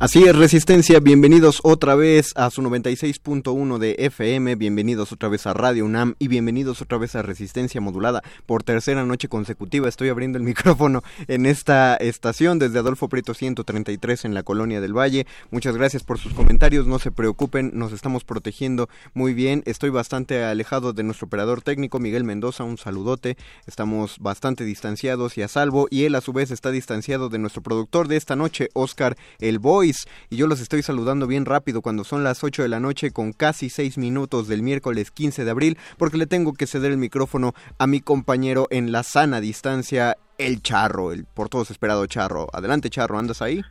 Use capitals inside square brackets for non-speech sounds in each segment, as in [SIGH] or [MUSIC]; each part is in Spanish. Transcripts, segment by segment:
Así es, Resistencia, bienvenidos otra vez a su 96.1 de FM, bienvenidos otra vez a Radio UNAM y bienvenidos otra vez a Resistencia Modulada por tercera noche consecutiva. Estoy abriendo el [LAUGHS] micrófono en esta estación desde Adolfo Prieto 133 en la Colonia del Valle. Muchas gracias por sus comentarios, no se preocupen, nos estamos protegiendo muy bien. Estoy bastante alejado de nuestro operador técnico, Miguel Mendoza, un saludote. Estamos bastante distanciados y a salvo y él a su vez está distanciado de nuestro productor de esta noche, Oscar El Boy y yo los estoy saludando bien rápido cuando son las 8 de la noche con casi 6 minutos del miércoles 15 de abril porque le tengo que ceder el micrófono a mi compañero en la sana distancia, el Charro, el por todos esperado Charro. Adelante Charro, ¿andas ahí?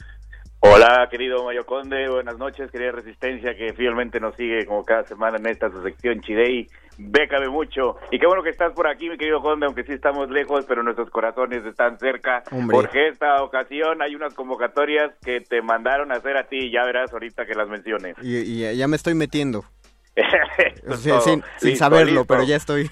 Hola, querido Mayo Conde, buenas noches, querida Resistencia, que fielmente nos sigue como cada semana en esta su sección Chidei. Bécame mucho. Y qué bueno que estás por aquí, mi querido Conde, aunque sí estamos lejos, pero nuestros corazones están cerca. Porque esta ocasión hay unas convocatorias que te mandaron a hacer a ti, ya verás ahorita que las menciones. Y, ya me estoy metiendo. [LAUGHS] sin, saberlo, pero ya estoy.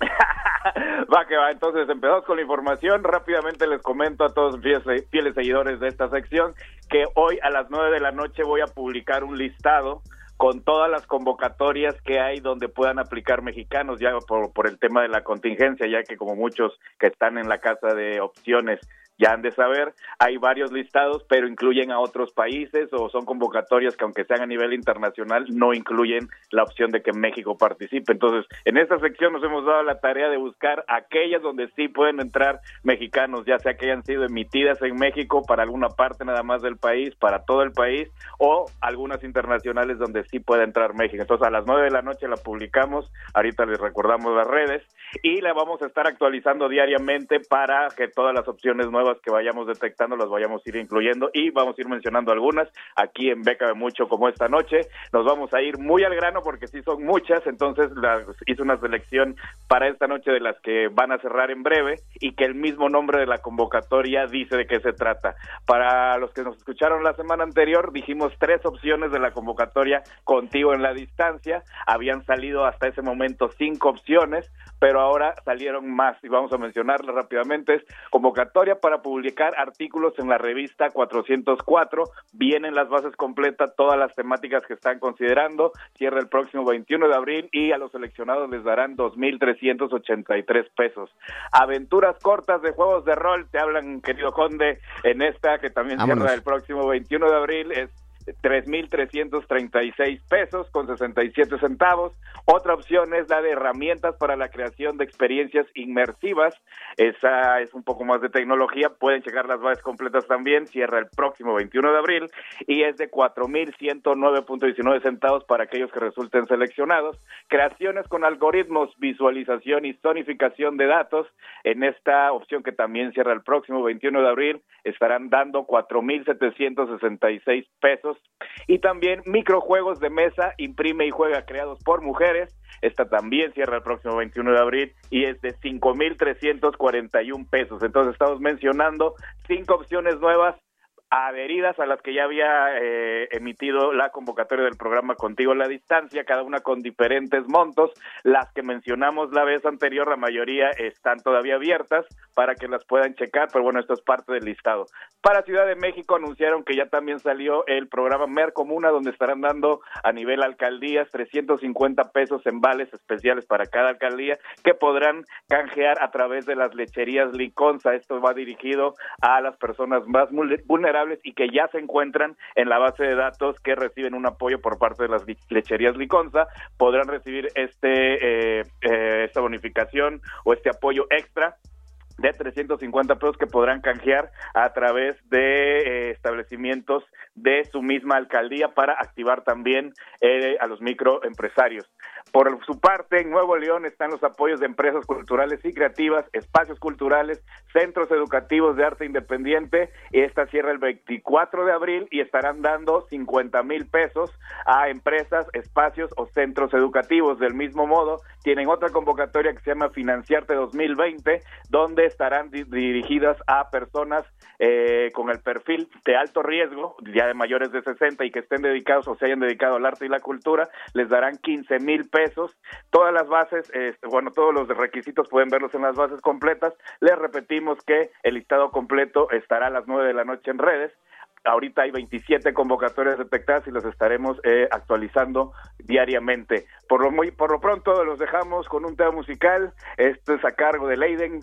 [LAUGHS] [LAUGHS] va que va, entonces empezamos con la información. Rápidamente les comento a todos fieles, fieles seguidores de esta sección que hoy a las nueve de la noche voy a publicar un listado con todas las convocatorias que hay donde puedan aplicar mexicanos, ya por, por el tema de la contingencia, ya que como muchos que están en la casa de opciones ya han de saber, hay varios listados, pero incluyen a otros países o son convocatorias que aunque sean a nivel internacional, no incluyen la opción de que México participe. Entonces, en esta sección nos hemos dado la tarea de buscar aquellas donde sí pueden entrar mexicanos, ya sea que hayan sido emitidas en México para alguna parte nada más del país, para todo el país, o algunas internacionales donde sí puede entrar México. Entonces, a las nueve de la noche la publicamos, ahorita les recordamos las redes, y la vamos a estar actualizando diariamente para que todas las opciones nuevas que vayamos detectando las vayamos a ir incluyendo y vamos a ir mencionando algunas aquí en Beca de Mucho como esta noche. Nos vamos a ir muy al grano porque sí son muchas, entonces hice una selección para esta noche de las que van a cerrar en breve y que el mismo nombre de la convocatoria dice de qué se trata. Para los que nos escucharon la semana anterior, dijimos tres opciones de la convocatoria contigo en la distancia. Habían salido hasta ese momento cinco opciones, pero ahora salieron más y vamos a mencionarlas rápidamente. Es convocatoria para publicar artículos en la revista 404. Vienen las bases completas, todas las temáticas que están considerando. Cierra el próximo 21 de abril y a los seleccionados les darán 2.383 pesos. Aventuras cortas de juegos de rol, te hablan, querido Conde, en esta que también cierra el próximo 21 de abril. Es 3.336 pesos con 67 centavos. Otra opción es la de herramientas para la creación de experiencias inmersivas. Esa es un poco más de tecnología. Pueden checar las bases completas también. Cierra el próximo 21 de abril y es de 4.109.19 centavos para aquellos que resulten seleccionados. Creaciones con algoritmos, visualización y zonificación de datos. En esta opción que también cierra el próximo 21 de abril estarán dando 4.766 pesos y también microjuegos de mesa, imprime y juega creados por mujeres. Esta también cierra el próximo 21 de abril y es de 5.341 pesos. Entonces estamos mencionando cinco opciones nuevas adheridas a las que ya había eh, emitido la convocatoria del programa Contigo a la Distancia, cada una con diferentes montos. Las que mencionamos la vez anterior, la mayoría están todavía abiertas para que las puedan checar, pero bueno, esto es parte del listado. Para Ciudad de México anunciaron que ya también salió el programa Mercomuna, donde estarán dando a nivel alcaldías 350 pesos en vales especiales para cada alcaldía que podrán canjear a través de las lecherías Liconza. Esto va dirigido a las personas más vulnerables y que ya se encuentran en la base de datos que reciben un apoyo por parte de las lecherías Liconza, podrán recibir este eh, eh, esta bonificación o este apoyo extra de 350 pesos que podrán canjear a través de eh, establecimientos de su misma alcaldía para activar también a los microempresarios. Por su parte, en Nuevo León están los apoyos de empresas culturales y creativas, espacios culturales, centros educativos de arte independiente. Esta cierra el 24 de abril y estarán dando 50 mil pesos a empresas, espacios o centros educativos. Del mismo modo, tienen otra convocatoria que se llama Financiarte 2020, donde estarán dirigidas a personas eh, con el perfil de alto riesgo, ya de mayores de 60 y que estén dedicados o se hayan dedicado al arte y la cultura, les darán 15 mil pesos. Todas las bases, este, bueno, todos los requisitos pueden verlos en las bases completas. Les repetimos que el listado completo estará a las 9 de la noche en redes ahorita hay 27 convocatorias detectadas y los estaremos eh, actualizando diariamente. Por lo, muy, por lo pronto los dejamos con un tema musical. Esto es a cargo de Leiden,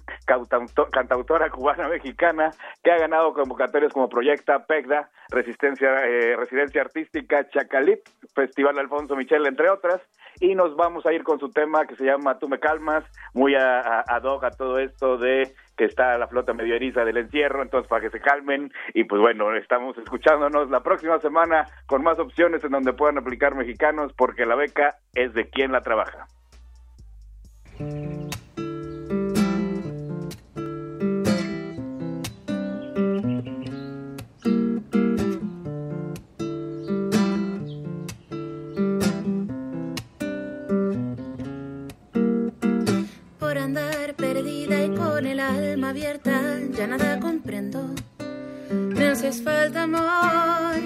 cantautora cubana mexicana, que ha ganado convocatorias como Proyecta, PECDA, Resistencia, eh, Residencia Artística, Chacalip, Festival Alfonso Michel, entre otras. Y nos vamos a ir con su tema que se llama Tú me calmas, muy ad hoc a todo esto de que está la flota medio eriza del encierro, entonces para que se calmen y pues bueno, estamos escuchándonos la próxima semana con más opciones en donde puedan aplicar mexicanos porque la beca es de quien la trabaja. Ya nada comprendo. Me haces falta amor.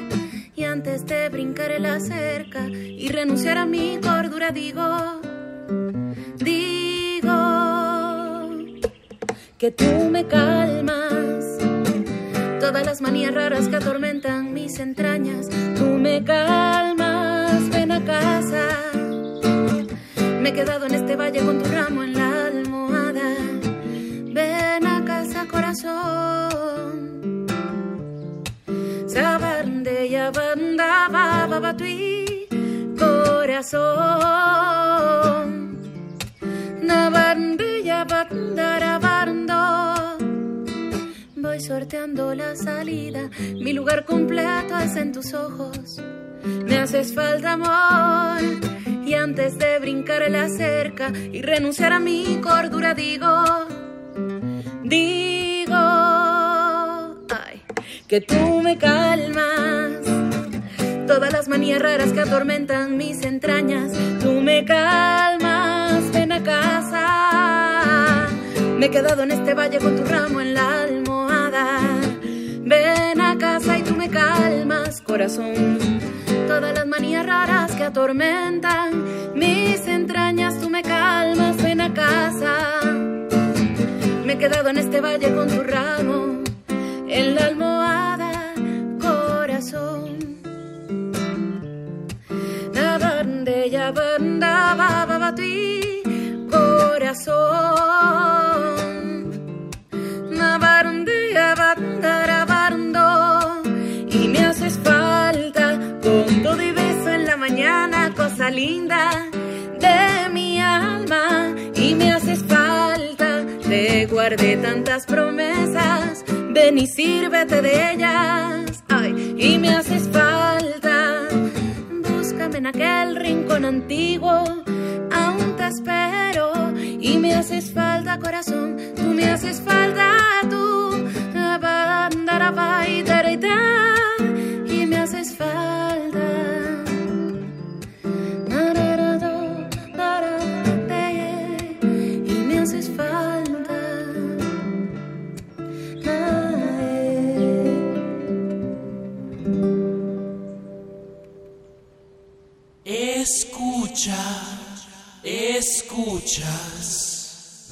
Y antes de brincar en la cerca y renunciar a mi cordura, digo, digo que tú me calmas. Todas las manías raras que atormentan mis entrañas, tú me calmas, ven a casa. Me he quedado en este valle con tu ramo en la corazón. Sabande ya banda baba tu corazón. Nabande ya bando. Voy sorteando la salida, mi lugar completo es en tus ojos. Me haces falta amor. Y antes de brincar la cerca y renunciar a mi cordura, digo, digo que tú me calmas. Todas las manías raras que atormentan mis entrañas, tú me calmas, ven a casa. Me he quedado en este valle con tu ramo en la almohada. Ven a casa y tú me calmas, corazón. Todas las manías raras que atormentan mis entrañas, tú me calmas, ven a casa me he quedado en este valle con tu ramo en la almohada, banda ti, corazón. La bandera bandara bando y me haces falta linda de mi alma y me haces falta. Te guardé tantas promesas, ven y sírvete de ellas. Ay, y me haces falta. En aquel rincón antiguo, aún te espero. Y me haces falta, corazón, tú me haces falta, tú. Y me haces falta. Y me haces falta. Escucha, escuchas.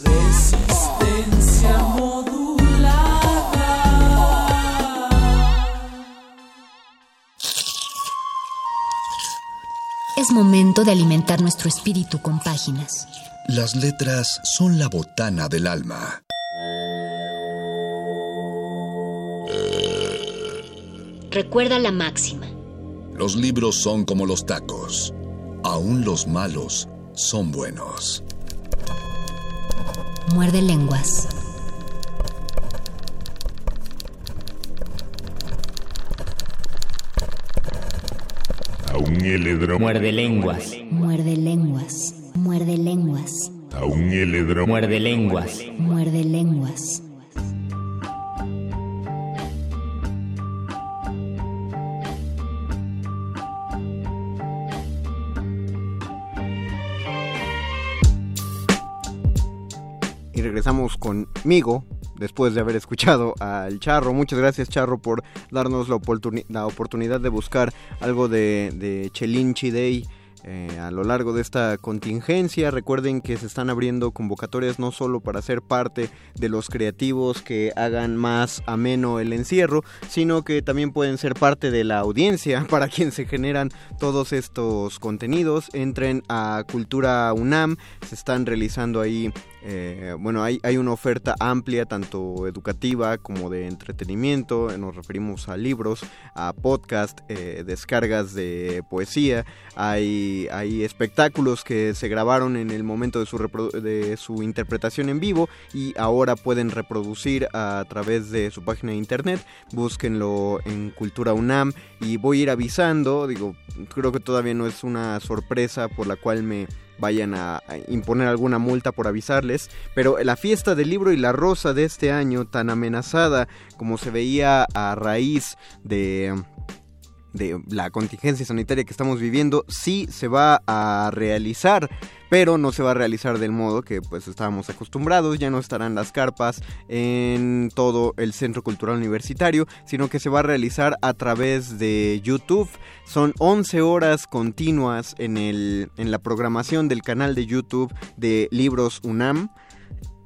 Resistencia Es momento de alimentar nuestro espíritu con páginas. Las letras son la botana del alma. Recuerda la máxima. Los libros son como los tacos. Aún los malos son buenos. Muerde lenguas. Muerde lenguas. Muerde lenguas. Muerde lenguas. Muerde lenguas. Muerde lenguas. Conmigo después de haber escuchado al Charro. Muchas gracias Charro por darnos la, la oportunidad de buscar algo de, de Chelinchi Day eh, a lo largo de esta contingencia. Recuerden que se están abriendo convocatorias no solo para ser parte de los creativos que hagan más ameno el encierro, sino que también pueden ser parte de la audiencia [LAUGHS] para quien se generan todos estos contenidos. Entren a Cultura UNAM, se están realizando ahí eh, bueno, hay, hay, una oferta amplia, tanto educativa como de entretenimiento. Nos referimos a libros, a podcast, eh, descargas de poesía. Hay, hay espectáculos que se grabaron en el momento de su, de su interpretación en vivo y ahora pueden reproducir a través de su página de internet. Búsquenlo en Cultura UNAM y voy a ir avisando. Digo, creo que todavía no es una sorpresa por la cual me vayan a, imponer alguna multa por avisarles, pero la fiesta del libro y la rosa de este año, tan amenazada como se veía a raíz de de la contingencia sanitaria que estamos viviendo sí se va a realizar pero no se va a realizar del modo que pues estábamos acostumbrados, ya no estarán las carpas en todo el Centro Cultural Universitario, sino que se va a realizar a través de YouTube. Son 11 horas continuas en, el, en la programación del canal de YouTube de Libros UNAM.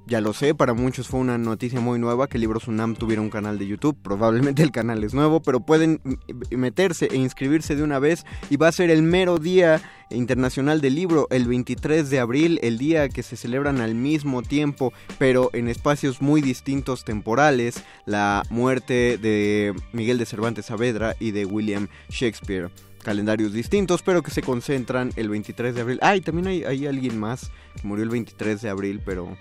Ya lo sé, para muchos fue una noticia muy nueva que Libros UNAM tuviera un canal de YouTube. Probablemente el canal es nuevo, pero pueden meterse e inscribirse de una vez y va a ser el mero día internacional del libro, el 23 de abril, el día que se celebran al mismo tiempo, pero en espacios muy distintos temporales, la muerte de Miguel de Cervantes Saavedra y de William Shakespeare calendarios distintos, pero que se concentran el 23 de abril. Ah, y también hay, hay alguien más que murió el 23 de abril, pero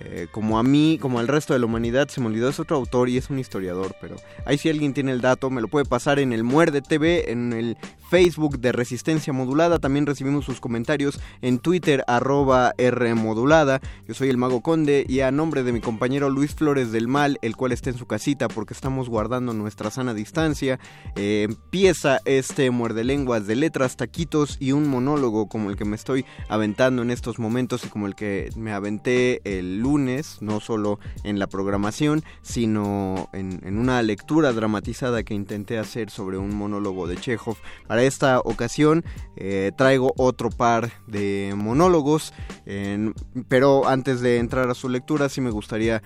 eh, como a mí, como al resto de la humanidad, se me olvidó, es otro autor y es un historiador, pero ahí si alguien tiene el dato, me lo puede pasar en el Muerde TV, en el Facebook de Resistencia Modulada, también recibimos sus comentarios en Twitter, arroba Rmodulada, yo soy el Mago Conde y a nombre de mi compañero Luis Flores del Mal, el cual está en su casita porque estamos guardando nuestra sana distancia, eh, empieza este Muerde Lenguas de letras, taquitos y un monólogo como el que me estoy aventando en estos momentos y como el que me aventé el lunes, no solo en la programación, sino en, una lectura dramatizada que intenté hacer sobre un monólogo de Chekhov. Para esta ocasión eh, traigo otro par de monólogos, pero antes de entrar a su lectura sí me gustaría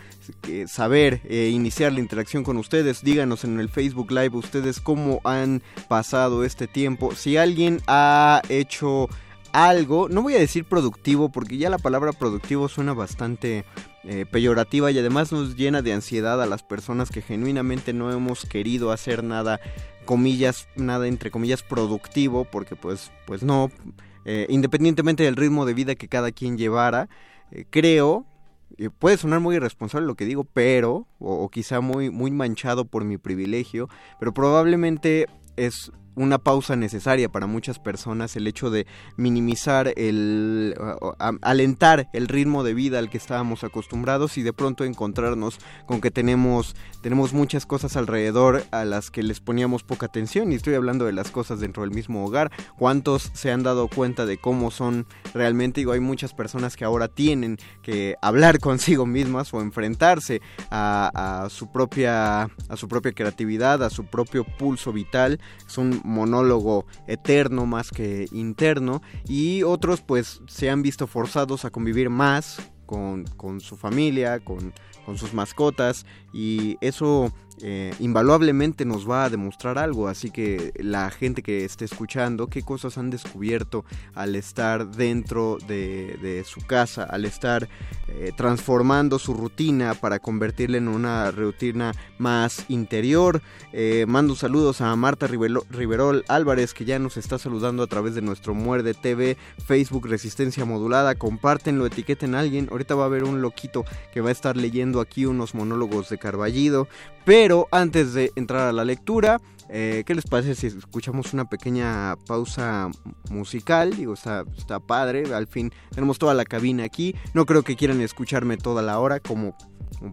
eh, saber, e iniciar la interacción con ustedes. Díganos en el Facebook Live ustedes cómo han pasado este tiempo. Si alguien ha hecho algo, no voy a decir productivo porque ya la palabra productivo suena bastante eh, peyorativa y además nos llena de ansiedad a las personas que genuinamente no hemos querido hacer nada, comillas, nada entre comillas productivo porque pues, pues no, eh, independientemente del ritmo de vida que cada quien llevara, eh, creo, puede sonar muy irresponsable lo que digo, pero, o, o, quizá muy, muy manchado por mi privilegio, pero probablemente es una pausa necesaria para muchas personas el hecho de minimizar el alentar el ritmo de vida al que estábamos acostumbrados y de pronto encontrarnos con que tenemos tenemos muchas cosas alrededor a las que les poníamos poca atención. Y estoy hablando de las cosas dentro del mismo hogar cuántos se han dado cuenta de cómo son realmente. Digo hay muchas personas que ahora tienen que hablar [LAUGHS] consigo mismas o enfrentarse a, a su propia a su propia creatividad a su propio pulso vital. Son monólogo eterno más que interno y otros pues se han visto forzados a convivir más con, con su familia, con, con sus mascotas y eso eh, invaluablemente nos va a demostrar algo, así que la gente que esté escuchando, qué cosas han descubierto al estar dentro de, su casa, al estar eh, transformando su rutina para convertirla en una rutina más interior. Eh, mando saludos a Marta Riverol Álvarez, que ya nos está saludando a través de nuestro Muerde TV, Facebook Resistencia Modulada. Compártenlo, etiqueten a alguien. Ahorita va a haber un loquito que va a estar leyendo aquí unos monólogos de Carballido. Pero antes de entrar a la lectura, eh, ¿qué les parece si escuchamos una pequeña pausa musical? Digo, está, está padre, al fin tenemos toda la cabina aquí. No creo que quieran escucharme toda la hora como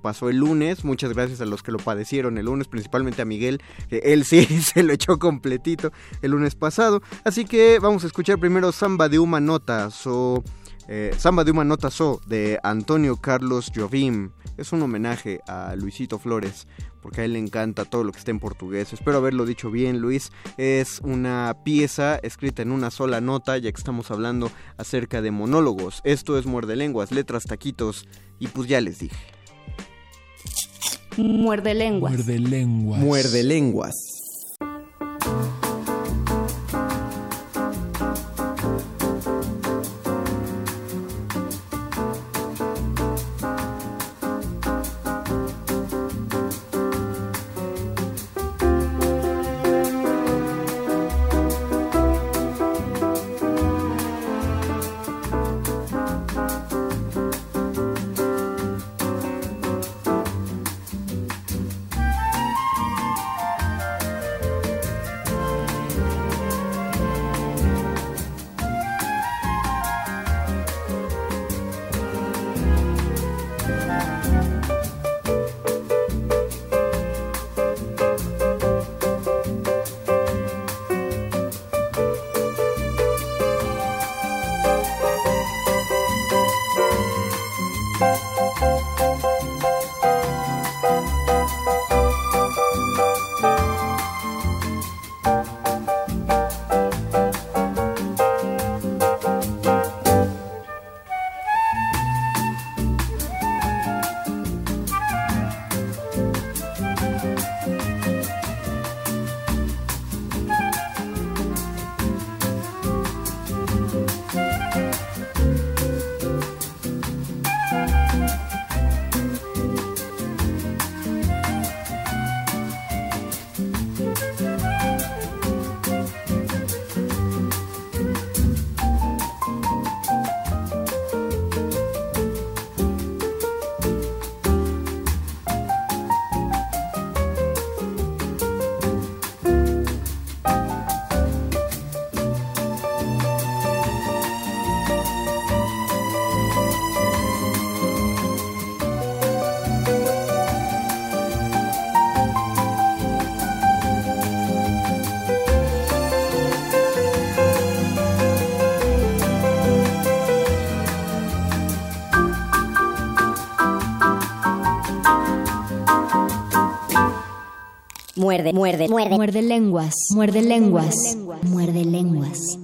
pasó el lunes. Muchas gracias a los que lo padecieron el lunes, principalmente a Miguel, que él sí [LAUGHS] se lo echó completito el lunes pasado. Así que vamos a escuchar primero Samba de Uma Notas o eh, Samba de Uma Notas o de Antonio Carlos Jovim. Es un homenaje a Luisito Flores porque a él le encanta todo lo que está en portugués. Espero haberlo dicho bien, Luis. Es una pieza escrita en una sola nota, ya que estamos hablando acerca de monólogos. Esto es Muerde Lenguas, letras, taquitos, y pues ya les dije. Muerde lenguas. Muerde lenguas. Muerde lenguas. Muerde, muerde, muerde. Muerde lenguas. Muerde lenguas. Muerde lenguas.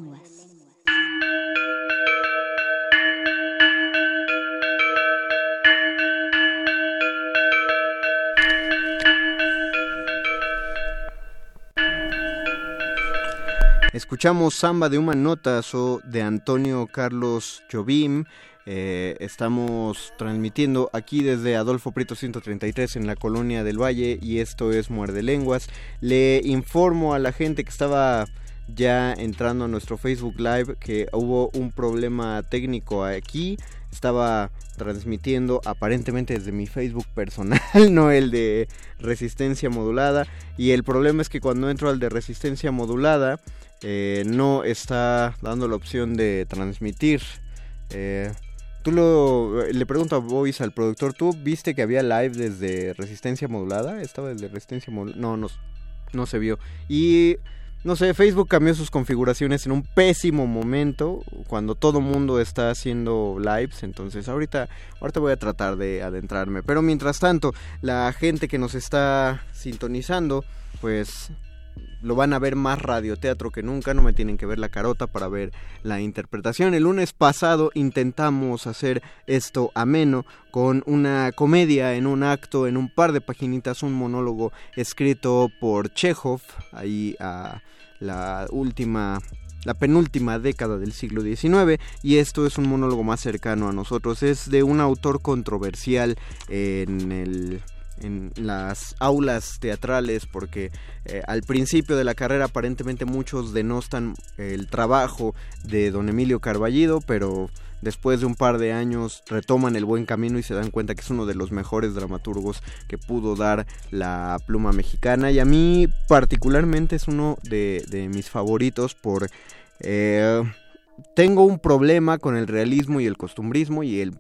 Escuchamos Samba de Uma Notas o de Antonio Carlos Jobim eh, estamos transmitiendo aquí desde Adolfo Prieto 133 en la colonia del Valle y esto es Muerde Lenguas. Le informo a la gente que estaba ya entrando a nuestro Facebook Live que hubo un problema técnico aquí. Estaba transmitiendo aparentemente desde mi Facebook personal, [LAUGHS] no el de resistencia modulada. Y el problema es que cuando entro al de resistencia modulada, eh, no está dando la opción de transmitir. Eh, tú lo le pregunto a Voice al productor, ¿tú viste que había live desde resistencia modulada? Estaba desde resistencia modulada. No, no, no se vio. Y no sé, Facebook cambió sus configuraciones en un pésimo momento cuando todo mundo está haciendo lives, entonces ahorita ahorita voy a tratar de adentrarme, pero mientras tanto, la gente que nos está sintonizando, pues lo van a ver más radioteatro que nunca, no me tienen que ver la carota para ver la interpretación. El lunes pasado intentamos hacer esto ameno con una comedia en un acto, en un par de paginitas, un monólogo escrito por Chekhov, ahí a la última la penúltima década del siglo XIX y esto es un monólogo más cercano a nosotros. Es de un autor controversial en el en las aulas teatrales porque eh, al principio de la carrera aparentemente muchos denostan el trabajo de don Emilio Carballido, pero después de un par de años retoman el buen camino y se dan cuenta que es uno de los mejores dramaturgos que pudo dar la pluma mexicana. Y a mí particularmente es uno de, mis favoritos por... Eh, tengo un problema con el realismo y el costumbrismo y el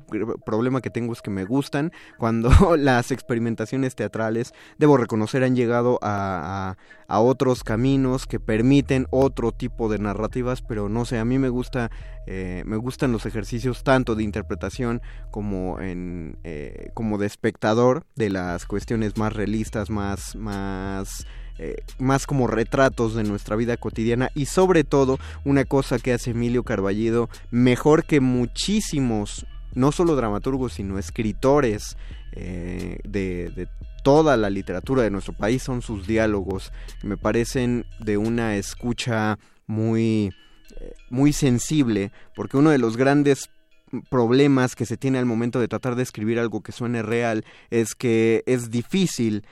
problema que tengo es que me gustan. [LAUGHS] Cuando las experimentaciones teatrales, debo reconocer, han llegado a, a, otros caminos que permiten otro tipo de narrativas, pero no sé, a mí me gusta, eh, me gustan los ejercicios tanto de interpretación como, en, eh, como de espectador de las cuestiones más realistas, más... más eh, más como retratos de nuestra vida cotidiana y sobre todo una cosa que hace Emilio Carballido mejor que muchísimos, no solo dramaturgos, sino escritores eh, de, toda la literatura de nuestro país son sus diálogos, me parecen de una escucha muy, eh, muy sensible, porque uno de los grandes problemas que se tiene al momento de tratar de escribir algo que suene real es que es difícil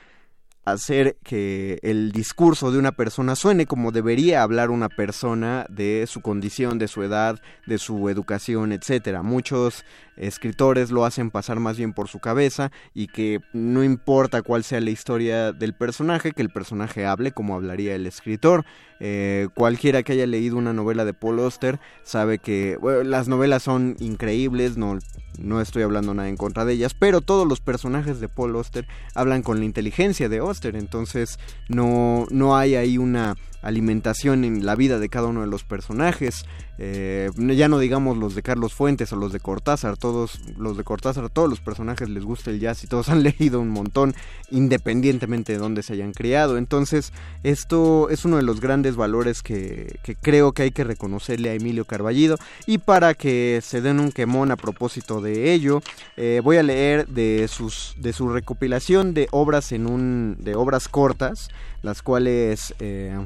hacer que el discurso de una persona suene como debería hablar una persona de su condición, de su edad, de su educación, etcétera. Muchos escritores lo hacen pasar más bien por su cabeza y que no importa cuál sea la historia del personaje, que el personaje hable como hablaría el escritor. Eh, cualquiera que haya leído una novela de Paul Auster sabe que las novelas son increíbles, no, no estoy hablando nada en contra de ellas, pero todos los personajes de Paul Auster hablan con la inteligencia de Entonces no, no hay ahí una alimentación en la vida de cada uno de los personajes. Eh, ya no digamos los de Carlos Fuentes o los de Cortázar, todos los de Cortázar, todos los personajes les gusta el jazz y todos [LAUGHS] han leído un montón, independientemente de dónde se hayan criado. Entonces, esto es uno de los grandes valores que, creo que hay que reconocerle a Emilio Carballido. Y para que se den un quemón a propósito de ello, eh, voy a leer de sus de su recopilación de obras en un de obras cortas, las cuales eh,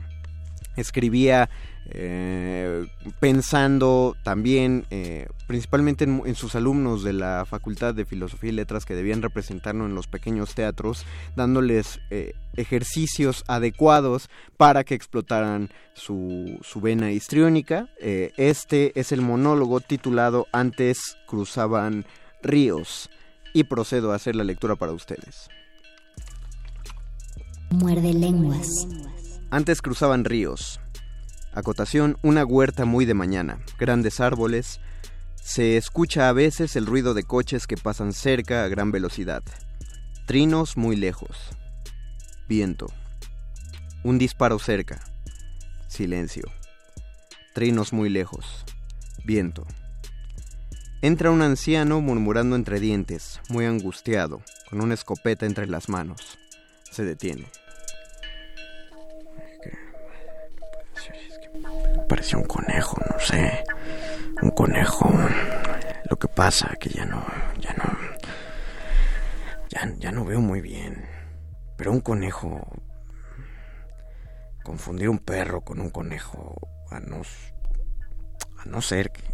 escribía eh, pensando también eh, principalmente en, sus alumnos de la Facultad de Filosofía y Letras que debían representarlo en los pequeños teatros, dándoles eh, ejercicios adecuados para que explotaran su, su vena histriónica. este es el monólogo titulado Antes cruzaban ríos y procedo a hacer la lectura para ustedes. Muerde lenguas. Antes cruzaban ríos. Acotación, una huerta muy de mañana, grandes árboles. Se escucha a veces el ruido de coches que pasan cerca a gran velocidad. Trinos muy lejos. Viento. Un disparo cerca. Silencio. Trinos muy lejos. Viento. Entra un anciano murmurando entre dientes, muy angustiado, con una escopeta entre las manos. Se detiene. Parecía un conejo, no sé. Un conejo. Lo que pasa que ya no, ya no, ya, ya no veo muy bien. Pero un conejo, confundir un perro con un conejo, a no, a no ser que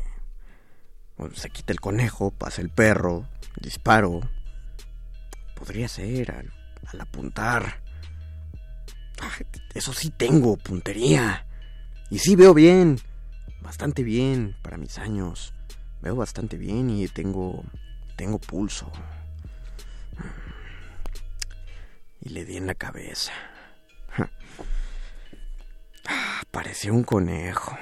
se quite el conejo, pase el perro, disparo. Podría ser al, al apuntar. Eso sí tengo, puntería Y sí veo bien, bastante bien para mis años. Veo bastante bien y tengo tengo pulso. Y le di en la cabeza. Parecía un conejo.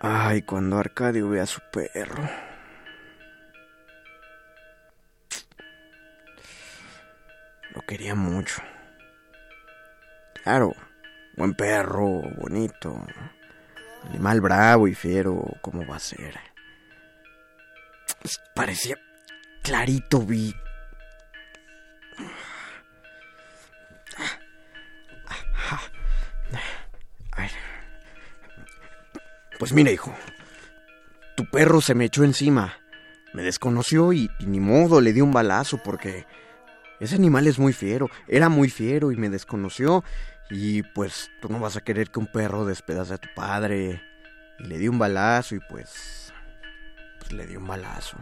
Ay, cuando Arcadio ve a su perro. Lo quería mucho. Claro, buen perro, bonito. Animal bravo y fiero, ¿cómo va a ser? Parecía clarito, vi. Pues mira, hijo. Tu perro se me echó encima. Me desconoció y, y ni modo, le di un balazo porque ese animal es muy fiero, era muy fiero y me desconoció. Y pues tú no vas a querer que un perro despedace a tu padre. Y le di un balazo y pues... Pues le di un balazo.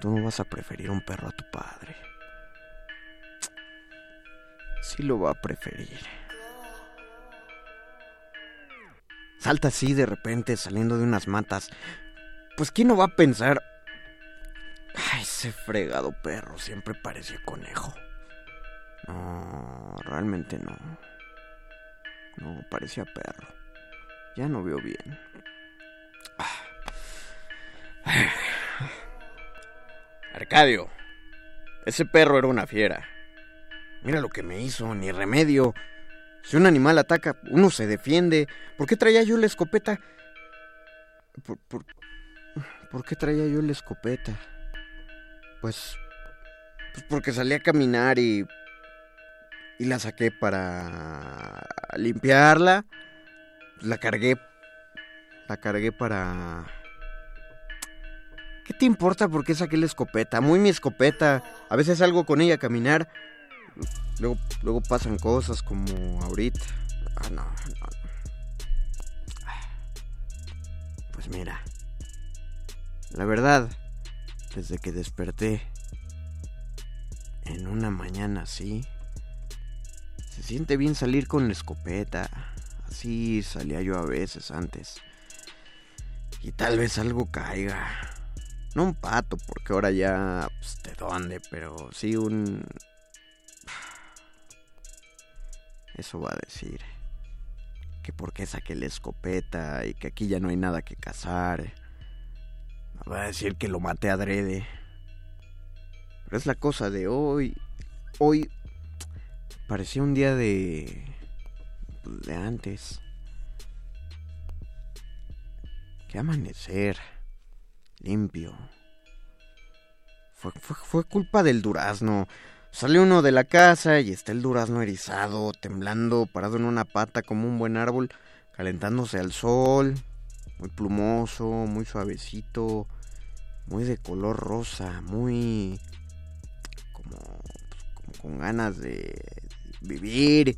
Tú no vas a preferir un perro a tu padre. Sí lo va a preferir. Salta así de repente saliendo de unas matas. Pues ¿quién no va a pensar Ese fregado perro siempre parecía conejo. No, realmente no. No, parecía perro. Ya no veo bien. Arcadio, ese perro era una fiera. Mira lo que me hizo, ni remedio. Si un animal ataca, uno se defiende. ¿Por qué traía yo la escopeta? ¿Por, por, por qué traía yo la escopeta? Pues, pues porque salí a caminar y y la saqué para limpiarla. La cargué la cargué para ¿Qué te importa por qué saqué la escopeta? Muy mi escopeta. A veces salgo con ella a caminar. Luego, luego pasan cosas como ahorita. Ah, no, no. Pues mira. La verdad, desde que desperté en una mañana así, se siente bien salir con la escopeta. Así salía yo a veces antes. Y tal vez algo caiga. No un pato, porque ahora ya, pues, de dónde, pero sí un... Eso va a decir. Que por qué saqué la escopeta y que aquí ya no hay nada que cazar. Va a decir que lo maté adrede. Pero es la cosa de hoy. Hoy parecía un día de... de antes. Qué amanecer. Limpio. Fue, fue culpa del durazno. Sale uno de la casa y está el durazno erizado, temblando, parado en una pata como un buen árbol, calentándose al sol, muy plumoso, muy suavecito, muy de color rosa, muy como, como con ganas de vivir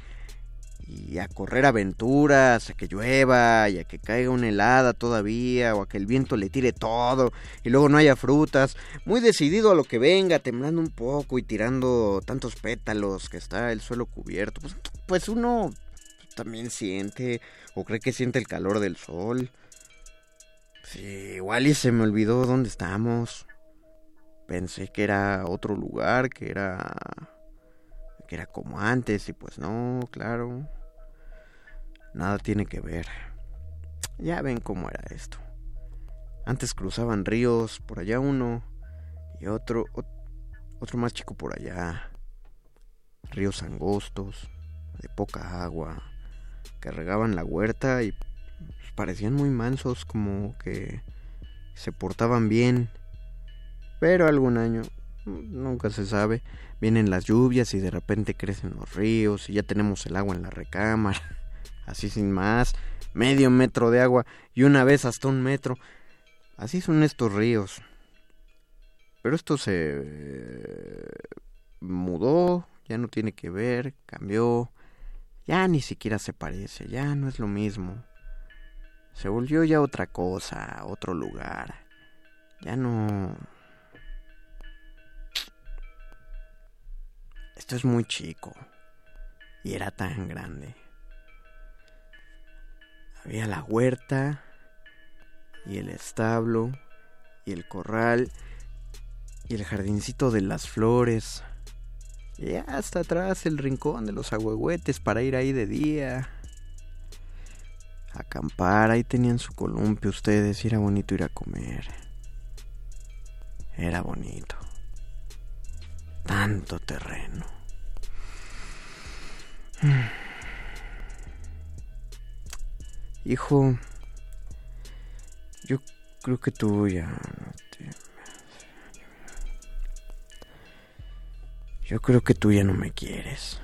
y a correr aventuras, a que llueva y a que caiga una helada todavía o a que el viento le tire todo y luego no haya frutas, muy decidido a lo que venga, temblando un poco y tirando tantos pétalos que está el suelo cubierto, pues, pues uno también siente o cree que siente el calor del sol. Sí, igual y se me olvidó dónde estamos. Pensé que era otro lugar, que era que era como antes y pues no, claro. Nada tiene que ver. Ya ven cómo era esto. Antes cruzaban ríos, por allá uno y otro otro más chico por allá. Ríos angostos, de poca agua, que regaban la huerta y parecían muy mansos, como que se portaban bien. Pero algún año, nunca se sabe, vienen las lluvias y de repente crecen los ríos y ya tenemos el agua en la recámara, [LAUGHS] así sin más, medio metro de agua y una vez hasta un metro. Así son estos ríos. Pero esto se mudó, ya no tiene que ver, cambió, ya ni siquiera se parece, ya no es lo mismo. Se volvió ya otra cosa, otro lugar. Ya no... Esto es muy chico. Y era tan grande. Había la huerta y el establo y el corral y el jardincito de las flores. Y hasta atrás el rincón de los agüehuetes para ir ahí de día. Acampar, ahí tenían su columpio ustedes y era bonito ir a comer. Era bonito. Tanto terreno. [SIGHS] Hijo, yo creo que tú ya. Yo creo que tú ya no me quieres.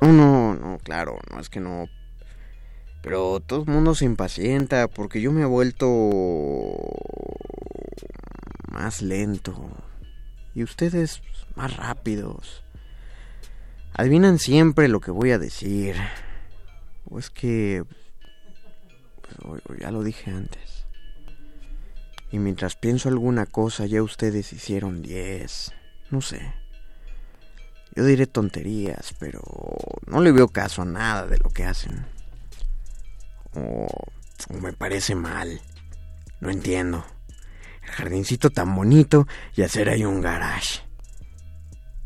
No, no, no, claro, no es que no. Pero todo el mundo se impacienta porque yo me he vuelto más lento. Y ustedes más rápidos. Adivinan siempre lo que voy a decir. O es que... Pues, ya lo dije antes. Y mientras pienso alguna cosa, ya ustedes hicieron diez. No sé. Yo diré tonterías, pero no le veo caso a nada de lo que hacen. O, me parece mal. No entiendo. El jardincito tan bonito y hacer ahí un garage.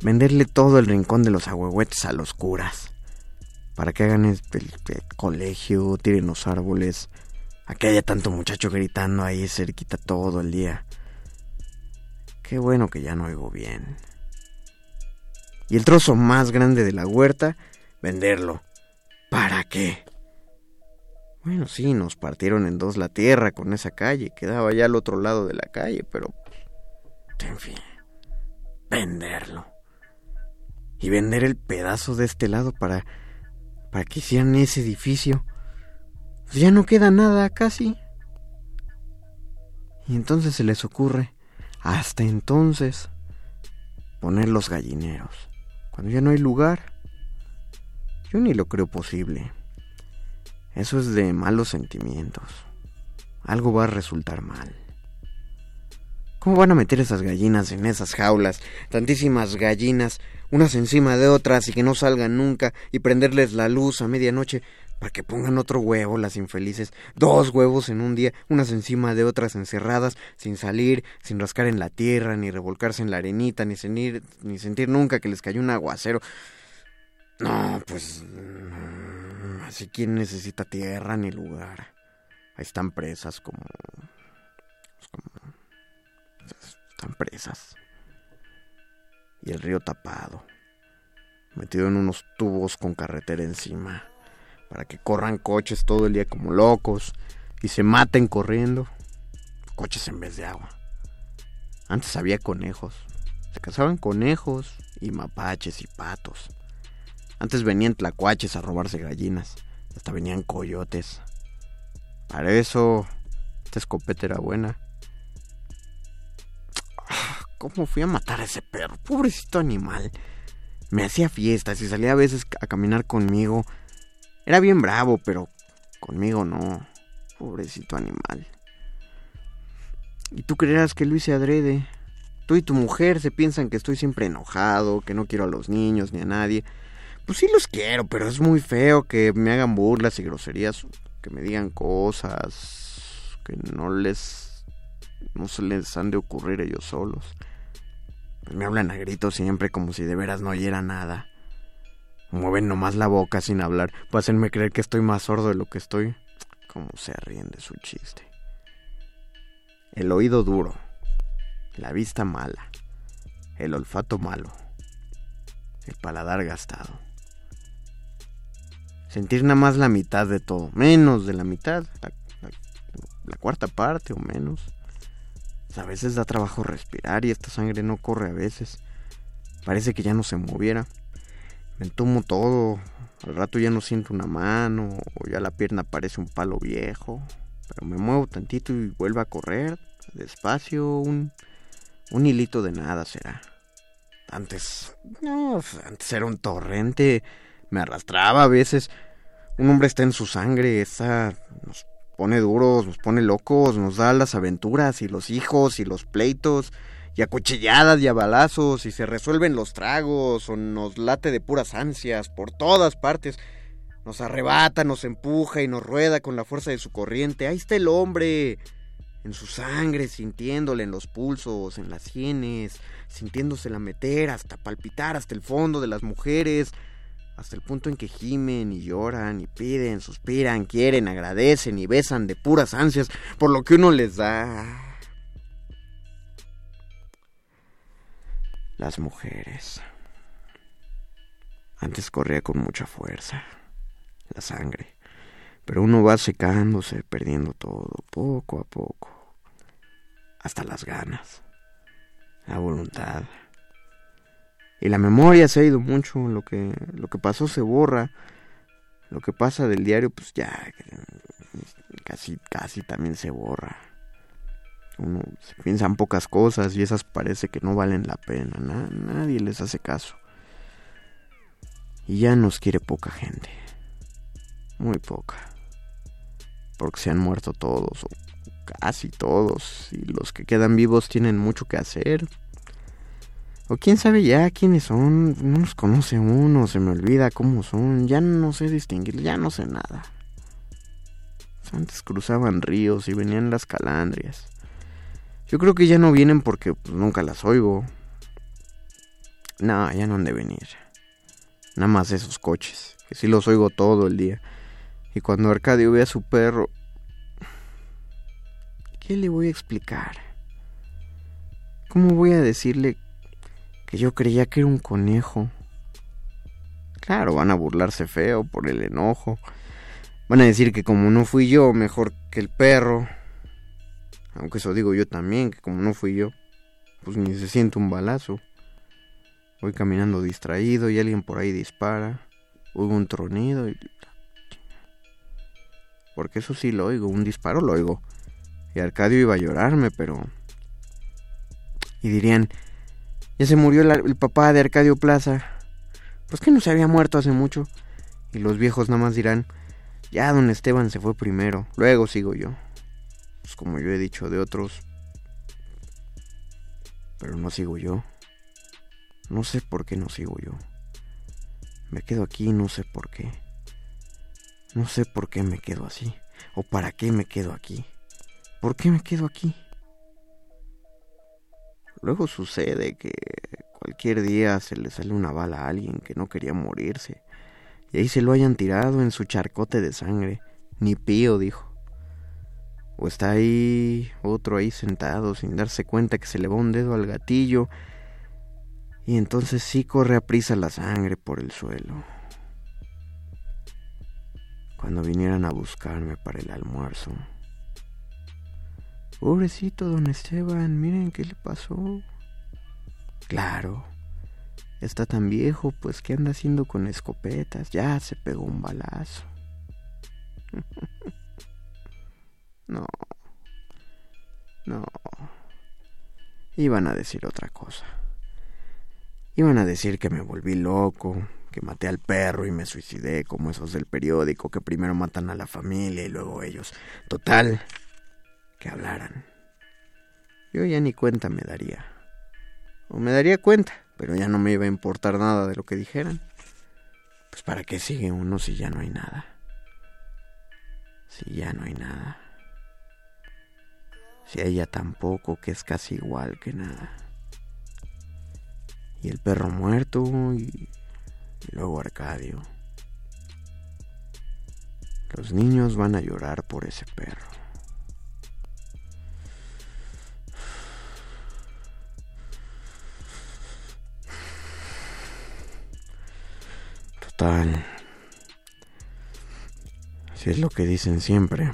Venderle todo el rincón de los ahuehuetes a los curas. Para que hagan el, colegio, tiren los árboles. A que haya tanto muchacho gritando ahí cerquita todo el día. Qué bueno que ya no oigo bien y el trozo más grande de la huerta, venderlo. ¿Para qué? Bueno, sí, nos partieron en dos la tierra con esa calle, quedaba ya al otro lado de la calle, pero... En fin, venderlo. Y vender el pedazo de este lado para... para que hicieran ese edificio. Pues ya no queda nada casi. Y entonces se les ocurre, hasta entonces, poner los gallineros. Cuando ya no hay lugar, yo ni lo creo posible. Eso es de malos sentimientos. Algo va a resultar mal. ¿Cómo van a meter esas gallinas en esas jaulas? Tantísimas gallinas, unas encima de otras y que no salgan nunca, y prenderles la luz a medianoche para que pongan otro huevo las infelices. Dos huevos en un día, unas encima de otras encerradas, sin salir, sin rascar en la tierra, ni revolcarse en la arenita, ni sentir, ni sentir nunca que les cayó un aguacero. No, pues... así quien necesita tierra ni lugar. Ahí están presas como... Pues, como están presas. Y el río tapado. Metido en unos tubos con carretera encima para que corran coches todo el día como locos y se maten corriendo. Coches en vez de agua. Antes había conejos. Se cazaban conejos y mapaches y patos. Antes venían tlacuaches a robarse gallinas. Hasta venían coyotes. Para eso, esta escopeta era buena. Ah, ¿Cómo fui a matar a ese perro? Pobrecito animal. Me hacía fiestas y salía a veces a caminar conmigo era bien bravo, pero conmigo no. Pobrecito animal. Y tú creerás que lo hice adrede. Tú y tu mujer se piensan que estoy siempre enojado, que no quiero a los niños ni a nadie. Pues sí los quiero, pero es muy feo que me hagan burlas y groserías, que me digan cosas que no les no se les han de ocurrir ellos solos. Pues me hablan a gritos siempre como si de veras no oyera nada. Mueven nomás la boca sin hablar para hacerme creer que estoy más sordo de lo que estoy. Como se ríen de su chiste. El oído duro, la vista mala, el olfato malo, el paladar gastado. Sentir nada más la mitad de todo, menos de la mitad, la, cuarta parte o menos. A veces da trabajo respirar y esta sangre no corre a veces. Parece que ya no se moviera me entumo todo. Al rato ya no siento una mano o ya la pierna parece un palo viejo. Pero me muevo tantito y vuelvo a correr. Despacio, un, un hilito de nada será. Antes, no, antes era un torrente. Me arrastraba a veces. Un hombre está en su sangre, esa nos pone duros, nos pone locos, nos da las aventuras y los hijos y los pleitos y a cuchilladas y a balazos y se resuelven los tragos o nos late de puras ansias por todas partes. Nos arrebata, nos empuja y nos rueda con la fuerza de su corriente. Ahí está el hombre, en su sangre, sintiéndole en los pulsos, en las sienes, sintiéndosela meter hasta palpitar hasta el fondo de las mujeres, hasta el punto en que gimen y lloran y piden, suspiran, quieren, agradecen y besan de puras ansias por lo que uno les da. Las mujeres. Antes corría con mucha fuerza, la sangre, pero uno va secándose, perdiendo todo, poco a poco, hasta las ganas, la voluntad. Y la memoria se ha ido mucho, lo que, lo que pasó se borra, lo que pasa del diario, pues ya casi, casi también se borra uno se piensan pocas cosas y esas parece que no valen la pena, nadie les hace caso. Y ya nos quiere poca gente, muy poca, porque se han muerto todos, o casi todos, y los que quedan vivos tienen mucho que hacer. O quién sabe ya quiénes son, no los conoce uno, se me olvida cómo son, ya no sé distinguir, ya no sé nada. Antes cruzaban ríos y venían las calandrias. Yo creo que ya no vienen porque pues, nunca las oigo. No, ya no han de venir. Nada más esos coches, que sí los oigo todo el día. Y cuando Arcadio ve a su perro, ¿qué le voy a explicar? ¿Cómo voy a decirle que yo creía que era un conejo? Claro, van a burlarse feo por el enojo. Van a decir que como no fui yo, mejor que el perro. Aunque eso digo yo también, que como no fui yo, pues ni se siente un balazo. Voy caminando distraído y alguien por ahí dispara. Oigo un tronido y... Porque eso sí lo oigo, un disparo lo oigo. Y Arcadio iba a llorarme, pero... Y dirían, ya se murió el, papá de Arcadio Plaza. Pues que no se había muerto hace mucho. Y los viejos nada más dirán, ya don Esteban se fue primero, luego sigo yo. Pues, como yo he dicho de otros, pero no sigo yo. No sé por qué no sigo yo. Me quedo aquí, no sé por qué. No sé por qué me quedo así. O para qué me quedo aquí. ¿Por qué me quedo aquí? Luego sucede que cualquier día se le sale una bala a alguien que no quería morirse. Y ahí se lo hayan tirado en su charcote de sangre. Ni pío, dijo. O está ahí otro ahí sentado sin darse cuenta que se le va un dedo al gatillo y entonces sí corre a prisa la sangre por el suelo. Cuando vinieran a buscarme para el almuerzo. Pobrecito don Esteban, miren qué le pasó. Claro, está tan viejo, pues ¿qué anda haciendo con escopetas? Ya se pegó un balazo. [LAUGHS] No. No. Iban a decir otra cosa. Iban a decir que me volví loco, que maté al perro y me suicidé como esos del periódico que primero matan a la familia y luego ellos. Total, que hablaran. Yo ya ni cuenta me daría. O me daría cuenta, pero ya no me iba a importar nada de lo que dijeran. Pues para qué sigue uno si ya no hay nada. Si ya no hay nada si ella tampoco, que es casi igual que nada. Y el perro muerto y, luego Arcadio. Los niños van a llorar por ese perro. Total. Si es lo que dicen siempre.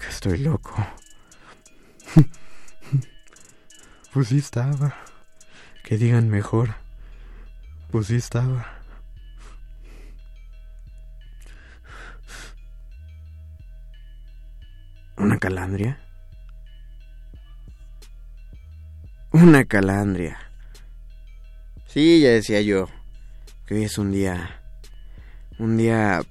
Que estoy loco. [LAUGHS] Pues sí estaba. Que digan mejor. Pues sí estaba. ¿Una calandria? Una calandria. Sí, ya decía yo. Que hoy es un día... Un día...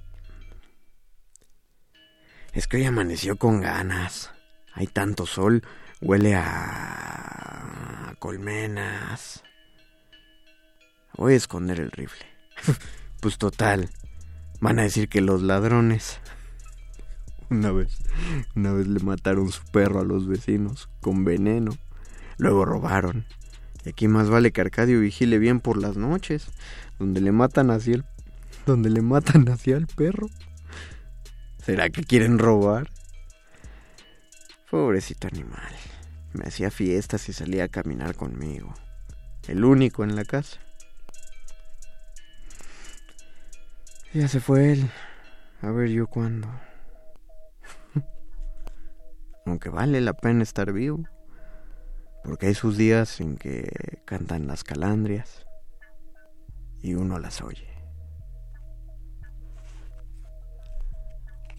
Es que hoy amaneció con ganas. Hay tanto sol, huele a colmenas. Voy a esconder el rifle. [LAUGHS] pues total, van a decir que los ladrones. [LAUGHS] Una vez, una vez le mataron su perro a los vecinos con veneno. Luego robaron. Y aquí más vale que Arcadio vigile bien por las noches, donde le matan así el donde le matan hacia el perro. ¿Será que quieren robar? Pobrecito animal. Me hacía fiestas y salía a caminar conmigo. El único en la casa. Ya se fue él. A ver yo cuándo. [LAUGHS] Aunque vale la pena estar vivo. Porque hay sus días en que cantan las calandrias y uno las oye.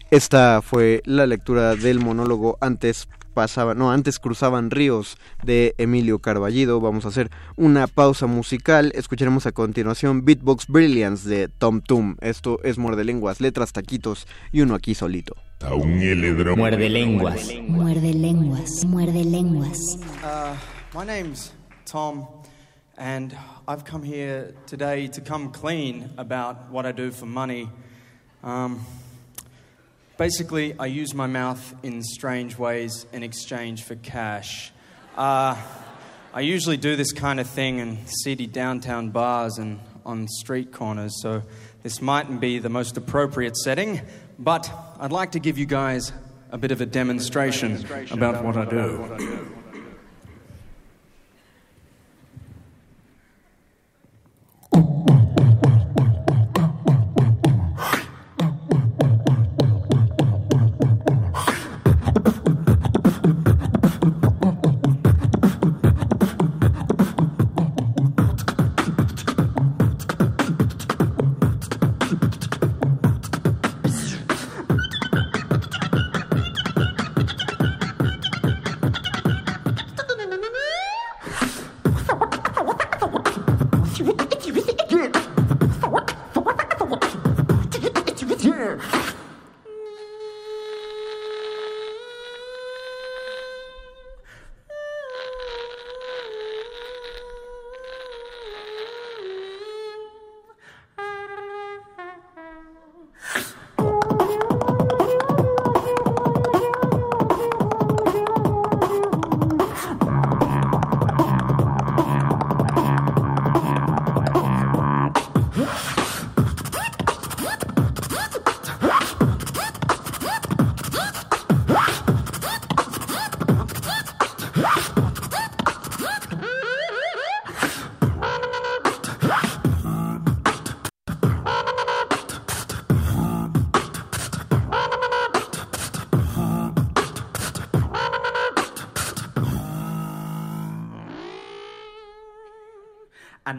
Esta fue la lectura del monólogo antes pasaba, no, antes cruzaban ríos de Emilio Carballido. Vamos a hacer una pausa musical. Escucharemos a continuación Beatbox Brilliance de Tom Tum. Esto es Muerde Lenguas, letras, taquitos y uno aquí solito. Muerde Lenguas. Muerde Lenguas. Muerde Lenguas. Uh, my name's Tom, and I've come here today to come clean about what I do for money. Um, Basically, I use my mouth in strange ways in exchange for cash. Uh, I usually do this kind of thing in seedy downtown bars and on street corners, so this mightn't be the most appropriate setting, but I'd like to give you guys a bit of a demonstration about what I do.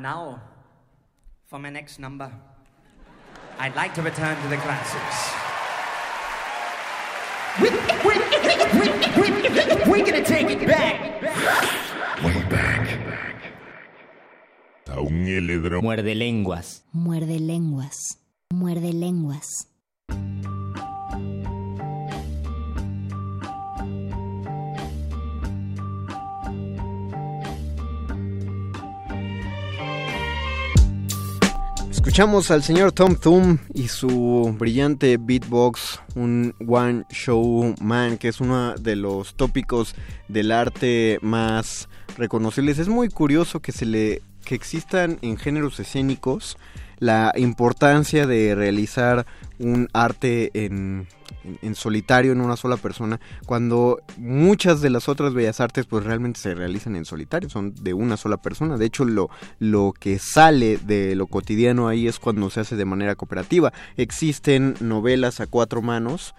Now, for my next number, I'd like to return to the classics. We, we, we, we're gonna take it back. Way back. Muerde lenguas. Muerde lenguas. Escuchamos al señor Tom Thumb y su brillante beatbox, un One Show Man, que es uno de los tópicos del arte más reconocibles. Es muy curioso que se le que existan en géneros escénicos la importancia de realizar un arte en, en, solitario, en una sola persona, cuando muchas de las otras bellas artes pues realmente se realizan en solitario, son de una sola persona. De hecho, lo, lo que sale de lo cotidiano ahí es cuando se hace de manera cooperativa. Existen novelas a cuatro manos,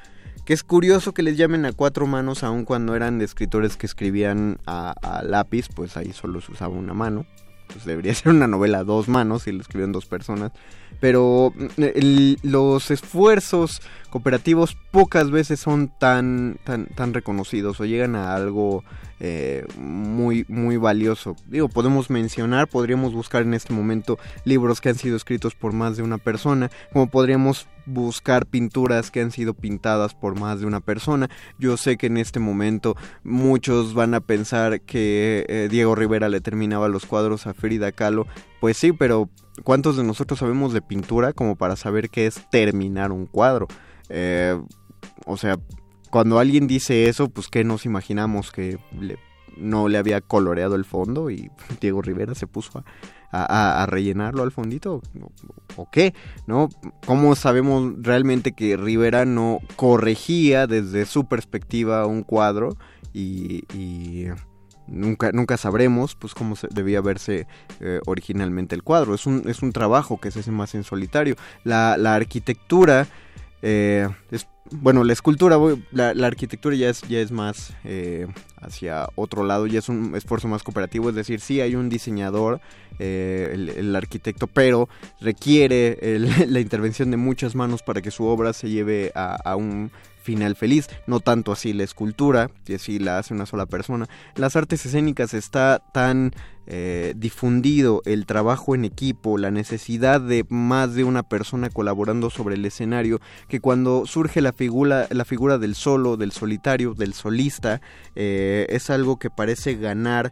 que es curioso que les llamen a cuatro manos, aun cuando eran escritores que escribían a, a lápiz, pues ahí solo se usaba una mano pues debería [LAUGHS] ser una novela a dos manos si lo escribieron dos personas. Pero mm, los esfuerzos cooperativos pocas veces son tan, tan, tan reconocidos o llegan a algo eh, muy, muy valioso. Digo, podemos mencionar, podríamos buscar en este momento libros que han sido escritos por más de una persona, como podríamos buscar pinturas que han sido pintadas por más de una persona. Yo sé que en este momento muchos van a pensar que eh, Diego Rivera le terminaba los cuadros a Frida Kahlo. Pues sí, pero ¿cuántos de nosotros sabemos de pintura como para saber qué es terminar un cuadro? Eh, o sea, cuando alguien dice eso, pues que nos imaginamos que no le había coloreado el fondo y [LAUGHS] Diego Rivera se puso a, rellenarlo al fondito o, qué, ¿no? ¿Cómo sabemos realmente que Rivera no corregía desde su perspectiva un cuadro y, nunca, nunca sabremos pues cómo debía verse eh, originalmente el cuadro. Es un, es un trabajo que se hace más en solitario. La, la arquitectura eh, es, bueno, la escultura, la, arquitectura ya es, ya es más eh, hacia otro lado, ya es un esfuerzo más cooperativo, es decir, sí hay un diseñador, eh, el, arquitecto, pero requiere [LAUGHS] la intervención de muchas manos para que su obra se lleve a un final feliz, no tanto así la escultura, que así la hace una sola persona. Las artes escénicas está tan eh, difundido el trabajo en equipo, la necesidad de más de una persona colaborando sobre el escenario, que cuando surge la figura, la figura del solo, del solitario, del solista, eh, es algo que parece ganar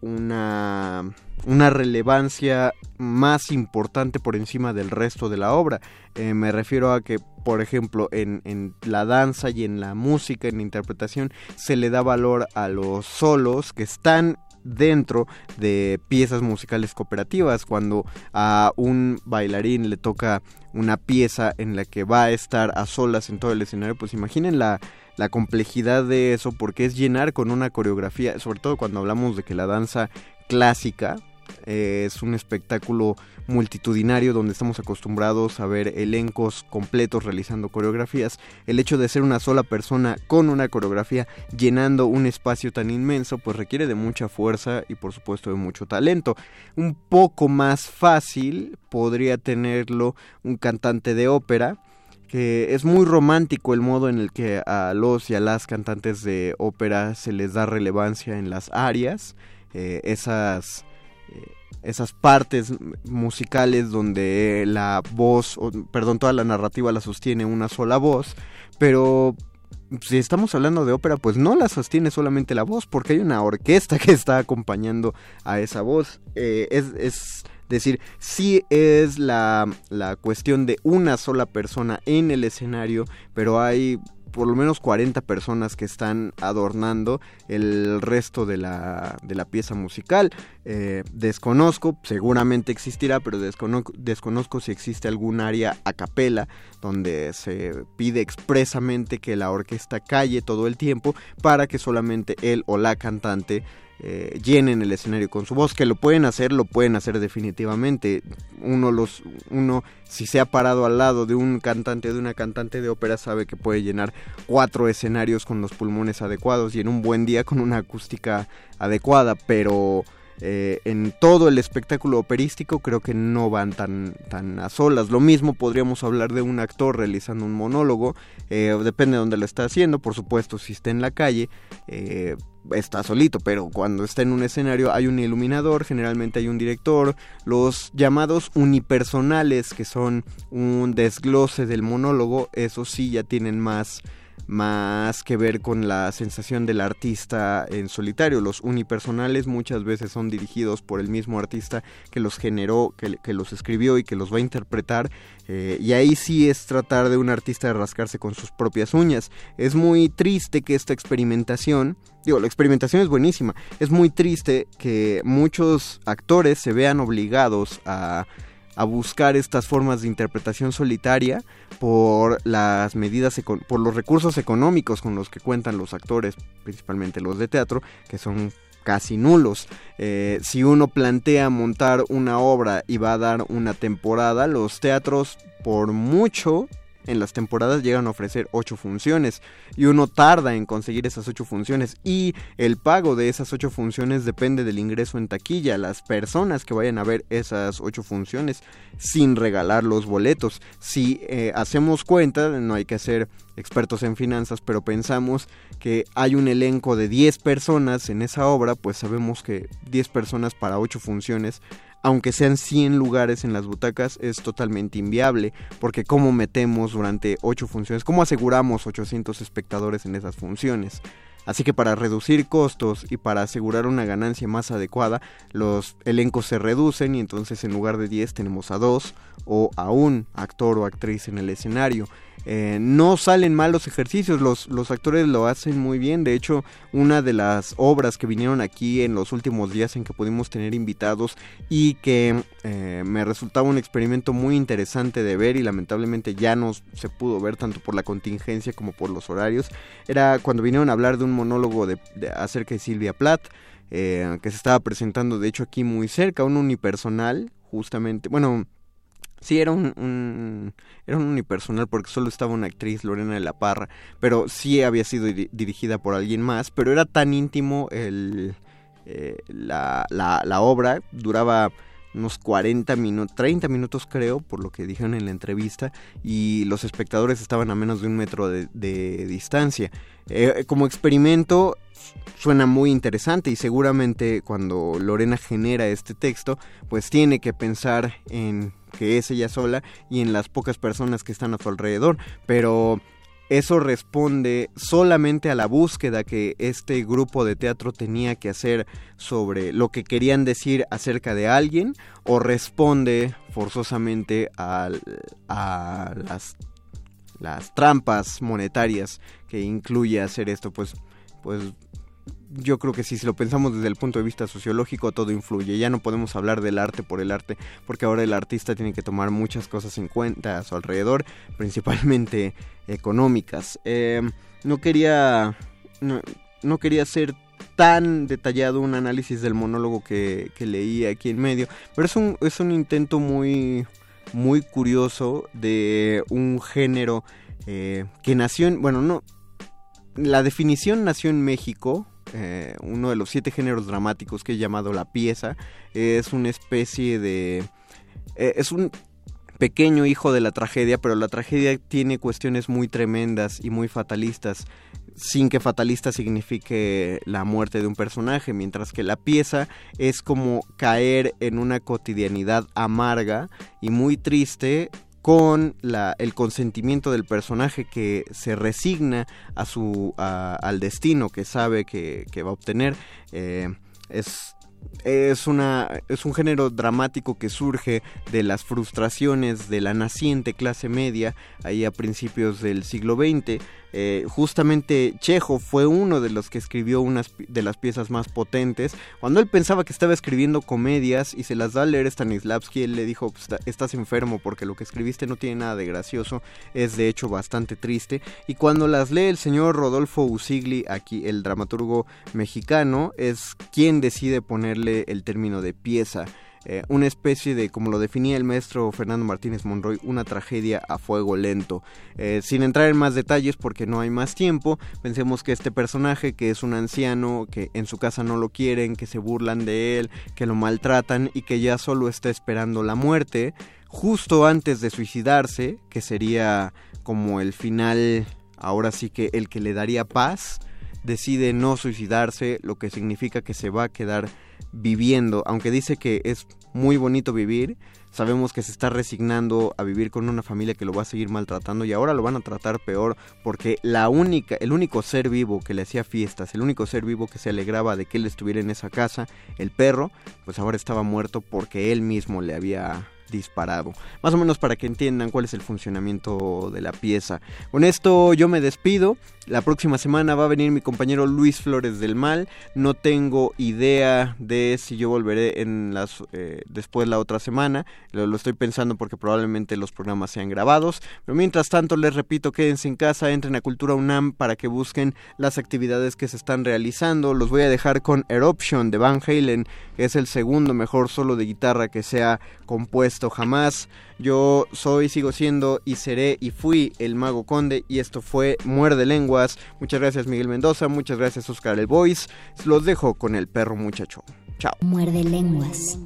una, una relevancia más importante por encima del resto de la obra. Eh, me refiero a que, por ejemplo, en, en, la danza y en la música, en la interpretación, se le da valor a los solos que están dentro de piezas musicales cooperativas. Cuando a un bailarín le toca una pieza en la que va a estar a solas en todo el escenario, pues imaginen la, la complejidad de eso, porque es llenar con una coreografía, sobre todo cuando hablamos de que la danza clásica eh, es un espectáculo multitudinario donde estamos acostumbrados a ver elencos completos realizando coreografías. El hecho de ser una sola persona con una coreografía llenando un espacio tan inmenso pues requiere de mucha fuerza y por supuesto de mucho talento. Un poco más fácil podría tenerlo un cantante de ópera que es muy romántico el modo en el que a los y a las cantantes de ópera se les da relevancia en las áreas, eh, esas, esas partes musicales donde la voz, perdón, toda la narrativa la sostiene una sola voz, pero si estamos hablando de ópera, pues no la sostiene solamente la voz, porque hay una orquesta [LAUGHS] que está acompañando a esa voz. Eh, es, es decir, sí es la, la cuestión de una sola persona en el escenario, pero hay por lo menos 40 personas que están adornando el resto de la, de la pieza musical. Eh, desconozco, seguramente existirá, pero desconozco, desconozco si existe algún área a capela donde se pide expresamente que la orquesta calle todo el tiempo para que solamente él o la cantante eh, llenen el escenario con su voz, que lo pueden hacer, lo pueden hacer definitivamente. Uno los, uno si se ha parado al lado de un cantante de una cantante de ópera sabe que puede llenar cuatro escenarios con los pulmones adecuados y en un buen día con una acústica adecuada, pero eh, en todo el espectáculo operístico creo que no van tan, tan a solas. Lo mismo podríamos hablar de un actor realizando un monólogo, eh, depende de dónde lo está haciendo, por supuesto si está en la calle. Está solito, pero cuando está en un escenario hay un iluminador, generalmente hay un director, los llamados unipersonales que son un desglose del monólogo, eso sí ya tienen más más que ver con la sensación del artista en solitario. Los unipersonales muchas veces son dirigidos por el mismo artista que los generó, que, los escribió y que los va a interpretar. Eh, y ahí sí es tratar de un artista de rascarse con sus propias uñas. Es muy triste que esta experimentación, digo, la experimentación es buenísima, es muy triste que muchos actores se vean obligados a a buscar estas formas de interpretación solitaria por las medidas por los recursos económicos con los que cuentan los actores, principalmente los de teatro, que son casi nulos. Eh, si uno plantea montar una obra y va a dar una temporada, los teatros por mucho en las temporadas llegan a ofrecer ocho funciones y uno tarda en conseguir esas ocho funciones y el pago de esas ocho funciones depende del ingreso en taquilla, las personas que vayan a ver esas ocho funciones sin regalar los boletos. Si eh, hacemos cuenta, no hay que hacer expertos en finanzas, pero pensamos que hay un elenco de 10 personas en esa obra, pues sabemos que 10 personas para 8 funciones aunque sean 100 lugares en las butacas, es totalmente inviable, porque ¿cómo metemos durante 8 funciones? ¿Cómo aseguramos 800 espectadores en esas funciones? Así que para reducir costos y para asegurar una ganancia más adecuada, los elencos se reducen y entonces en lugar de 10 tenemos a 2 o a un actor o actriz en el escenario. Eh, no salen mal los ejercicios, los, los actores lo hacen muy bien. De hecho, una de las obras que vinieron aquí en los últimos días en que pudimos tener invitados y que eh, me resultaba un experimento muy interesante de ver y lamentablemente ya no se pudo ver tanto por la contingencia como por los horarios, era cuando vinieron a hablar de un monólogo de, acerca de Silvia Plath. Eh, que se estaba presentando de hecho aquí muy cerca, un unipersonal, justamente, bueno, Sí, era un, era un unipersonal porque solo estaba una actriz, Lorena de la Parra, pero sí había sido dirigida por alguien más, pero era tan íntimo el, eh, la, la, obra, duraba unos 40 minutos, 30 minutos creo, por lo que dijeron en la entrevista, y los espectadores estaban a menos de un metro de, distancia. Eh, como experimento suena muy interesante y seguramente cuando Lorena genera este texto, pues tiene que pensar en que es ella sola y en las pocas personas que están a su alrededor, pero eso responde solamente a la búsqueda que este grupo de teatro tenía que hacer sobre lo que querían decir acerca de alguien o responde forzosamente a, a las, las trampas monetarias que incluye hacer esto. Pues pues yo creo que si lo pensamos desde el punto de vista sociológico, todo influye. Ya no podemos hablar del arte por el arte, porque ahora el artista tiene que tomar muchas cosas en cuenta a su alrededor, [LAUGHS] principalmente económicas. Em, no quería. No, quería ser tan detallado un análisis del monólogo que, leí aquí en medio, pero es un, es un intento muy, muy curioso de un género eh, que nació en. Bueno, no. La definición nació en México, eh, uno de los siete géneros dramáticos que he llamado la pieza. Es una especie de... Eh, es un pequeño hijo de la tragedia, pero la tragedia tiene cuestiones muy tremendas y muy fatalistas, sin que fatalista signifique la muerte de un personaje, mientras que la pieza es como caer en una cotidianidad amarga y muy triste con la, el consentimiento del personaje que se resigna a su, al destino que sabe que, va a obtener. Eh, es es, una, es un género dramático que surge de las frustraciones de la naciente clase media ahí a principios del siglo XX. Eh, justamente Chejo fue uno de los que escribió unas de las piezas más potentes. Cuando él pensaba que estaba escribiendo comedias y se las da a leer Stanislavski, él le dijo, pues, estás enfermo porque lo que escribiste no tiene nada de gracioso, es de hecho bastante triste. Y cuando las lee el señor Rodolfo Usigli, aquí el dramaturgo mexicano, es quien decide ponerle el término de pieza. Eh, una especie de, como lo definía el maestro Fernando Martínez Monroy, una tragedia a fuego lento. Eh, sin entrar en más detalles porque no hay más tiempo, pensemos que este personaje, que es un anciano, que en su casa no lo quieren, que se burlan de él, que lo maltratan y que ya solo está esperando la muerte, justo antes de suicidarse, que sería como el final, ahora sí que el que le daría paz, decide no suicidarse, lo que significa que se va a quedar viviendo, aunque dice que es muy bonito vivir, sabemos que se está resignando a vivir con una familia que lo va a seguir maltratando y ahora lo van a tratar peor porque la única, el único ser vivo que le hacía fiestas, el único ser vivo que se alegraba de que él estuviera en esa casa, el perro, pues ahora estaba muerto porque él mismo le había disparado. Más o menos para que entiendan cuál es el funcionamiento de la pieza. Con esto yo me despido. La próxima semana va a venir mi compañero Luis Flores del Mal. No tengo idea de si yo volveré en las eh, después la otra semana. Lo, lo, estoy pensando porque probablemente los programas sean grabados. Pero mientras tanto les repito, quédense en casa, entren a Cultura UNAM para que busquen las actividades que se están realizando. Los voy a dejar con Eruption de Van Halen, que es el segundo mejor solo de guitarra que se ha compuesto jamás. Yo soy, sigo siendo y seré y fui el Mago Conde y esto fue Muerde Lenguas. Muchas gracias Miguel Mendoza, muchas gracias Oscar El Voice. Los dejo con el perro muchacho. Chao. Muerde Lenguas.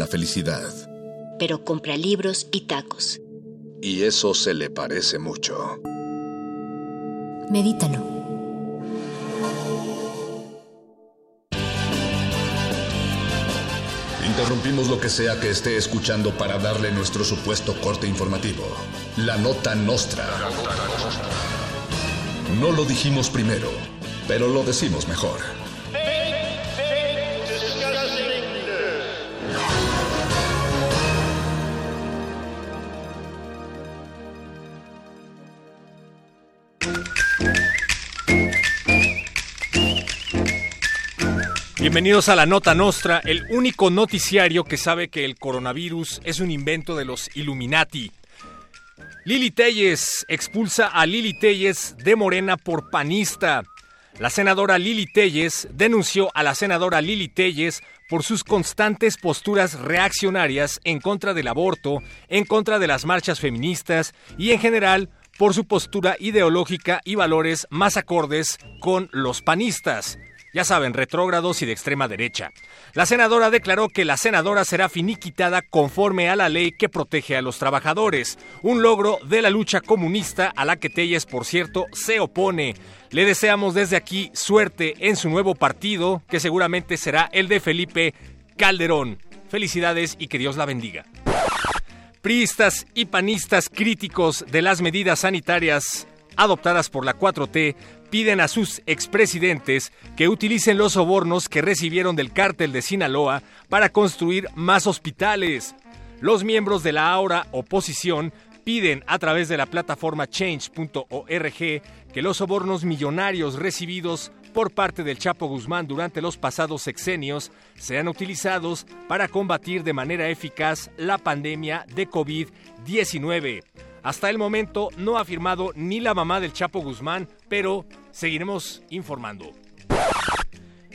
La felicidad. Pero compra libros y tacos. Y eso se le parece mucho. Medítalo. Interrumpimos lo que sea que esté escuchando para darle nuestro supuesto corte informativo. La nota nostra. No lo dijimos primero, pero lo decimos mejor. Bienvenidos a la Nota Nostra, el único noticiario que sabe que el coronavirus es un invento de los Illuminati. Lili Telles expulsa a Lili Telles de Morena por panista. La senadora Lili Telles denunció a la senadora Lili Telles por sus constantes posturas reaccionarias en contra del aborto, en contra de las marchas feministas y en general por su postura ideológica y valores más acordes con los panistas ya saben, retrógrados y de extrema derecha. La senadora declaró que la senadora será finiquitada conforme a la ley que protege a los trabajadores, un logro de la lucha comunista a la que Telles, por cierto, se opone. Le deseamos desde aquí suerte en su nuevo partido, que seguramente será el de Felipe Calderón. Felicidades y que Dios la bendiga. Priistas y panistas críticos de las medidas sanitarias adoptadas por la 4T piden a sus expresidentes que utilicen los sobornos que recibieron del cártel de Sinaloa para construir más hospitales. Los miembros de la ahora oposición piden a través de la plataforma change.org que los sobornos millonarios recibidos por parte del Chapo Guzmán durante los pasados sexenios sean utilizados para combatir de manera eficaz la pandemia de COVID-19. Hasta el momento no ha firmado ni la mamá del Chapo Guzmán, pero seguiremos informando.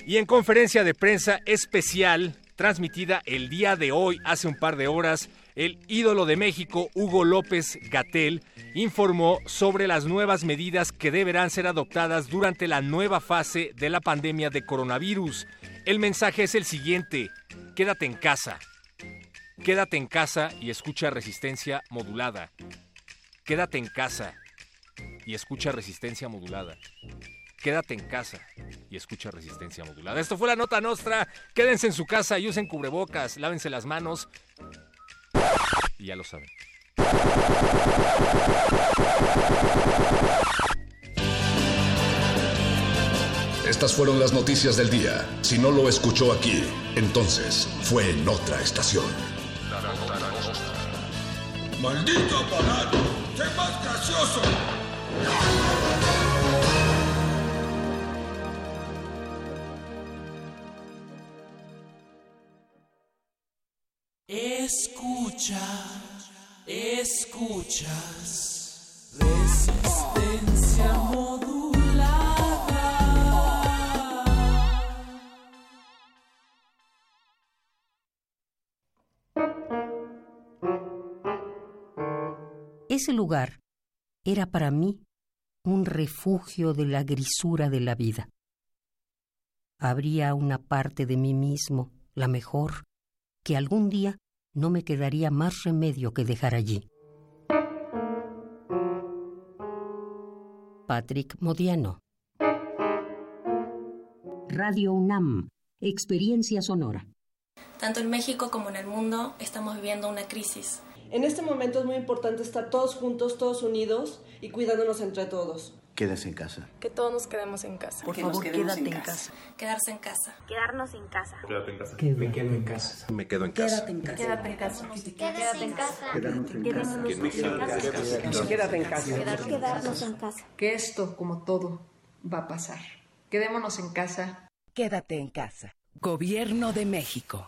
Y en conferencia de prensa especial transmitida el día de hoy, hace un par de horas, el ídolo de México, Hugo López Gatel, informó sobre las nuevas medidas que deberán ser adoptadas durante la nueva fase de la pandemia de coronavirus. El mensaje es el siguiente, quédate en casa. Quédate en casa y escucha resistencia modulada. Quédate en casa y escucha resistencia modulada. Quédate en casa y escucha resistencia modulada. Esto fue la nota nostra. Quédense en su casa y usen cubrebocas, lávense las manos. Y ya lo saben. Estas fueron las noticias del día. Si no lo escuchó aquí, entonces fue en otra estación. ¡Maldito aparato! ¡Sé más gracioso! Escucha, escuchas. Resistencia modulada. Ese lugar era para mí un refugio de la grisura de la vida. Habría una parte de mí mismo, la mejor, que algún día no me quedaría más remedio que dejar allí. Patrick Modiano. Radio UNAM, Experiencia Sonora. Tanto en México como en el mundo estamos viviendo una crisis en este momento es muy importante estar todos juntos, todos unidos y cuidándonos entre todos. Quédese en casa. Que todos nos quedemos en casa. Por favor, quédate en casa. Quedarse en casa. Quedarnos en casa. Quédate en casa. Me quedo en casa. Me quedo en casa. Quédate en casa. Quédate en casa. Quédate en casa. Quedarnos en casa. Quédate en casa. Quedarnos en casa. Que esto, como todo, va a pasar. Quedémonos en casa. Quédate en casa. Gobierno de México.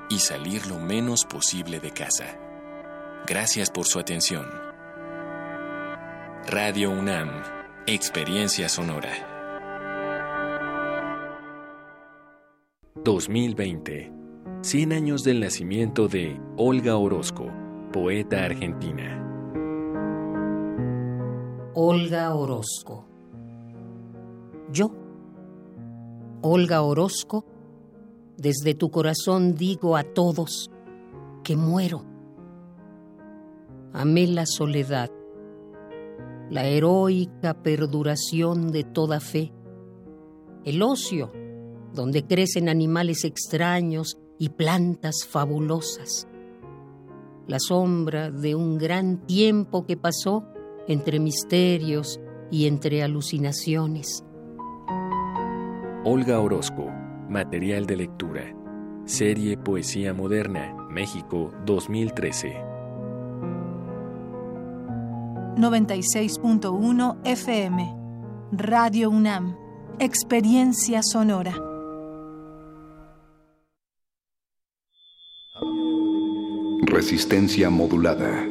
y salir lo menos posible de casa. Gracias por su atención. Radio UNAM, Experiencia Sonora. 2020. 100 años del nacimiento de Olga Orozco, poeta argentina. Olga Orozco. Yo, Olga Orozco, desde tu corazón digo a todos que muero. Amé la soledad, la heroica perduración de toda fe, el ocio, donde crecen animales extraños y plantas fabulosas, la sombra de un gran tiempo que pasó entre misterios y entre alucinaciones. Olga Orozco, material de lectura. Serie Poesía Moderna, México 2013. 96.1 FM. Radio UNAM. Experiencia sonora. Resistencia modulada.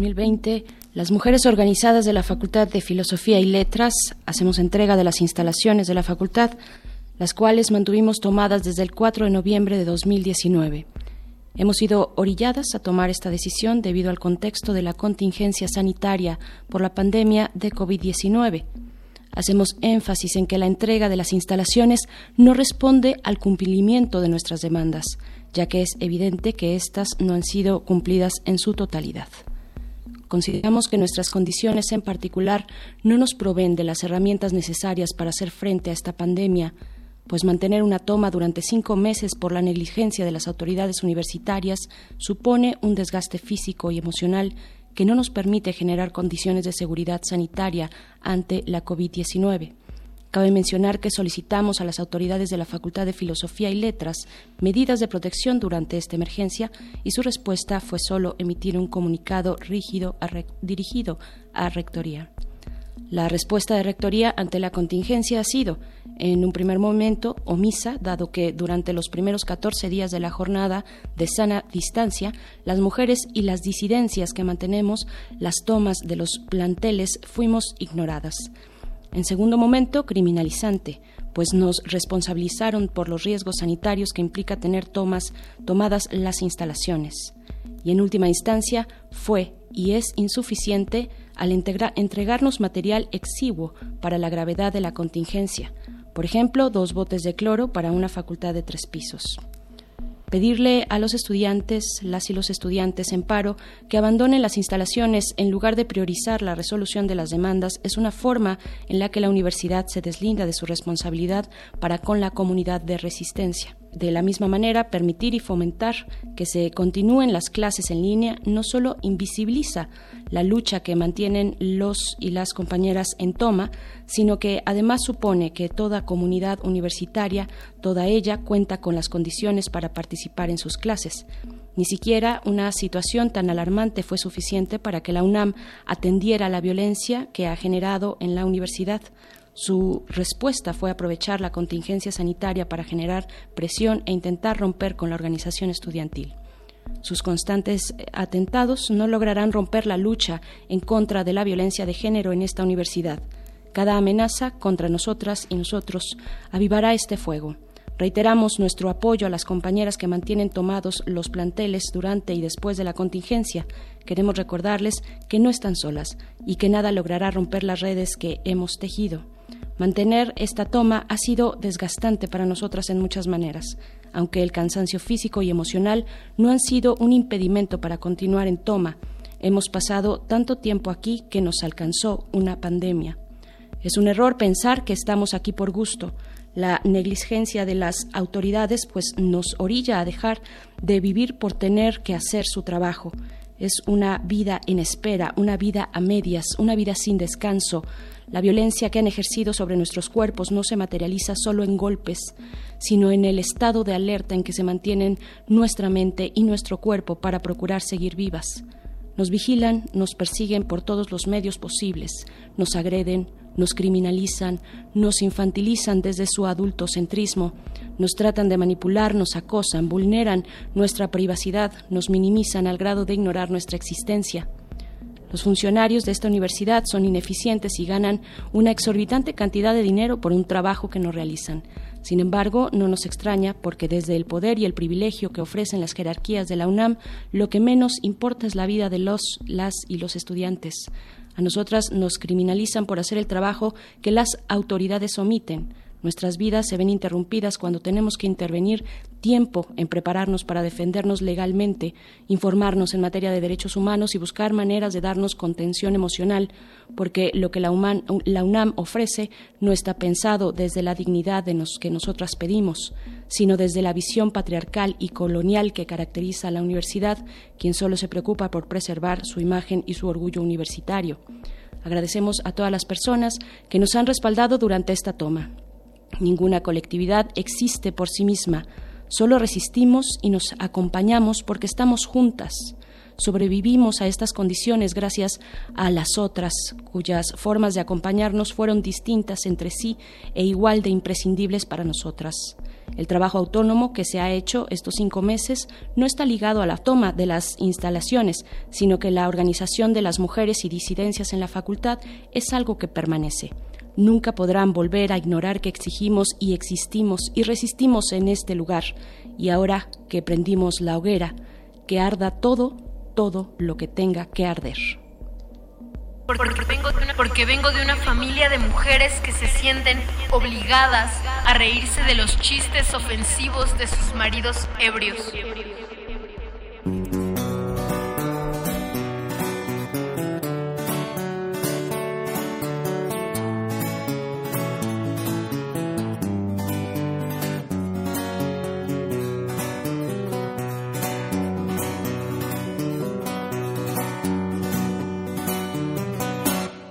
2020, las mujeres organizadas de la Facultad de Filosofía y Letras hacemos entrega de las instalaciones de la facultad, las cuales mantuvimos tomadas desde el 4 de noviembre de 2019. Hemos sido orilladas a tomar esta decisión debido al contexto de la contingencia sanitaria por la pandemia de COVID-19. Hacemos énfasis en que la entrega de las instalaciones no responde al cumplimiento de nuestras demandas, ya que es evidente que éstas no han sido cumplidas en su totalidad. Consideramos que nuestras condiciones en particular no nos proveen de las herramientas necesarias para hacer frente a esta pandemia, pues mantener una toma durante cinco meses por la negligencia de las autoridades universitarias supone un desgaste físico y emocional que no nos permite generar condiciones de seguridad sanitaria ante la COVID-19. Cabe mencionar que solicitamos a las autoridades de la Facultad de Filosofía y Letras medidas de protección durante esta emergencia y su respuesta fue solo emitir un comunicado rígido dirigido a Rectoría. La respuesta de Rectoría ante la contingencia ha sido, en un primer momento, omisa, dado que durante los primeros 14 días de la jornada de sana distancia, las mujeres y las disidencias que mantenemos las tomas de los planteles fuimos ignoradas. En segundo momento, criminalizante, pues nos responsabilizaron por los riesgos sanitarios que implica tener tomas tomadas las instalaciones. Y en última instancia, fue y es insuficiente al entregarnos material exiguo para la gravedad de la contingencia. Por ejemplo, dos botes de cloro para una facultad de tres pisos pedirle a los estudiantes, las y los estudiantes en paro, que abandonen las instalaciones en lugar de priorizar la resolución de las demandas es una forma en la que la universidad se deslinda de su responsabilidad para con la comunidad de resistencia. De la misma manera, permitir y fomentar que se continúen las clases en línea no solo invisibiliza la lucha que mantienen los y las compañeras en toma, sino que además supone que toda comunidad universitaria, toda ella, cuenta con las condiciones para participar en sus clases. Ni siquiera una situación tan alarmante fue suficiente para que la UNAM atendiera la violencia que ha generado en la universidad. Su respuesta fue aprovechar la contingencia sanitaria para generar presión e intentar romper con la organización estudiantil. Sus constantes eh, atentados no lograrán romper la lucha en contra de la violencia de género en esta universidad. Cada amenaza contra nosotras y nosotros avivará este fuego. Reiteramos nuestro apoyo a las compañeras que mantienen tomados los planteles durante y después de la contingencia. Queremos recordarles que no están solas y que nada logrará romper las redes que hemos tejido. Mantener esta toma ha sido desgastante para nosotras en muchas maneras, aunque el cansancio físico y emocional no han sido un impedimento para continuar en toma. Hemos pasado tanto tiempo aquí que nos alcanzó una pandemia. Es un error pensar que estamos aquí por gusto. La negligencia de las autoridades pues nos orilla a dejar de vivir por tener que hacer su trabajo. Es una vida en espera, una vida a medias, una vida sin descanso. La violencia que han ejercido sobre nuestros cuerpos no se materializa solo en golpes, sino en el estado de alerta en que se mantienen nuestra mente y nuestro cuerpo para procurar seguir vivas. Nos vigilan, nos persiguen por todos los medios posibles, nos agreden, nos criminalizan, nos infantilizan desde su adultocentrismo, nos tratan de manipular, nos acosan, vulneran nuestra privacidad, nos minimizan al grado de ignorar nuestra existencia. Los funcionarios de esta universidad son ineficientes y ganan una exorbitante cantidad de dinero por un trabajo que no realizan. Sin embargo, no nos extraña porque desde el poder y el privilegio que ofrecen las jerarquías de la UNAM, lo que menos importa es la vida de los, las y los estudiantes. A nosotras nos criminalizan por hacer el trabajo que las autoridades omiten. Nuestras vidas se ven interrumpidas cuando tenemos que intervenir tiempo en prepararnos para defendernos legalmente, informarnos en materia de derechos humanos y buscar maneras de darnos contención emocional, porque lo que la, UNAM ofrece no está pensado desde la dignidad de los que nosotras pedimos, sino desde la visión patriarcal y colonial que caracteriza a la universidad, quien solo se preocupa por preservar su imagen y su orgullo universitario. Agradecemos a todas las personas que nos han respaldado durante esta toma. Ninguna colectividad existe por sí misma, solo resistimos y nos acompañamos porque estamos juntas. Sobrevivimos a estas condiciones gracias a las otras, cuyas formas de acompañarnos fueron distintas entre sí e igual de imprescindibles para nosotras. El trabajo autónomo que se ha hecho estos cinco meses no está ligado a la toma de las instalaciones, sino que la organización de las mujeres y disidencias en la facultad es algo que permanece. Nunca podrán volver a ignorar que exigimos y existimos y resistimos en este lugar. Y ahora que prendimos la hoguera, que arda todo, todo lo que tenga que arder. Porque vengo, de una, porque vengo de una familia de mujeres que se sienten obligadas a reírse de los chistes ofensivos de sus maridos ebrios.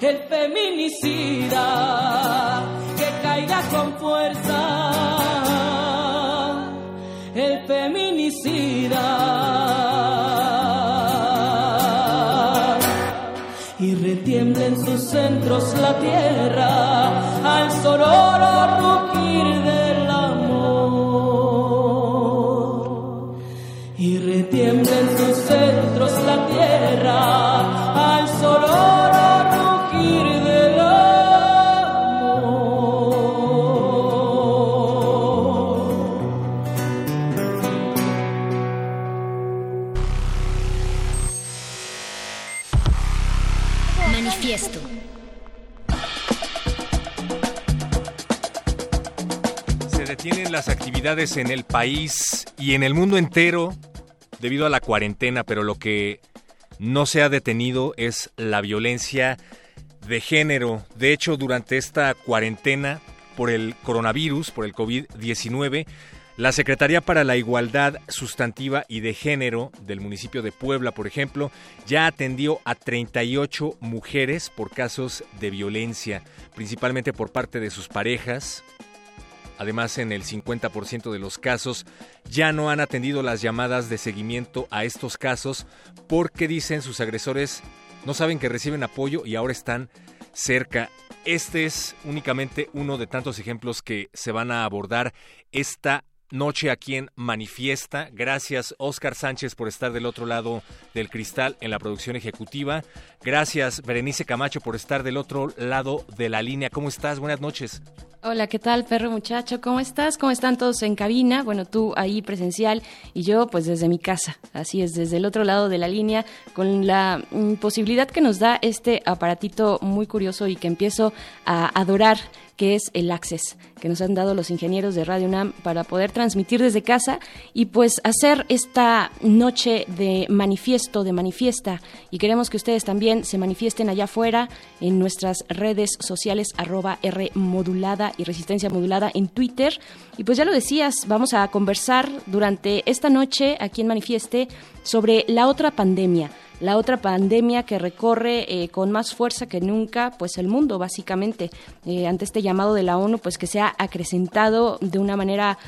el feminicida, que caiga con fuerza el feminicida. Y retiembla en sus centros la tierra al sonoro rugir en el país y en el mundo entero debido a la cuarentena, pero lo que no se ha detenido es la violencia de género. De hecho, durante esta cuarentena por el coronavirus, por el COVID-19, la Secretaría para la Igualdad Sustantiva y de Género del municipio de Puebla, por ejemplo, ya atendió a 38 mujeres por casos de violencia, principalmente por parte de sus parejas, Además, en el 50% de los casos ya no han atendido las llamadas de seguimiento a estos casos porque dicen sus agresores no saben que reciben apoyo y ahora están cerca. Este es únicamente uno de tantos ejemplos que se van a abordar esta noche aquí en Manifiesta. Gracias Oscar Sánchez por estar del otro lado del cristal en la producción ejecutiva. Gracias Berenice Camacho por estar del otro lado de la línea. ¿Cómo estás? Buenas noches. Hola, ¿qué tal, perro muchacho? ¿Cómo estás? ¿Cómo están todos en cabina? Bueno, tú ahí presencial y yo pues desde mi casa. Así es, desde el otro lado de la línea, con la mm, posibilidad que nos da este aparatito muy curioso y que empiezo a adorar que es el Access, que nos han dado los ingenieros de Radio UNAM para poder transmitir desde casa y pues hacer esta noche de manifiesto, de manifiesta. Y queremos que ustedes también se manifiesten allá afuera en nuestras redes sociales, arroba R modulada y resistencia modulada en Twitter. Y pues ya lo decías, vamos a conversar durante esta noche aquí en Manifieste sobre la otra pandemia la otra pandemia que recorre eh, con más fuerza que nunca pues el mundo básicamente eh, ante este llamado de la ONU pues que se ha acrecentado de una manera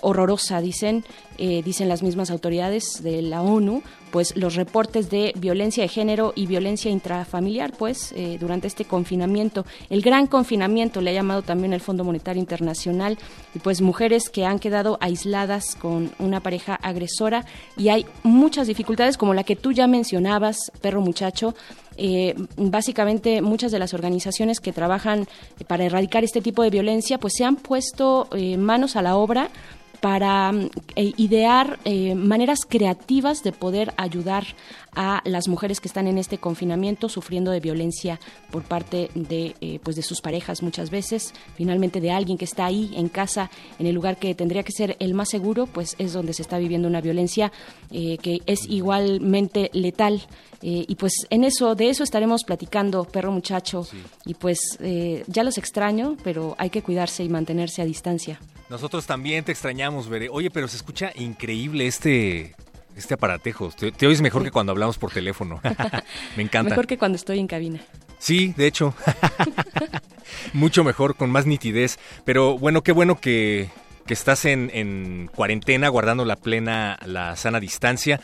horrorosa dicen eh, dicen las mismas autoridades de la ONU pues los reportes de violencia de género y violencia intrafamiliar pues eh, durante este confinamiento. El gran confinamiento le ha llamado también el Fondo Monetario Internacional y pues mujeres que han quedado aisladas con una pareja agresora. Y hay muchas dificultades como la que tú ya mencionabas perro muchacho. Eh, básicamente muchas de las organizaciones que trabajan para erradicar este tipo de violencia pues se han puesto eh, manos a la obra para eh, idear eh, maneras creativas de poder ayudar a las mujeres que están en este confinamiento sufriendo de violencia por parte de eh, pues de sus parejas muchas veces. Finalmente de alguien que está ahí en casa en el lugar que tendría que ser el más seguro pues es donde se está viviendo una violencia que es igualmente letal. Y pues en eso de eso estaremos platicando perro muchacho. Y pues ya los extraño pero hay que cuidarse y mantenerse a distancia Nosotros también te extrañamos, Bere. Oye, pero se escucha increíble este este aparatejo. Te, te oyes mejor que cuando hablamos por teléfono. [LAUGHS] Me encanta. Mejor que cuando estoy en cabina. Sí, de hecho. [LAUGHS] Mucho mejor, con más nitidez. Pero bueno, qué bueno que, que estás en, en cuarentena, guardando la plena, la sana distancia.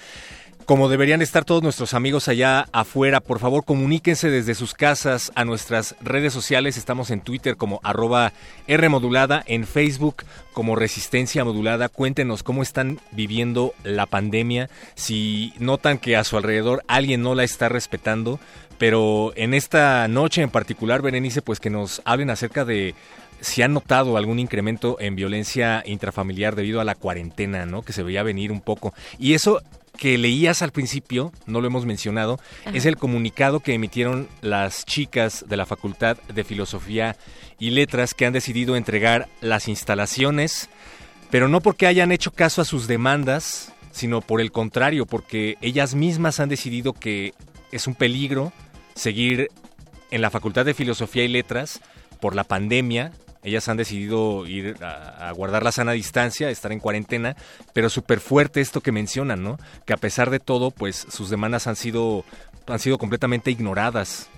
Como deberían estar todos nuestros amigos allá afuera, por favor comuníquense desde sus casas a nuestras redes sociales. Estamos en Twitter como arroba Rmodulada, en Facebook como Resistencia Modulada. Cuéntenos cómo están viviendo la pandemia, si notan que a su alrededor alguien no la está respetando. Pero en esta noche en particular, Berenice, pues que nos hablen acerca de si han notado algún incremento en violencia intrafamiliar debido a la cuarentena, ¿no? Que se veía venir un poco. Y eso que leías al principio, no lo hemos mencionado, Ajá. es el comunicado que emitieron las chicas de la Facultad de Filosofía y Letras que han decidido entregar las instalaciones, pero no porque hayan hecho caso a sus demandas, sino por el contrario, porque ellas mismas han decidido que es un peligro seguir en la Facultad de Filosofía y Letras por la pandemia. Ellas han decidido ir a, guardar la sana distancia, estar en cuarentena, pero súper fuerte esto que mencionan, ¿no? Que a pesar de todo, pues sus demandas han sido, han sido completamente ignoradas.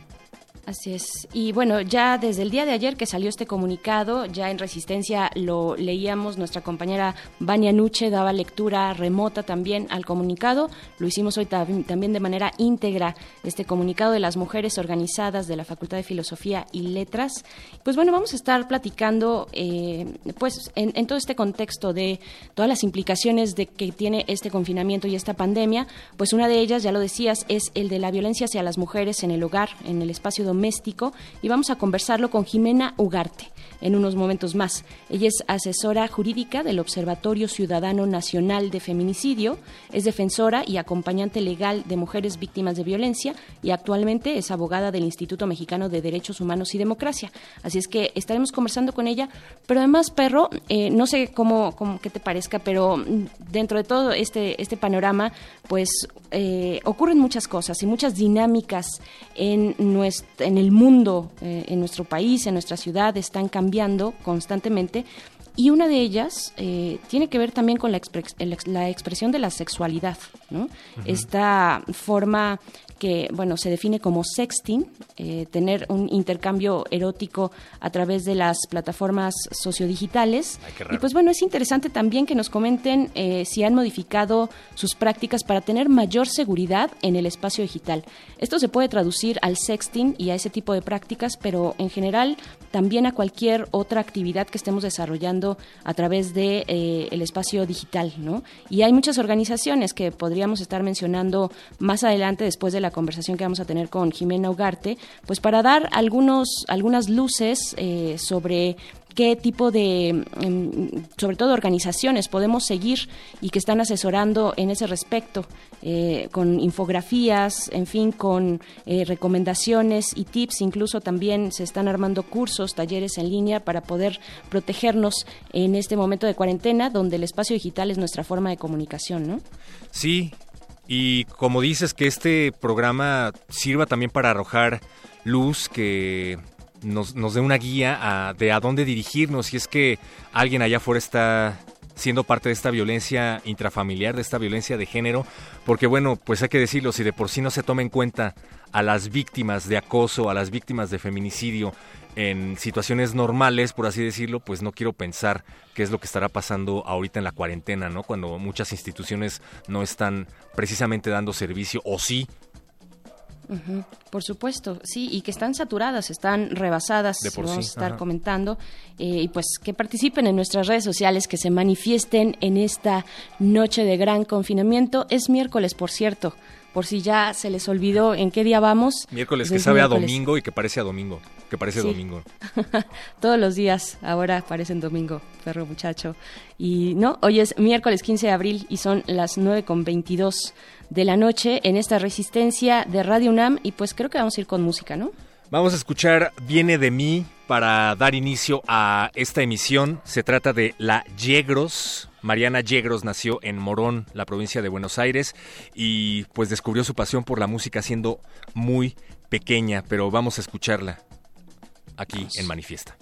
Así es. Y bueno, ya desde el día de ayer que salió este comunicado, ya en Resistencia lo leíamos, nuestra compañera Vania Nuche daba lectura remota también al comunicado. Lo hicimos hoy también de manera íntegra, este comunicado de las mujeres organizadas de la Facultad de Filosofía y Letras. Pues bueno, vamos a estar platicando eh, pues en, en todo este contexto de todas las implicaciones de que tiene este confinamiento y esta pandemia. Pues una de ellas, ya lo decías, es el de la violencia hacia las mujeres en el hogar, en el espacio doméstico, y vamos a conversarlo con Jimena Ugarte en unos momentos más. Ella es asesora jurídica del Observatorio Ciudadano Nacional de Feminicidio, es defensora y acompañante legal de mujeres víctimas de violencia y actualmente es abogada del Instituto Mexicano de Derechos Humanos y Democracia. Así es que estaremos conversando con ella, pero además, Perro, eh, no sé cómo, cómo que te parezca, pero dentro de todo este, este panorama, pues eh, ocurren muchas cosas y muchas dinámicas en, nuestro, en el mundo, eh, en nuestro país, en nuestra ciudad, están cambiando constantemente. Y una de ellas eh, tiene que ver también con la, expre- la expresión de la sexualidad, ¿no? Esta forma que, bueno, se define como sexting, eh, tener un intercambio erótico a través de las plataformas sociodigitales. Ay, y pues bueno, es interesante también que nos comenten eh, si han modificado sus prácticas para tener mayor seguridad en el espacio digital. Esto se puede traducir al sexting y a ese tipo de prácticas, pero en general también a cualquier otra actividad que estemos desarrollando a través de eh, el espacio digital, ¿no? Y hay muchas organizaciones que podríamos estar mencionando más adelante después de la conversación que vamos a tener con Jimena Ugarte, pues para dar algunos algunas luces eh, sobre qué tipo de, em, sobre todo organizaciones, podemos seguir y que están asesorando en ese respecto, eh, con infografías, en fin, con eh, recomendaciones y tips. Incluso también se están armando cursos, talleres en línea para poder protegernos en este momento de cuarentena, donde el espacio digital es nuestra forma de comunicación, ¿no? Sí, y como dices que este programa sirva también para arrojar luz, que nos, nos dé una guía a- de a dónde dirigirnos, si es que alguien allá afuera está siendo parte de esta violencia intrafamiliar, de esta violencia de género, porque bueno, pues hay que decirlo, si de por sí no se toma en cuenta a las víctimas de acoso, a las víctimas de feminicidio en situaciones normales, por así decirlo, pues no quiero pensar qué es lo que estará pasando ahorita en la cuarentena, ¿no? Cuando muchas instituciones no están precisamente dando servicio, o sí, Por supuesto, sí, y que están saturadas, están rebasadas, De por vamos sí, a estar ajá. comentando, eh, y pues que participen en nuestras redes sociales, que se manifiesten en esta noche de gran confinamiento. Es miércoles, por cierto, por si ya se les olvidó en qué día vamos. miércoles que sabe a domingo y que parece a domingo, que parece Sí. domingo. [LAUGHS] Todos los días ahora parecen domingo, perro muchacho. Y no, hoy es miércoles 15 de abril y son las 9 con 22 de la noche en esta resistencia de Radio UNAM y pues creo que vamos a ir con música, ¿no? Vamos a escuchar Viene de mí para dar inicio a esta emisión. Se trata de La Yegros. Mariana Yegros nació en Morón, la provincia de Buenos Aires, y pues descubrió su pasión por la música siendo muy pequeña, pero vamos a escucharla aquí en Manifiesta.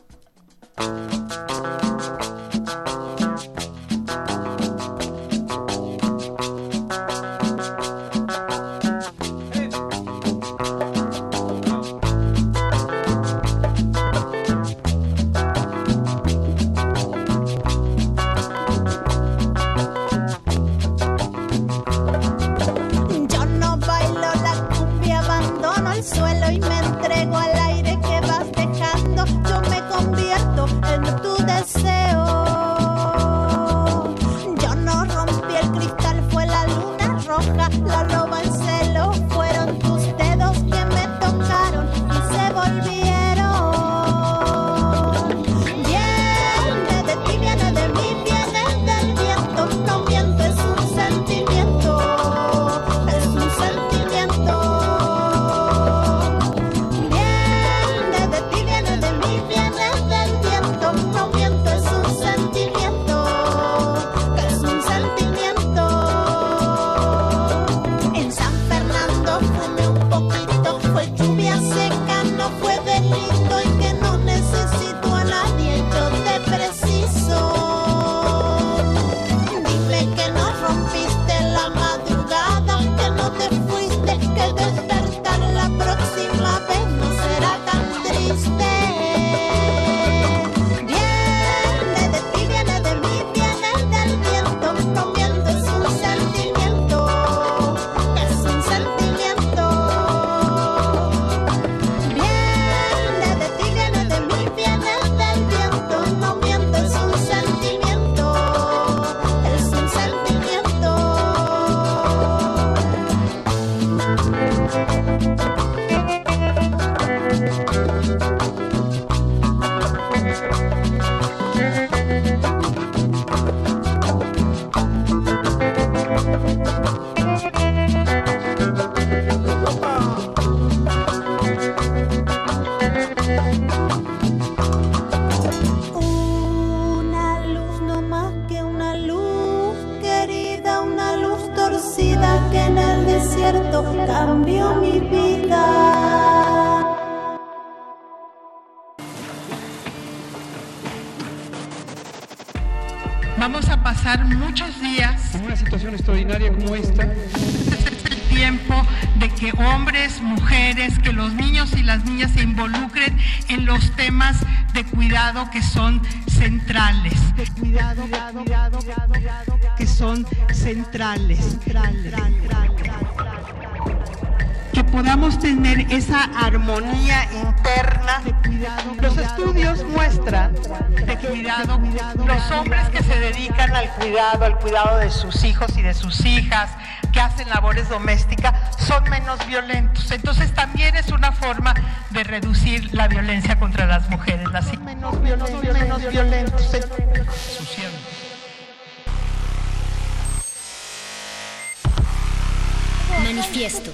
Las niñas se involucren en los temas de cuidado que son centrales. De cuidado, cuidado, cuidado, cuidado que son centrales. centrales que podamos tener esa armonía interna. Los estudios muestran de cuidado, los hombres que se dedican al cuidado, al cuidado de sus hijos y de sus hijas, que hacen labores domésticas, son menos violentos. Entonces también es una forma de reducir la violencia contra las mujeres. Las menos violentos, menos violentos. Manifiesto.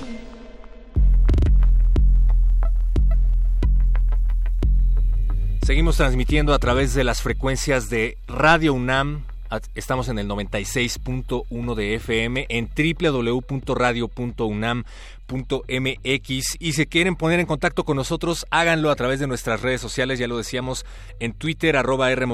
Seguimos transmitiendo a través de las frecuencias de Radio UNAM. Estamos en el 96.1 de FM en www.radio.unam MX y si quieren poner en contacto con nosotros, háganlo a través de nuestras redes sociales, ya lo decíamos, en Twitter, arroba R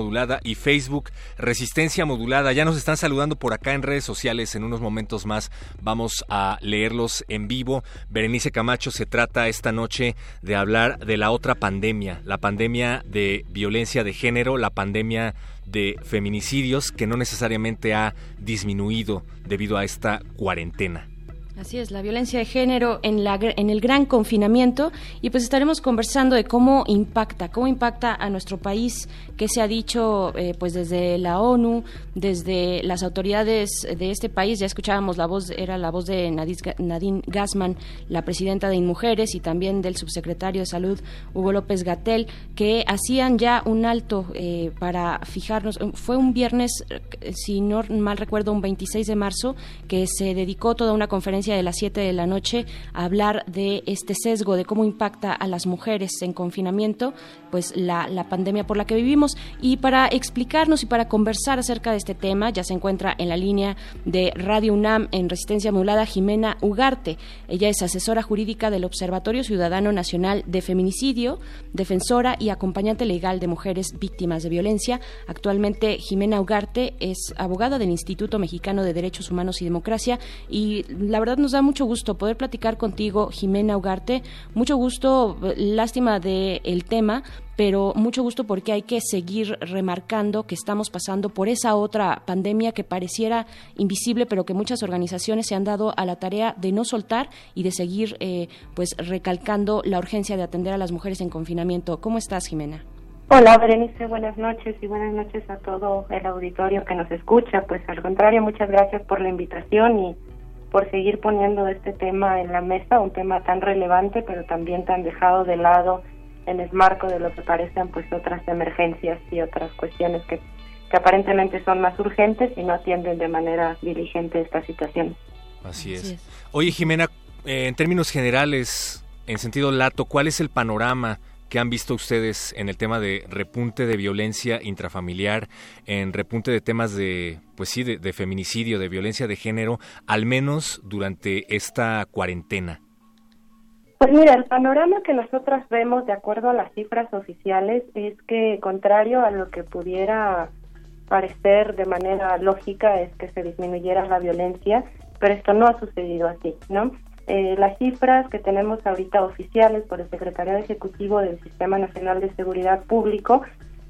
y Facebook, Resistencia Modulada. Ya nos están saludando por acá en redes sociales, en unos momentos más vamos a leerlos en vivo. Berenice Camacho se trata esta noche de hablar de la otra pandemia, la pandemia de violencia de género, la pandemia de feminicidios que no necesariamente ha disminuido debido a esta cuarentena. Así es, la violencia de género en, la, en el gran confinamiento y pues estaremos conversando de cómo impacta, cómo impacta a nuestro país, qué se ha dicho eh, pues desde la ONU, desde las autoridades de este país, ya escuchábamos la voz, era la voz de Nadine Gassman, la presidenta de InMujeres y también del subsecretario de Salud Hugo López Gatel, que hacían ya un alto eh, para fijarnos, fue un viernes, eh, si no mal recuerdo, un 26 de marzo, que se dedicó toda una conferencia de las 7 de la noche a hablar de este sesgo, de cómo impacta a las mujeres en confinamiento, pues la, la pandemia por la que vivimos. Y para explicarnos y para conversar acerca de este tema, ya se encuentra en la línea de Radio UNAM en Resistencia Modulada Jimena Ugarte. Ella es asesora jurídica del Observatorio Ciudadano Nacional de Feminicidio, defensora y acompañante legal de mujeres víctimas de violencia. Actualmente Jimena Ugarte es abogada del Instituto Mexicano de Derechos Humanos y Democracia y la verdad nos da mucho gusto poder platicar contigo, Jimena Ugarte. Mucho gusto, lástima del el tema, pero mucho gusto porque hay que seguir remarcando que estamos pasando por esa otra pandemia que pareciera invisible, pero que muchas organizaciones se han dado a la tarea de no soltar y de seguir eh, pues recalcando la urgencia de atender a las mujeres en confinamiento. ¿Cómo estás, Jimena? Hola, Berenice, buenas noches y buenas noches a todo el auditorio que nos escucha. Pues al contrario, muchas gracias por la invitación y por seguir poniendo este tema en la mesa, un tema tan relevante, pero también tan dejado de lado en el marco de lo que parecen pues otras emergencias y otras cuestiones que, que aparentemente son más urgentes y no atienden de manera diligente esta situación. Así es. Oye, Jimena, eh, en términos generales, en sentido lato, ¿cuál es el panorama que han visto ustedes en el tema de repunte de violencia intrafamiliar, en repunte de temas de, pues sí, de, feminicidio, de violencia de género, al menos durante esta cuarentena? Pues mira, el panorama que nosotras vemos de acuerdo a las cifras oficiales es que, contrario a lo que pudiera parecer de manera lógica, es que se disminuyera la violencia, pero esto no ha sucedido así, ¿no? Eh, las cifras que tenemos ahorita oficiales por el Secretariado Ejecutivo del Sistema Nacional de Seguridad Público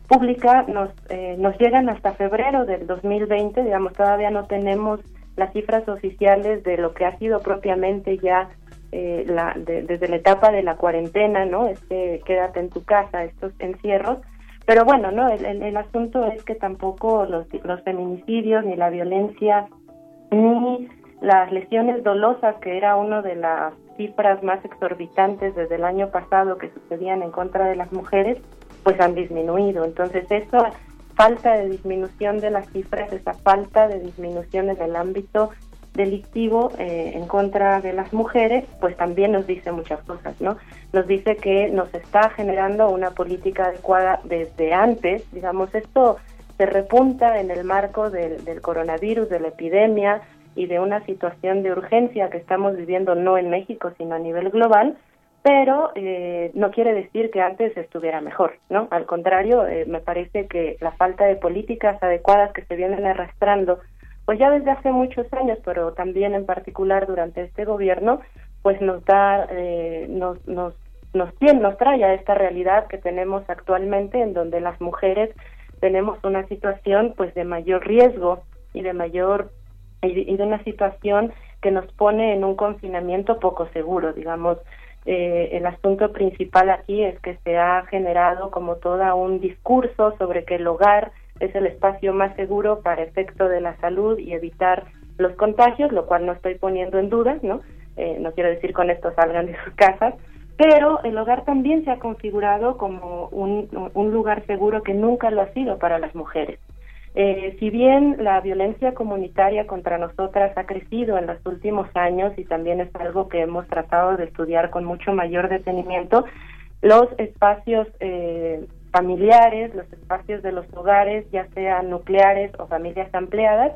Pública nos, eh, nos llegan hasta febrero del 2020, digamos, todavía no tenemos las cifras oficiales de lo que ha sido propiamente ya eh, la, desde la etapa de la cuarentena, ¿no? Este, quédate en tu casa, estos encierros. Pero bueno, ¿no? El, el asunto es que tampoco los, los feminicidios, ni la violencia, ni las lesiones dolosas, que era una de las cifras más exorbitantes desde el año pasado que sucedían en contra de las mujeres, pues han disminuido. Entonces, esa falta de disminución de las cifras, esa falta de disminución en el ámbito delictivo eh, en contra de las mujeres, pues también nos dice muchas cosas, ¿no? Nos dice que nos está generando una política adecuada desde antes, digamos, esto se repunta en el marco del, del coronavirus, de la epidemia, y de una situación de urgencia que estamos viviendo no en México, sino a nivel global, pero eh, no quiere decir que antes estuviera mejor, ¿no? Al contrario, eh, me parece que la falta de políticas adecuadas que se vienen arrastrando, pues ya desde hace muchos años, pero también en particular durante este gobierno, pues nos da, eh, nos, nos, nos, tiene, nos trae a esta realidad que tenemos actualmente, en donde las mujeres tenemos una situación, pues, de mayor riesgo y de mayor y de una situación que nos pone en un confinamiento poco seguro, digamos eh, el asunto principal aquí es que se ha generado como todo un discurso sobre que el hogar es el espacio más seguro para efecto de la salud y evitar los contagios, lo cual no estoy poniendo en duda, ¿no? Eh, no quiero decir con esto salgan de sus casas, pero el hogar también se ha configurado como un lugar seguro que nunca lo ha sido para las mujeres. Eh, si bien la violencia comunitaria contra nosotras ha crecido en los últimos años y también es algo que hemos tratado de estudiar con mucho mayor detenimiento, los espacios eh, familiares, los espacios de los hogares, ya sean nucleares o familias ampliadas,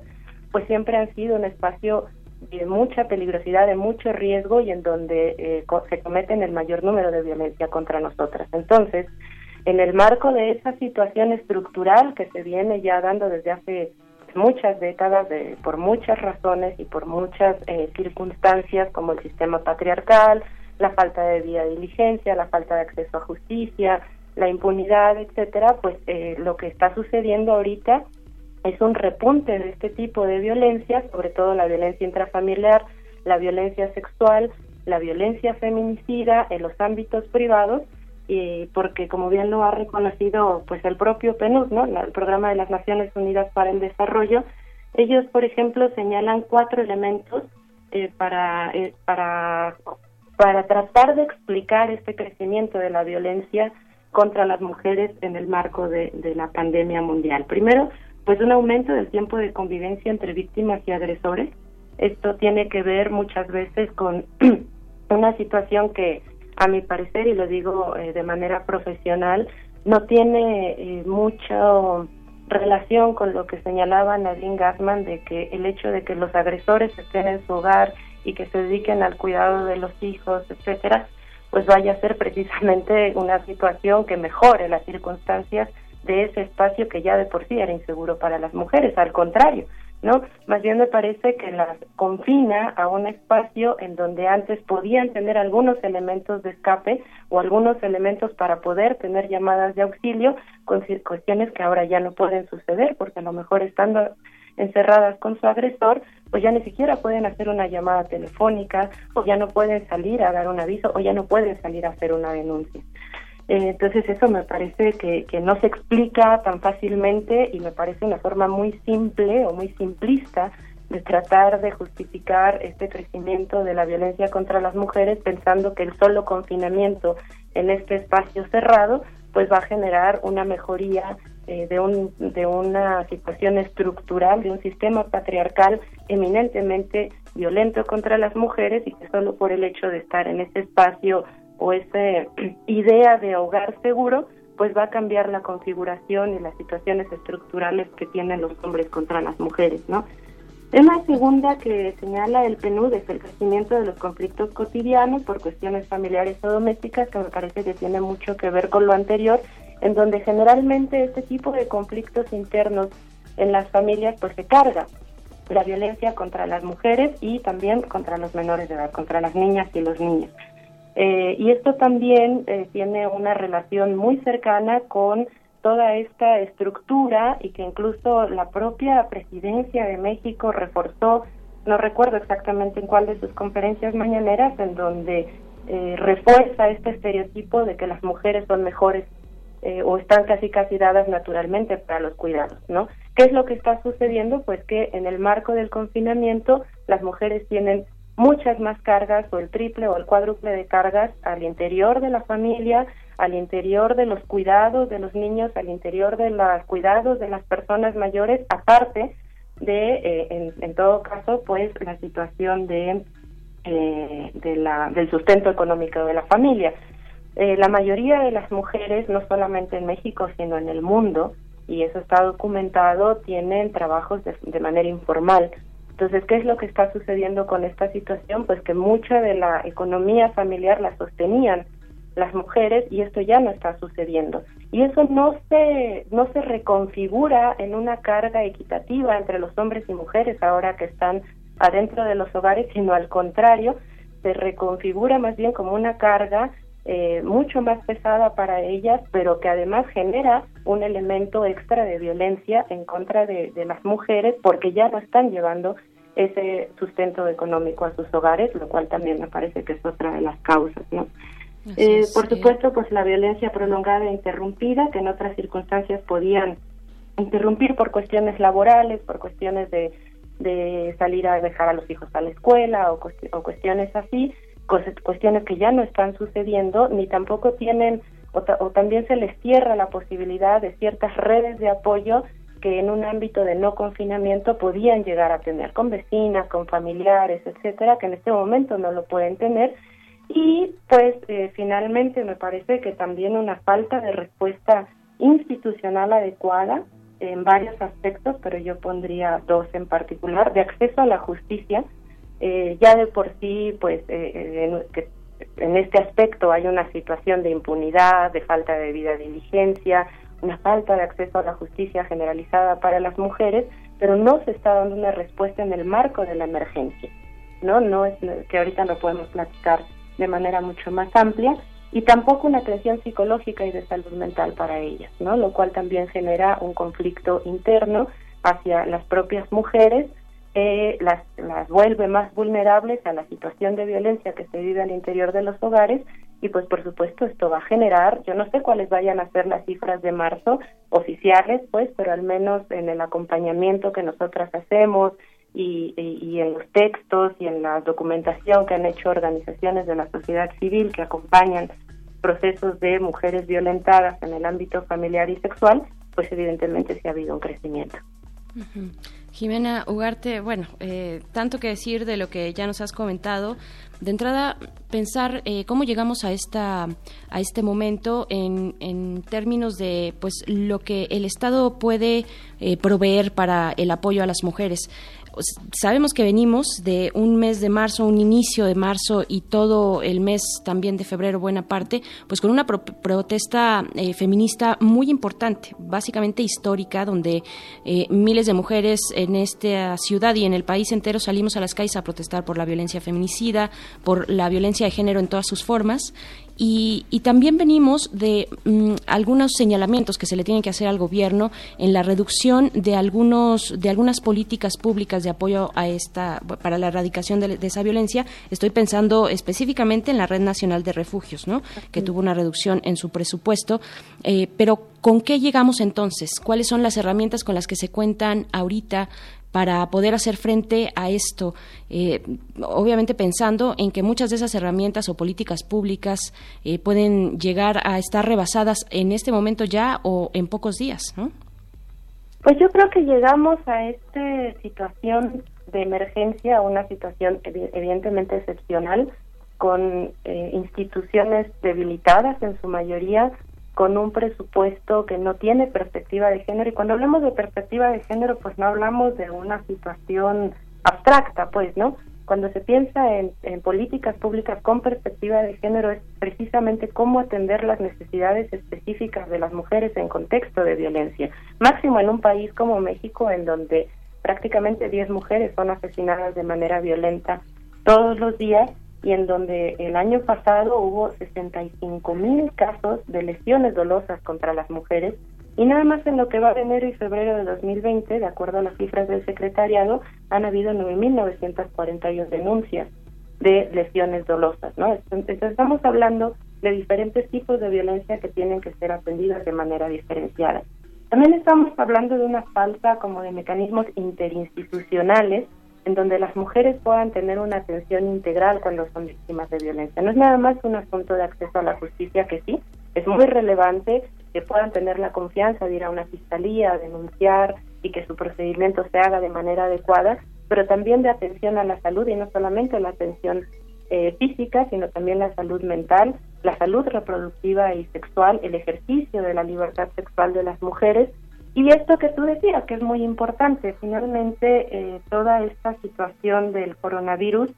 pues siempre han sido un espacio de mucha peligrosidad, de mucho riesgo y en donde eh, se cometen el mayor número de violencia contra nosotras. Entonces, en el marco de esa situación estructural que se viene ya dando desde hace muchas décadas de, por muchas razones y por muchas eh, circunstancias como el sistema patriarcal, la falta de vía de diligencia, la falta de acceso a justicia, la impunidad, etcétera, pues eh, lo que está sucediendo ahorita es un repunte de este tipo de violencia, sobre todo la violencia intrafamiliar, la violencia sexual, la violencia feminicida en los ámbitos privados y porque como bien lo ha reconocido pues el propio PNUD, ¿no? el programa de las Naciones Unidas para el Desarrollo, ellos por ejemplo señalan cuatro elementos eh, para eh, para para tratar de explicar este crecimiento de la violencia contra las mujeres en el marco de, de la pandemia mundial. Primero, pues un aumento del tiempo de convivencia entre víctimas y agresores. Esto tiene que ver muchas veces con [CLEARS THROAT] una situación que a mi parecer, y lo digo eh, de manera profesional, no tiene eh, mucha relación con lo que señalaba Nadine Gassman de que el hecho de que los agresores estén en su hogar y que se dediquen al cuidado de los hijos, etcétera, pues vaya a ser precisamente una situación que mejore las circunstancias de ese espacio que ya de por sí era inseguro para las mujeres, al contrario, ¿no? Más bien me parece que las confina a un espacio en donde antes podían tener algunos elementos de escape o algunos elementos para poder tener llamadas de auxilio con cuestiones que ahora ya no pueden suceder porque a lo mejor estando encerradas con su agresor, pues ya ni siquiera pueden hacer una llamada telefónica o ya no pueden salir a dar un aviso o ya no pueden salir a hacer una denuncia. Eh, entonces eso me parece que, no se explica tan fácilmente y me parece una forma muy simple o muy simplista de tratar de justificar este crecimiento de la violencia contra las mujeres pensando que el solo confinamiento en este espacio cerrado pues va a generar una mejoría eh, de, un, de una situación estructural, de un sistema patriarcal eminentemente violento contra las mujeres y que solo por el hecho de estar en ese espacio o esa [CLEARS THROAT] idea de hogar seguro, pues va a cambiar la configuración y las situaciones estructurales que tienen los hombres contra las mujeres, ¿no? Tema segunda que señala el PNUD es el crecimiento de los conflictos cotidianos por cuestiones familiares o domésticas, que me parece que tiene mucho que ver con lo anterior, en donde generalmente este tipo de conflictos internos en las familias pues se carga la violencia contra las mujeres y también contra los menores de edad, contra las niñas y los niños. Eh, y esto también eh, tiene una relación muy cercana con toda esta estructura y que incluso la propia presidencia de México reforzó, no recuerdo exactamente en cuál de sus conferencias mañaneras, en donde eh, refuerza este estereotipo de que las mujeres son mejores o están casi casi dadas naturalmente para los cuidados, ¿no? ¿Qué es lo que está sucediendo? Pues que en el marco del confinamiento las mujeres tienen muchas más cargas o el triple o el cuádruple de cargas al interior de la familia, al interior de los cuidados de los niños, al interior de los cuidados de las personas mayores, aparte de, eh, en, todo caso, pues la situación de, eh, de la, del sustento económico de la familia. Eh, la mayoría de las mujeres, no solamente en México, sino en el mundo, y eso está documentado, tienen trabajos de manera informal Entonces, ¿qué es lo que está sucediendo con esta situación? Pues que mucha de la economía familiar la sostenían las mujeres y esto ya no está sucediendo. Y eso no se, no se reconfigura en una carga equitativa entre los hombres y mujeres ahora que están adentro de los hogares, sino al contrario, se reconfigura más bien como una carga eh, mucho más pesada para ellas, pero que además genera un elemento extra de violencia en contra de, de las mujeres porque ya no están llevando ese sustento económico a sus hogares, lo cual también me parece que es otra de las causas, ¿no? Eh, por supuesto, pues la violencia prolongada e interrumpida, que en otras circunstancias podían interrumpir por cuestiones laborales, por cuestiones de, de salir a dejar a los hijos a la escuela o, o cuestiones así, cuestiones que ya no están sucediendo, ni tampoco tienen, o, o también se les cierra la posibilidad de ciertas redes de apoyo que en un ámbito de no confinamiento podían llegar a tener con vecinas, con familiares, etcétera, que en este momento no lo pueden tener y pues eh, finalmente me parece que también una falta de respuesta institucional adecuada en varios aspectos, pero yo pondría dos en particular, de acceso a la justicia. Eh, ya de por sí, pues eh, en, que en este aspecto hay una situación de impunidad, de falta de debida diligencia, una falta de acceso a la justicia generalizada para las mujeres, pero no se está dando una respuesta en el marco de la emergencia. No, no es que ahorita no podemos platicar de manera mucho más amplia y tampoco una atención psicológica y de salud mental para ellas, ¿no? Lo cual también genera un conflicto interno hacia las propias mujeres, eh, las, las vuelve más vulnerables a la situación de violencia que se vive al interior de los hogares y pues por supuesto esto va a generar, yo no sé cuáles vayan a ser las cifras de marzo oficiales, pues, pero al menos en el acompañamiento que nosotras hacemos, y, y, en los textos y en la documentación que han hecho organizaciones de la sociedad civil que acompañan procesos de mujeres violentadas en el ámbito familiar y sexual, pues evidentemente sí ha habido un crecimiento. Jimena Ugarte, bueno, eh, tanto que decir de lo que ya nos has comentado. De entrada, pensar eh, cómo llegamos a esta a este momento en, en, términos de pues lo que el Estado puede eh, proveer para el apoyo a las mujeres sabemos que venimos de un mes de marzo, un inicio de marzo y todo el mes también de febrero, buena parte, pues con una protesta eh, feminista muy importante, básicamente histórica, donde eh, miles de mujeres en esta ciudad y en el país entero salimos a las calles a protestar por la violencia feminicida, por la violencia de género en todas sus formas y, también venimos de mm, algunos señalamientos que se le tienen que hacer al gobierno en la reducción de algunos de algunas políticas públicas de apoyo a esta para la erradicación de, esa violencia. Estoy pensando específicamente en la Red Nacional de Refugios, ¿no? Que tuvo una reducción en su presupuesto, eh, pero ¿Con qué llegamos entonces? ¿Cuáles son las herramientas con las que se cuentan ahorita para poder hacer frente a esto, eh, obviamente pensando en que muchas de esas herramientas o políticas públicas eh, pueden llegar a estar rebasadas en este momento ya o en pocos días, ¿no? Pues yo creo que llegamos a esta situación de emergencia, una situación evidentemente excepcional, con eh, instituciones debilitadas en su mayoría, con un presupuesto que no tiene perspectiva de género y cuando hablamos de perspectiva de género pues no hablamos de una situación abstracta pues no cuando se piensa en, políticas públicas con perspectiva de género es precisamente cómo atender las necesidades específicas de las mujeres en contexto de violencia. Máximo en un país como México en donde prácticamente 10 mujeres son asesinadas de manera violenta todos los días y en donde el año pasado hubo 65 mil casos de lesiones dolosas contra las mujeres y nada más en lo que va de enero y febrero de 2020, de acuerdo a las cifras del secretariado, han habido 9.941 denuncias de lesiones dolosas, ¿no? Entonces estamos hablando de diferentes tipos de violencia que tienen que ser atendidas de manera diferenciada. También estamos hablando de una falta como de mecanismos interinstitucionales en donde las mujeres puedan tener una atención integral cuando son víctimas de violencia. No es nada más un asunto de acceso a la justicia que sí, es muy relevante que puedan tener la confianza de ir a una fiscalía, a denunciar y que su procedimiento se haga de manera adecuada, pero también de atención a la salud y no solamente la atención eh, física, sino también la salud mental, la salud reproductiva y sexual, el ejercicio de la libertad sexual de las mujeres Y esto que tú decías, que es muy importante, finalmente eh, toda esta situación del coronavirus,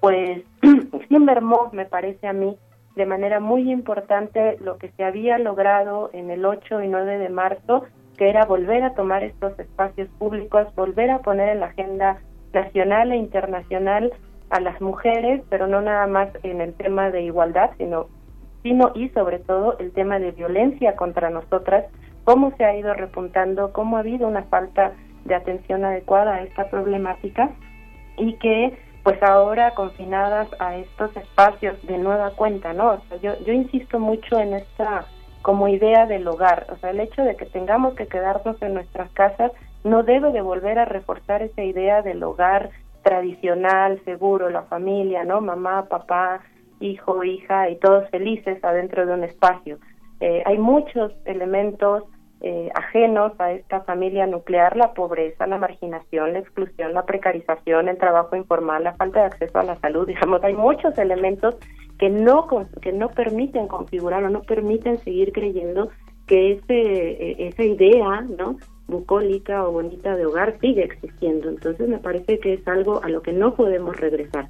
pues [CLEARS THROAT] sí mermó, me parece a mí, de manera muy importante lo que se había logrado en el 8 y 9 de marzo, que era volver a tomar estos espacios públicos, volver a poner en la agenda nacional e internacional a las mujeres, pero no nada más en el tema de igualdad, sino, sino y sobre todo el tema de violencia contra nosotras, cómo se ha ido repuntando, cómo ha habido una falta de atención adecuada a esta problemática y que pues ahora confinadas a estos espacios de nueva cuenta, ¿no? O sea, yo, yo insisto mucho en esta como idea del hogar, o sea, el hecho de que tengamos que quedarnos en nuestras casas no debe de volver a reforzar esa idea del hogar tradicional, seguro, la familia, ¿no? Mamá, papá, hijo, hija y todos felices adentro de un espacio. Eh, hay muchos elementos eh, ajenos a esta familia nuclear, la pobreza, la marginación, la exclusión, la precarización, el trabajo informal, la falta de acceso a la salud, [LAUGHS] digamos, hay muchos elementos que no que no permiten configurar o no permiten seguir creyendo que ese e, esa idea, ¿no? bucólica o bonita de hogar sigue existiendo. Entonces me parece que es algo a lo que no podemos regresar.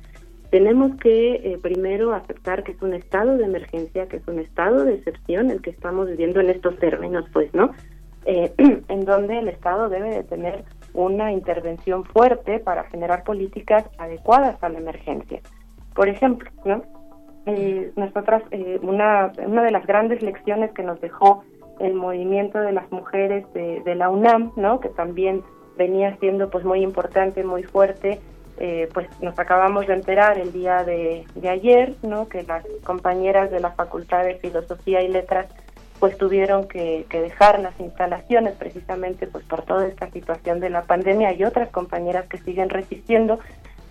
Tenemos que eh, primero aceptar que es un estado de emergencia, que es un estado de excepción el que estamos viviendo en estos términos, pues, ¿no? Eh, [CLEARS THROAT] en donde el Estado debe de tener una intervención fuerte para generar políticas adecuadas a la emergencia. Por ejemplo, ¿no? Eh, nosotras, eh, una, una de las grandes lecciones que nos dejó el movimiento de las mujeres de, de la UNAM, ¿no? Que también venía siendo pues muy importante, muy fuerte, eh, pues nos acabamos de enterar el día de, ayer, ¿no? Que las compañeras de la Facultad de Filosofía y Letras pues tuvieron que, dejar las instalaciones precisamente pues por toda esta situación de la pandemia y otras compañeras que siguen resistiendo.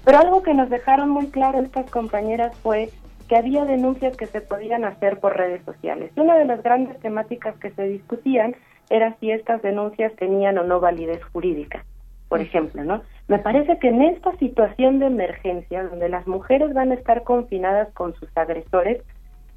Pero algo que nos dejaron muy claro estas compañeras fue que había denuncias que se podían hacer por redes sociales. Una de las grandes temáticas que se discutían era si estas denuncias tenían o no validez jurídica, por ejemplo, ¿no? Me parece que en esta situación de emergencia, donde las mujeres van a estar confinadas con sus agresores,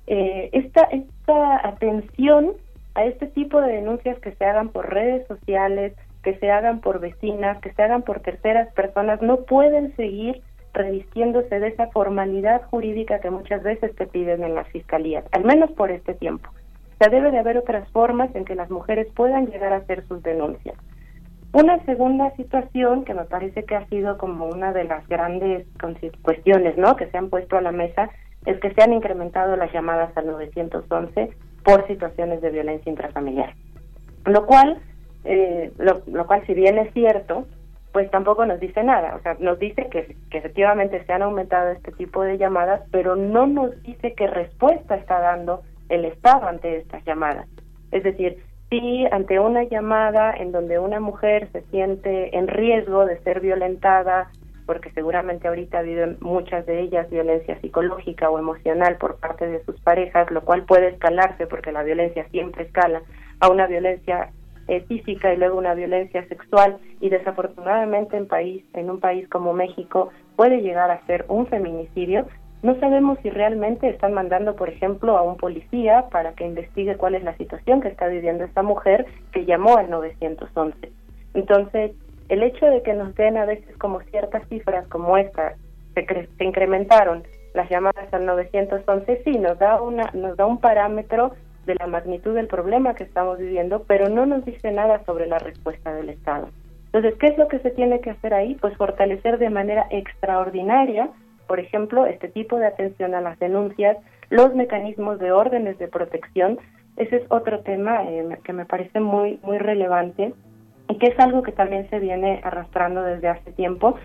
eh, esta, esta atención a este tipo de denuncias que se hagan por redes sociales, que se hagan por vecinas, que se hagan por terceras personas, no pueden seguir revistiéndose de esa formalidad jurídica que muchas veces te piden en las fiscalías, al menos por este tiempo. O sea, debe de haber otras formas en que las mujeres puedan llegar a hacer sus denuncias. Una segunda situación que me parece que ha sido como una de las grandes cuestiones ¿no? que se han puesto a la mesa es que se han incrementado las llamadas al 911 por situaciones de violencia intrafamiliar. Lo cual, eh, lo, cual si bien es cierto, pues tampoco nos dice nada. O sea, nos dice que, que efectivamente se han aumentado este tipo de llamadas, pero no nos dice qué respuesta está dando el Estado ante estas llamadas. Es decir, si ante una llamada en donde una mujer se siente en riesgo de ser violentada, porque seguramente ahorita viven muchas de ellas violencia psicológica o emocional por parte de sus parejas, lo cual puede escalarse porque la violencia siempre escala a una violencia eh, física y luego una violencia sexual. Y desafortunadamente en país en un país como México puede llegar a ser un feminicidio no sabemos si realmente están mandando, por ejemplo, a un policía para que investigue cuál es la situación que está viviendo esta mujer que llamó al 911. Entonces, el hecho de que nos den a veces como ciertas cifras como esta, se, se incrementaron las llamadas al 911, sí, nos da, una, nos da un parámetro de la magnitud del problema que estamos viviendo, pero no nos dice nada sobre la respuesta del Estado. Entonces, ¿qué es lo que se tiene que hacer ahí? Pues fortalecer de manera extraordinaria por ejemplo, este tipo de atención a las denuncias, los mecanismos de órdenes de protección, ese es otro tema eh, que me parece muy, muy relevante y que es algo que también se viene arrastrando desde hace tiempo.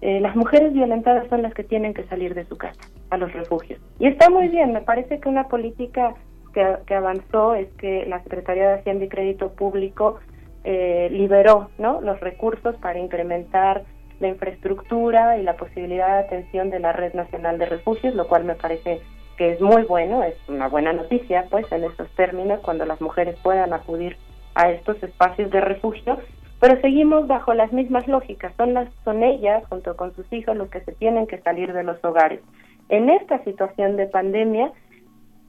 Eh, las mujeres violentadas son las que tienen que salir de su casa, a los refugios. Y está muy bien, me parece que una política que, que avanzó es que la Secretaría de Hacienda y Crédito Público eh, liberó ¿no? los recursos para incrementar la infraestructura y la posibilidad de atención de la Red Nacional de Refugios, lo cual me parece que es muy bueno, es una buena noticia, pues, en estos términos, cuando las mujeres puedan acudir a estos espacios de refugio, pero seguimos bajo las mismas lógicas, son las son ellas junto con sus hijos los que se tienen que salir de los hogares. En esta situación de pandemia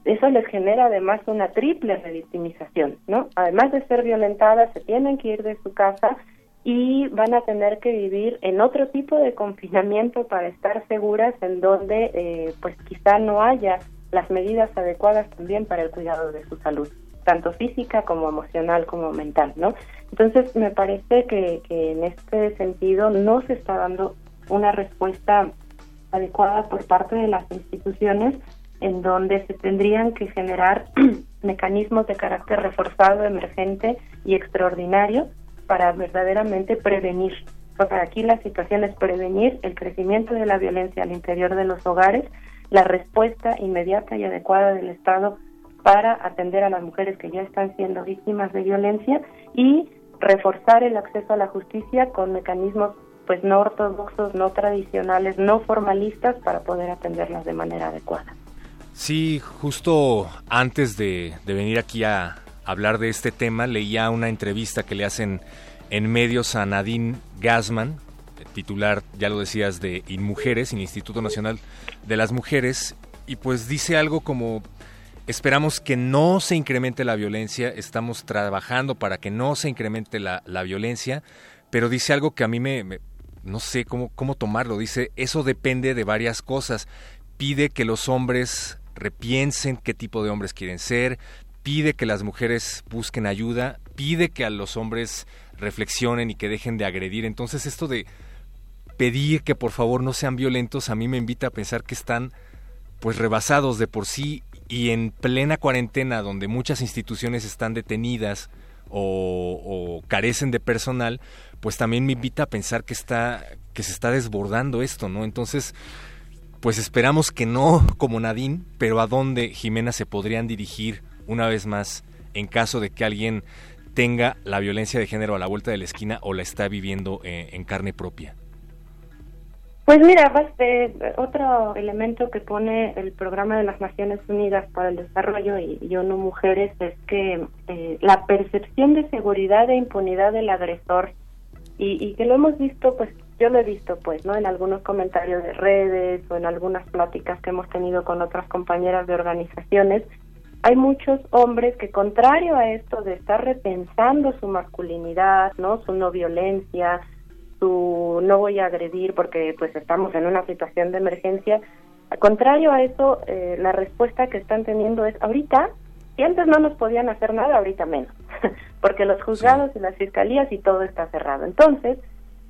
eso les genera además una triple revictimización, ¿no? Además de ser violentadas, se tienen que ir de su casa y van a tener que vivir en otro tipo de confinamiento para estar seguras en donde eh, pues quizá no haya las medidas adecuadas también para el cuidado de su salud, tanto física como emocional como mental, ¿no? Entonces me parece que, que en este sentido no se está dando una respuesta adecuada por parte de las instituciones en donde se tendrían que generar [CLEARS THROAT] mecanismos de carácter reforzado, emergente y extraordinario para verdaderamente prevenir. O sea, aquí la situación es prevenir el crecimiento de la violencia al interior de los hogares, la respuesta inmediata y adecuada del Estado para atender a las mujeres que ya están siendo víctimas de violencia y reforzar el acceso a la justicia con mecanismos pues no ortodoxos, no tradicionales, no formalistas para poder atenderlas de manera adecuada. Sí, justo antes de, venir aquí a hablar de este tema, leía una entrevista que le hacen en medios a Nadine Gassman, titular, ya lo decías, de InMujeres, Instituto Nacional de las Mujeres, y pues dice algo como, esperamos que no se incremente la violencia, estamos trabajando para que no se incremente la, violencia, pero dice algo que a mí me, no sé cómo, cómo tomarlo, dice, eso depende de varias cosas, pide que los hombres repiensen qué tipo de hombres quieren ser, pide que las mujeres busquen ayuda, pide que a los hombres reflexionen y que dejen de agredir. Entonces esto de pedir que por favor no sean violentos a mí me invita a pensar que están pues rebasados de por sí y en plena cuarentena donde muchas instituciones están detenidas o, carecen de personal, pues también me invita a pensar que está que se está desbordando esto, ¿no? Entonces, pues esperamos que no como Nadine, pero a dónde Jimena se podrían dirigir una vez más en caso de que alguien tenga la violencia de género a la vuelta de la esquina o la está viviendo eh, en carne propia. Pues mira, otro elemento que pone el programa de las Naciones Unidas para el Desarrollo y, y ONU Mujeres es que eh, la percepción de seguridad e impunidad del agresor y, y, que lo hemos visto pues yo lo he visto pues, ¿no? En algunos comentarios de redes o en algunas pláticas que hemos tenido con otras compañeras de organizaciones, hay muchos hombres que contrario a esto de estar repensando su masculinidad, ¿no? Su no violencia, su no voy a agredir porque pues estamos en una situación de emergencia, contrario a eso, eh, la respuesta que están teniendo es ahorita, si antes no nos podían hacer nada, ahorita menos, [LAUGHS] porque los juzgados y las fiscalías y todo está cerrado. Entonces,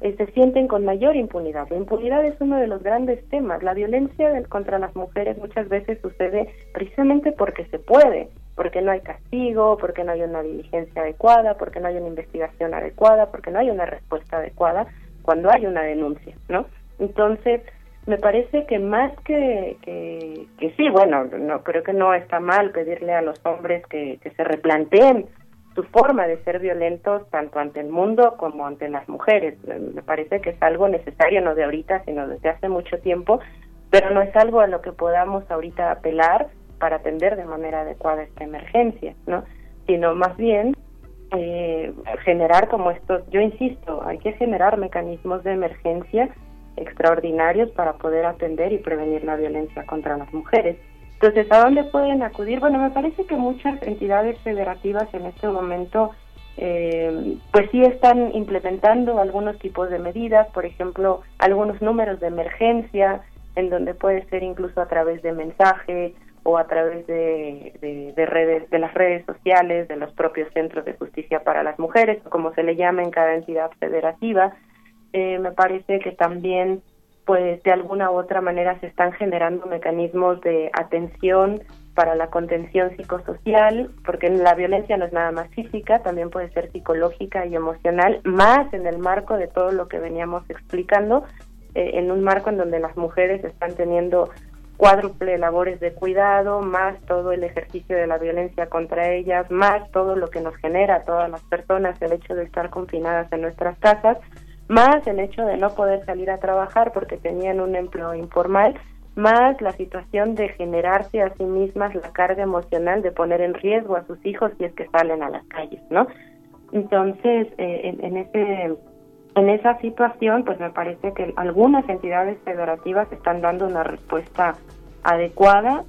eh, se sienten con mayor impunidad. La impunidad es uno de los grandes temas. La violencia contra las mujeres muchas veces sucede precisamente porque se puede, porque no hay castigo, porque no hay una diligencia adecuada, porque no hay una investigación adecuada, porque no hay una respuesta adecuada cuando hay una denuncia, ¿no? Entonces, me parece que más que, que, que sí, bueno, no creo que no está mal pedirle a los hombres que, que se replanteen su forma de ser violentos tanto ante el mundo como ante las mujeres. Me parece que es algo necesario, no de ahorita, sino desde hace mucho tiempo, pero no es algo a lo que podamos ahorita apelar para atender de manera adecuada esta emergencia, ¿no? Sino más bien eh, generar como estos, yo insisto, hay que generar mecanismos de emergencia extraordinarios para poder atender y prevenir la violencia contra las mujeres. Entonces, ¿a dónde pueden acudir? Bueno, me parece que muchas entidades federativas en este momento eh, pues sí están implementando algunos tipos de medidas, por ejemplo, algunos números de emergencia, en donde puede ser incluso a través de mensajes o a través de, de, redes, de las redes sociales, de los propios centros de justicia para las mujeres, como se le llama en cada entidad federativa. Eh, me parece que también pues de alguna u otra manera se están generando mecanismos de atención para la contención psicosocial, porque la violencia no es nada más física, también puede ser psicológica y emocional, más en el marco de todo lo que veníamos explicando, eh, en un marco en donde las mujeres están teniendo cuádruple labores de cuidado, más todo el ejercicio de la violencia contra ellas, más todo lo que nos genera a todas las personas el hecho de estar confinadas en nuestras casas, más el hecho de no poder salir a trabajar porque tenían un empleo informal, más la situación de generarse a sí mismas la carga emocional de poner en riesgo a sus hijos si es que salen a las calles, ¿no? Entonces, eh, en, ese en esa situación, pues me parece que algunas entidades federativas están dando una respuesta adecuada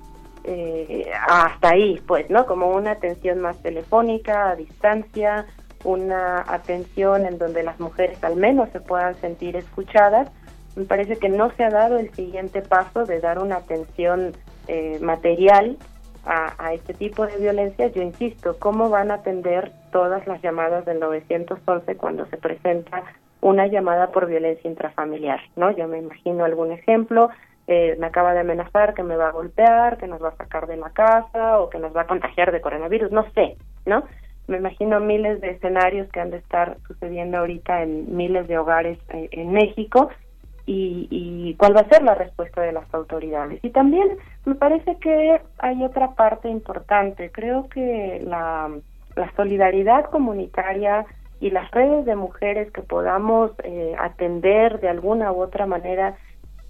eh, hasta ahí, pues, ¿no? Como una atención más telefónica, a distancia, una atención en donde las mujeres al menos se puedan sentir escuchadas. Me parece que no se ha dado el siguiente paso de dar una atención eh, material a, este tipo de violencia. Yo insisto, ¿cómo van a atender todas las llamadas del 911 cuando se presenta una llamada por violencia intrafamiliar? ¿no? Yo me imagino algún ejemplo, eh, me acaba de amenazar que me va a golpear, que nos va a sacar de la casa o que nos va a contagiar de coronavirus, no sé, ¿no? Me imagino miles de escenarios que han de estar sucediendo ahorita en miles de hogares eh, en México y, y cuál va a ser la respuesta de las autoridades. Y también me parece que hay otra parte importante. Creo que la, la solidaridad comunitaria y las redes de mujeres que podamos eh, atender de alguna u otra manera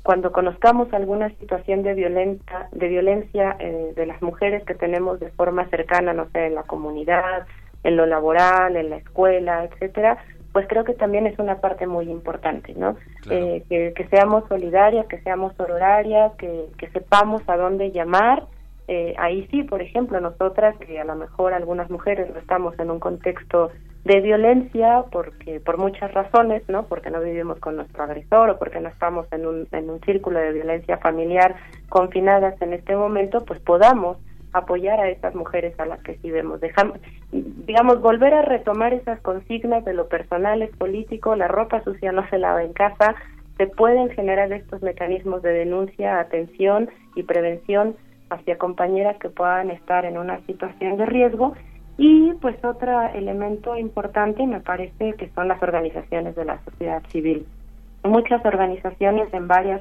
cuando conozcamos alguna situación de violencia, de violencia eh, de las mujeres que tenemos de forma cercana, no sé, en la comunidad, en lo laboral, en la escuela, etcétera, pues creo que también es una parte muy importante, ¿no? Eh, que, que, seamos solidarias, que seamos sororarias, que, que sepamos a dónde llamar. Eh, ahí sí, por ejemplo, nosotras, que a lo mejor algunas mujeres no estamos en un contexto de violencia porque por muchas razones, ¿no? Porque no vivimos con nuestro agresor o porque no estamos en un en un círculo de violencia familiar confinadas en este momento, pues podamos apoyar a esas mujeres a las que sí vemos. Dejamos, digamos, volver a retomar esas consignas de lo personal es político, la ropa sucia no se lava en casa, se pueden generar estos mecanismos de denuncia, atención y prevención hacia compañeras que puedan estar en una situación de riesgo y pues otro elemento importante me parece que son las organizaciones de la sociedad civil. Muchas organizaciones en varios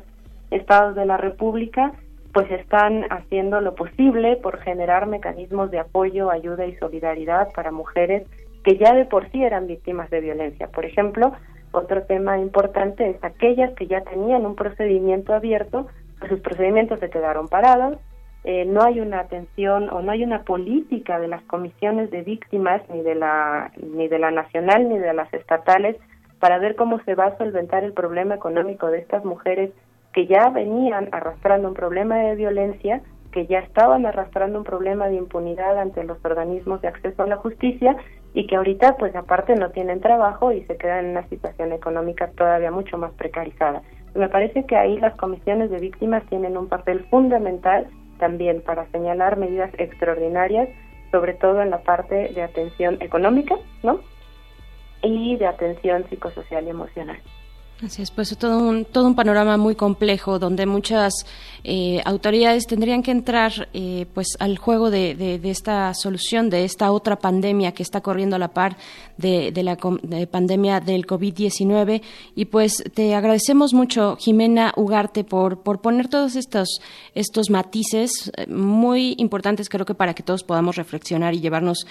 estados de la República pues están haciendo lo posible por generar mecanismos de apoyo, ayuda y solidaridad para mujeres que ya de por sí eran víctimas de violencia. Por ejemplo, otro tema importante es aquellas que ya tenían un procedimiento abierto, pues sus procedimientos se quedaron parados, eh, no hay una atención o no hay una política de las comisiones de víctimas ni de la ni de la nacional ni de las estatales para ver cómo se va a solventar el problema económico de estas mujeres que ya venían arrastrando un problema de violencia, que ya estaban arrastrando un problema de impunidad ante los organismos de acceso a la justicia y que ahorita pues aparte no tienen trabajo y se quedan en una situación económica todavía mucho más precarizada. Me parece que ahí las comisiones de víctimas tienen un papel fundamental también para señalar medidas extraordinarias, sobre todo en la parte de atención económica, ¿no? Y de atención psicosocial y emocional. Así es, pues todo un, todo un panorama muy complejo donde muchas eh, autoridades tendrían que entrar eh, pues al juego de, de, esta solución, de esta otra pandemia que está corriendo a la par de, de la pandemia del COVID-19. Y pues te agradecemos mucho, Jimena Ugarte, por, por poner todos estos, estos matices eh, muy importantes, creo que para que todos podamos reflexionar y llevarnos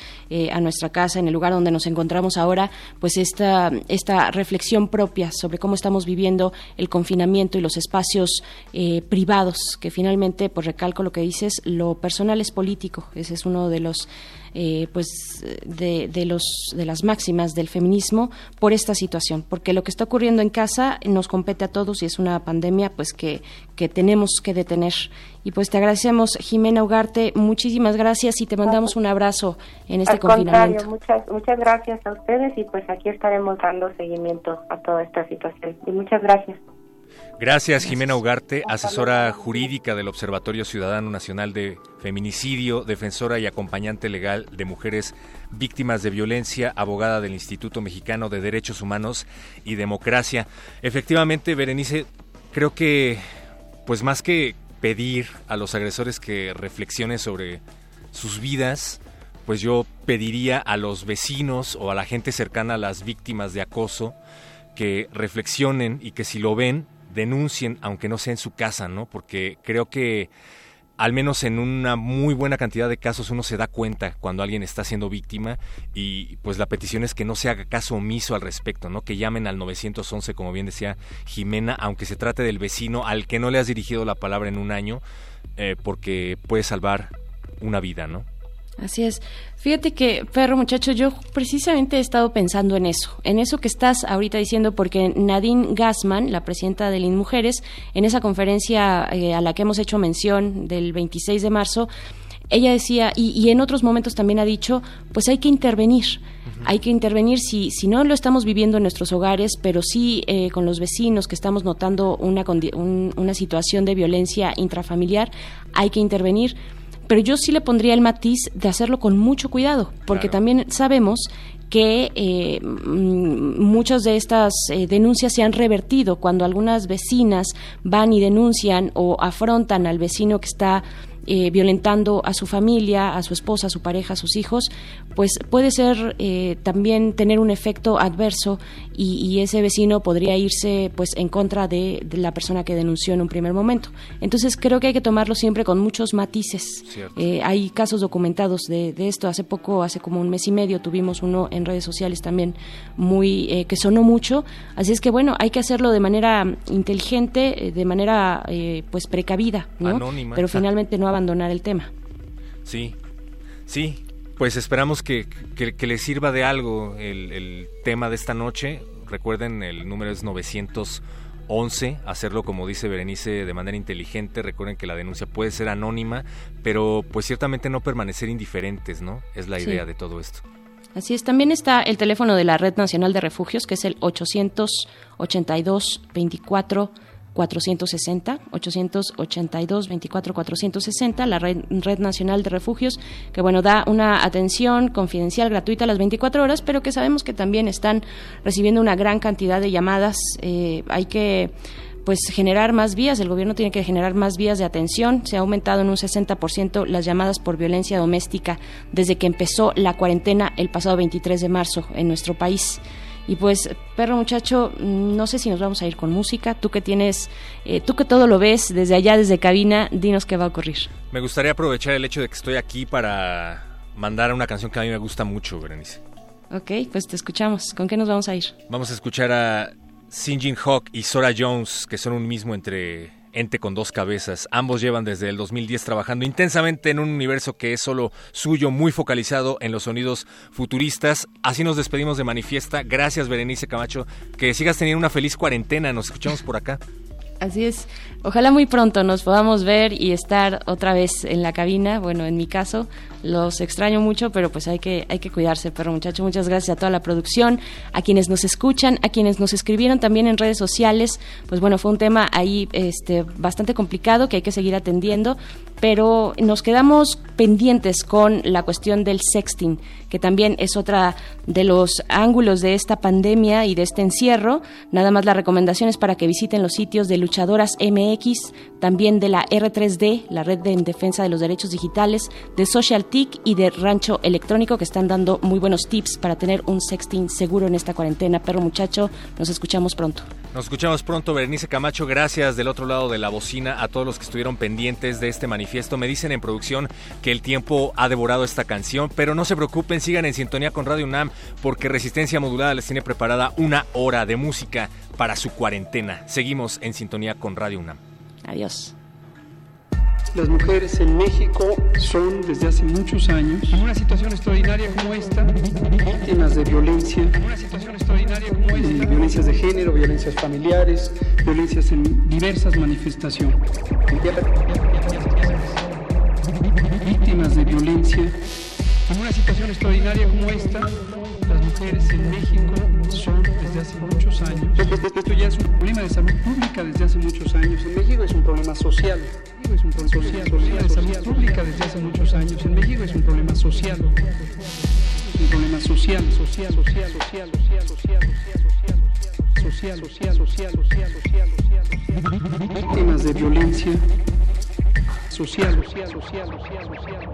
a nuestra casa, en el lugar donde nos encontramos ahora, pues esta, esta reflexión propia sobre cómo estamos viviendo el confinamiento y los espacios eh, privados, que finalmente, pues recalco lo que dices, lo personal es político. Ese es uno de los eh, pues de, de, los de las máximas del feminismo por esta situación. Porque lo que está ocurriendo en casa nos compete a todos y es una pandemia pues que, que tenemos que detener. Y pues te agradecemos Jimena Ugarte muchísimas gracias y te mandamos un abrazo en este Al confinamiento. muchas muchas gracias a ustedes y pues aquí estaremos dando seguimiento a toda esta situación. Y muchas gracias Gracias, Jimena Ugarte, asesora jurídica del Observatorio Ciudadano Nacional de Feminicidio, defensora y acompañante legal de mujeres víctimas de violencia, abogada del Instituto Mexicano de Derechos Humanos y Democracia. Efectivamente, Berenice, creo que, pues más que pedir a los agresores que reflexionen sobre sus vidas, pues yo pediría a los vecinos o a la gente cercana a las víctimas de acoso que reflexionen y que si lo ven, denuncien, aunque no sea en su casa, ¿no? Porque creo que al menos en una muy buena cantidad de casos uno se da cuenta cuando alguien está siendo víctima y pues la petición es que no se haga caso omiso al respecto, ¿no? Que llamen al 911, como bien decía Jimena, aunque se trate del vecino al que no le has dirigido la palabra en un año, eh, porque puede salvar una vida, ¿no? Así es. Fíjate que, perro muchacho, yo precisamente he estado pensando en eso, en eso que estás ahorita diciendo, porque Nadine Gassman, la presidenta de Mujeres, en esa conferencia eh, a la que hemos hecho mención del 26 de marzo, ella decía, y, en otros momentos también ha dicho, pues hay que intervenir. Hay que intervenir si, si no lo estamos viviendo en nuestros hogares, pero sí eh, con los vecinos que estamos notando una, una situación de violencia intrafamiliar, hay que intervenir pero yo sí le pondría el matiz de hacerlo con mucho cuidado, porque también sabemos que eh, mm, muchas de estas eh, denuncias se han revertido cuando algunas vecinas van y denuncian o afrontan al vecino que está eh, violentando a su familia, a su esposa, a su pareja, a sus hijos, pues puede ser eh, también tener un efecto adverso y, ese vecino podría irse pues en contra de, la persona que denunció en un primer momento. Entonces creo que hay que tomarlo siempre con muchos matices. Eh, hay casos documentados de, esto. Hace poco, hace como un mes y medio, tuvimos uno en redes sociales también muy que sonó mucho. Así es que bueno, hay que hacerlo de manera inteligente, de manera pues precavida, ¿no? Pero finalmente no abandonar el tema. Sí, sí, pues esperamos que, que, les sirva de algo el, tema de esta noche. Recuerden, el número es 911, hacerlo como dice Berenice de manera inteligente. Recuerden que la denuncia puede ser anónima, pero pues ciertamente no permanecer indiferentes, ¿no? Es la idea de todo esto. Así es, también está el teléfono de la Red Nacional de Refugios, que es el 882 24 460, 882 24 460, la red, red, Nacional de Refugios, que bueno, da una atención confidencial gratuita a las 24 horas, pero que sabemos que también están recibiendo una gran cantidad de llamadas. Eh, hay que pues generar más vías, el gobierno tiene que generar más vías de atención. Se ha aumentado en un 60% las llamadas por violencia doméstica desde que empezó la cuarentena el pasado 23 de marzo en nuestro país. Y pues, perro muchacho, no sé si nos vamos a ir con música. Tú que tienes, eh, tú que todo lo ves desde allá, desde cabina, dinos qué va a ocurrir. Me gustaría aprovechar el hecho de que estoy aquí para mandar una canción que a mí me gusta mucho, Berenice. Ok, pues te escuchamos. ¿Con qué nos vamos a ir? Vamos a escuchar a Sinjin Hawk y Sora Jones, que son un mismo entre ente con dos cabezas. Ambos llevan desde el 2010 trabajando intensamente en un universo que es solo suyo, muy focalizado en los sonidos futuristas. Así nos despedimos de Manifiesta. Gracias, Berenice Camacho. Que sigas teniendo una feliz cuarentena. Nos escuchamos por acá. Así es. Ojalá muy pronto nos podamos ver y estar otra vez en la cabina. Bueno, en mi caso, los extraño mucho, pero pues hay que, hay que cuidarse, pero muchacho, muchas gracias a toda la producción, a quienes nos escuchan, a quienes nos escribieron también en redes sociales. Pues bueno, fue un tema ahí este, bastante complicado que hay que seguir atendiendo, pero nos quedamos pendientes con la cuestión del sexting, que también es otra de los ángulos de esta pandemia y de este encierro. Nada más las recomendaciones para que visiten los sitios de Luchadoras MX, también de la R3D, la Red de Defensa de los Derechos Digitales, de Social y de Rancho Electrónico que están dando muy buenos tips para tener un sexting seguro en esta cuarentena. Perro muchacho, nos escuchamos pronto. Nos escuchamos pronto, Berenice Camacho. Gracias del otro lado de la bocina a todos los que estuvieron pendientes de este manifiesto. Me dicen en producción que el tiempo ha devorado esta canción, pero no se preocupen, sigan en sintonía con Radio UNAM porque Resistencia Modulada les tiene preparada una hora de música para su cuarentena. Seguimos en sintonía con Radio UNAM. Adiós. Las mujeres en México son desde hace muchos años, en una situación extraordinaria como esta, víctimas de violencia, en una situación extraordinaria como esta, violencias de género, violencias familiares, violencias en diversas manifestaciones. Víctimas de violencia. En una situación extraordinaria como esta, las mujeres en México desde hace muchos años. Esto ya es un problema de salud pública desde hace muchos años. En México es un problema social es un problema social, de salud pública desde hace muchos años. En México es un problema social. Un problema social, social, social, social, social, social, social, social, social, social, social, víctimas de violencia social, social, social, social, social.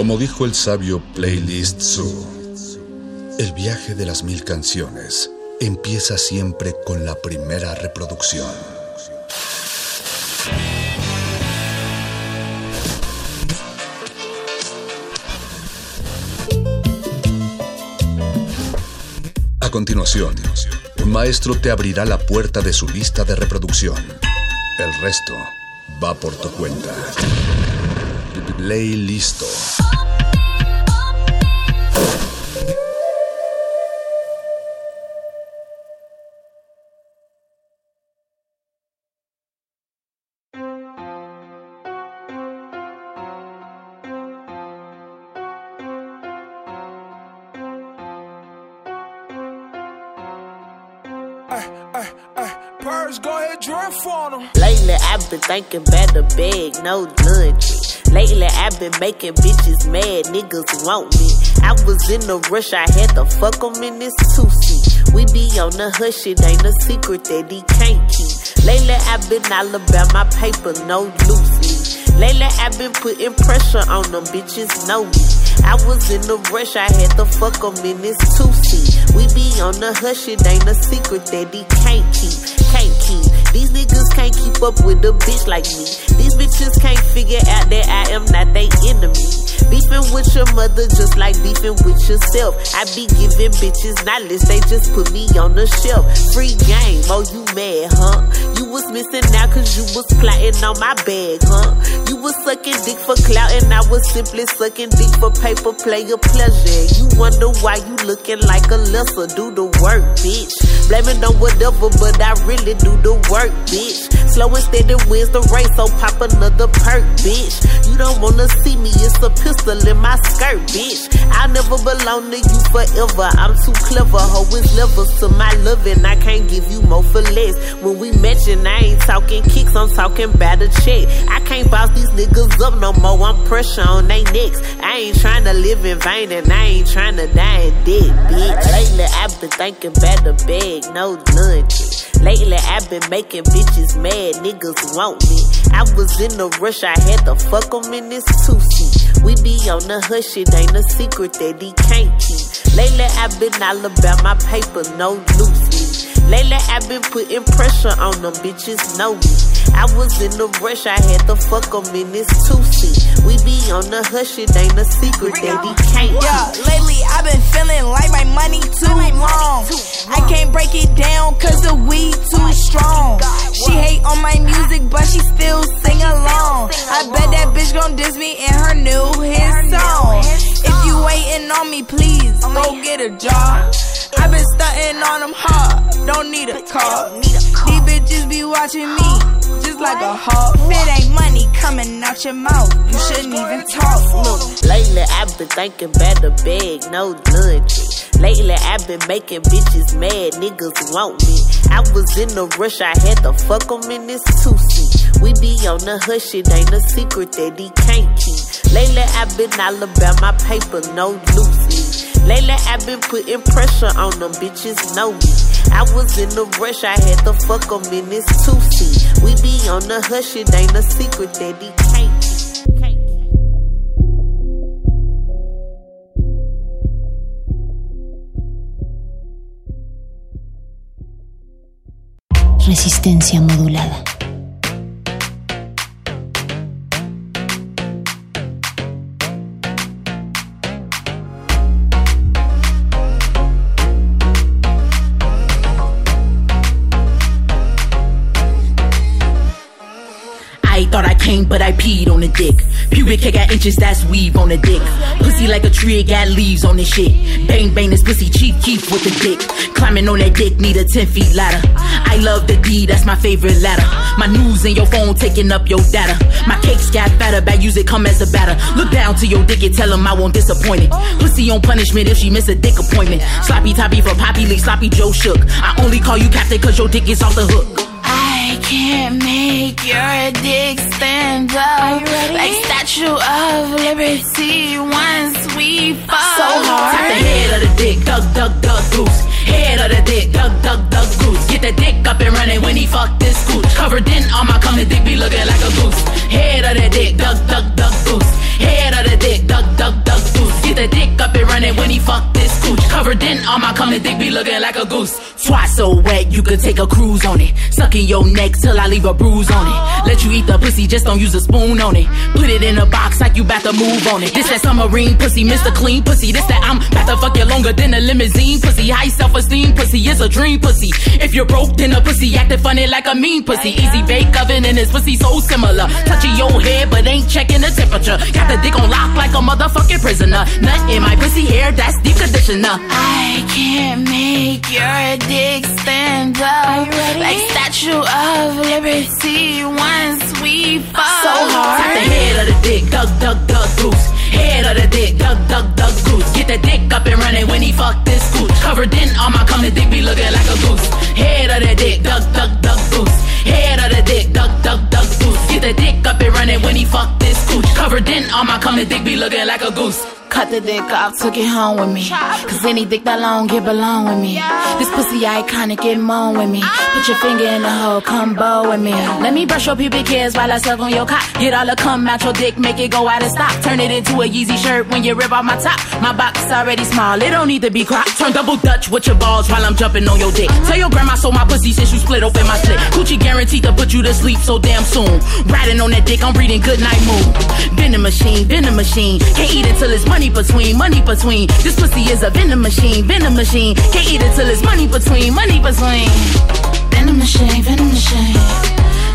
Como dijo el sabio Playlist Zoo, el viaje de las mil canciones empieza siempre con la primera reproducción. A continuación, un maestro te abrirá la puerta de su lista de reproducción. El resto va por tu cuenta. Play listo. I've been thinking better bag, no lunch. Lately I've been making bitches mad, niggas want me. I was in a rush, I had to fuck 'em in this two-seat. We be on the hush, it ain't a secret that he can't keep. Lately I've been all about my paper, no loosely. Lately I've been putting pressure on them bitches, know me. I was in a rush, I had to fuck 'em in this two-seat. We be on the hush, it ain't a secret that he can't keep, can't keep. These niggas can't keep up with a bitch like me. These bitches can't figure out that I am not they enemy. Beefing with your mother just like beefing with yourself. I be giving bitches knowledge, they just put me on the shelf. Free game, oh you mad, huh? You was missing out cause you was plotting on my bag, huh? You was sucking dick for clout and I was simply sucking dick for paper, player pleasure. You wonder why you looking like a lesser, do the work, bitch. Blame it on whatever, but I really do the work, bitch. Slow and steady wins the race, so pop another perk, bitch. You don't wanna see me, it's a pistol in my skirt, bitch. I'll never belong to you forever. I'm too clever, hoe is levels to my loving. I can't give you more for less. When we mention, I ain't talking kicks, I'm talking about a check. I can't bounce these niggas up no more, I'm pressure on they necks. I ain't trying to live in vain and I ain't trying to die in debt, bitch. Lately, I've been thinking about the bag, no lunches. Lately, I've been making bitches mad, niggas want me. I was in a rush, I had to fuck 'em in this two-seat. We be on the hush, it ain't a secret that he can't keep. Lately, I've been all about my paper, no loosely. Lately, I've been putting pressure on them bitches, know me. I was in a rush, I had to fuck 'em in this two-seat. We be on the hush, it ain't a secret that he can't keep. Yeah, lately I've been feeling like my money too long. I can't break it down cause the weed too strong. She hate on my music, but she still sing along. I bet that bitch gon' diss me in her new hit song. If you waiting on me, please go get a job. i been stunting on them hard, don't need a car. These bitches be watching me, just like a hawk. It ain't money coming out your mouth, you shouldn't even talk. Look, Lately, I've been thinking about the bag, no lunch. Lately, I've been making bitches mad, niggas want me. I was in a rush, I had to fuck 'em in this two-seat. We be on the hush, it ain't a secret that he can't keep. Lately, I've been all about my paper, no loosely. Lately, I've been putting pressure on them bitches, know me. I was in a rush, I had to fuck 'em in this two-seat. We be on the hush, it ain't a secret that he can't keep. Resistencia modulada. But I peed on the dick. Pubic hair got inches, that's weave on the dick. Pussy like a tree, it got leaves on this shit. Bang, bang, this pussy cheap, cheap with the dick. Climbing on that dick, need a 10 feet ladder. I love the D, that's my favorite ladder. My news in your phone taking up your data. My cakes got fatter, bad use it come as a batter. Look down to your dick and tell him I won't disappoint it. Pussy on punishment if she miss a dick appointment. Sloppy toppy for Poppy Lee, sloppy Joe shook. I only call you captain cause your dick is off the hook. I can't make make your dick stand up like Statue of Liberty once we fall. So hard. Tap the head of the dick, duck, duck, duck, goose. Head of the dick, duck, duck, duck, goose. Get the dick up and running when he fuck this scooch. Covered in all my coming dick be looking like a goose. Head of the dick, duck, duck, duck, goose. Head of the dick, Get the dick up and running when he fuck this cooch. Covered in all my coming dick be looking like a goose. Twice so wet you could take a cruise on it. Sucking your neck till I leave a bruise on it. Let you eat the pussy, just don't use a spoon on it. Put it in a box like you bout to move on it. This that submarine pussy, Mr. Clean pussy. This that I'm bout to fuck you longer than a limousine pussy. High self esteem pussy, is a dream pussy. If you're broke, then a pussy acting funny like a mean pussy. Easy bake oven and his pussy so similar. Touching your head, but ain't checking the temperature. Got the dick on lock like a motherfucking prisoner. Nut in my pussy hair, that's deep conditioner. I can't make your dick stand up like Statue of Liberty once we fall. So hard. Tap the head of the dick, duck, duck, duck, goose. Head of the dick, duck, duck, duck, goose. Get the dick up and running when he fuck this scooch. Covered in all my coming dick be looking like a goose. Head of the dick, duck, duck, duck, goose. Head of the dick, duck, duck, duck, goose. Get the dick up and running when he fuck this scooch. Covered in all my coming dick be looking like a goose. Cut the dick off, took it home with me. Cause any dick that long, it belong with me. This pussy iconic, get moan with me. Put your finger in the hole, come bow with me. Let me brush your pubic hairs while I suck on your cock. Get all the cum out your dick, make it go out of stock. Turn it into a Yeezy shirt when you rip off my top. My box already small, it don't need to be cropped. Turn double Dutch with your balls while I'm jumping on your dick. Tell your grandma so my pussy since you split open my slit. Coochie guaranteed to put you to sleep so damn soon. Riding on that dick, I'm reading good night mood. Vending machine, vending machine. Can't eat until it's money between, money between. This pussy is a vending machine, vending machine. Can't eat until it's money between, money between. Vending machine, vending machine.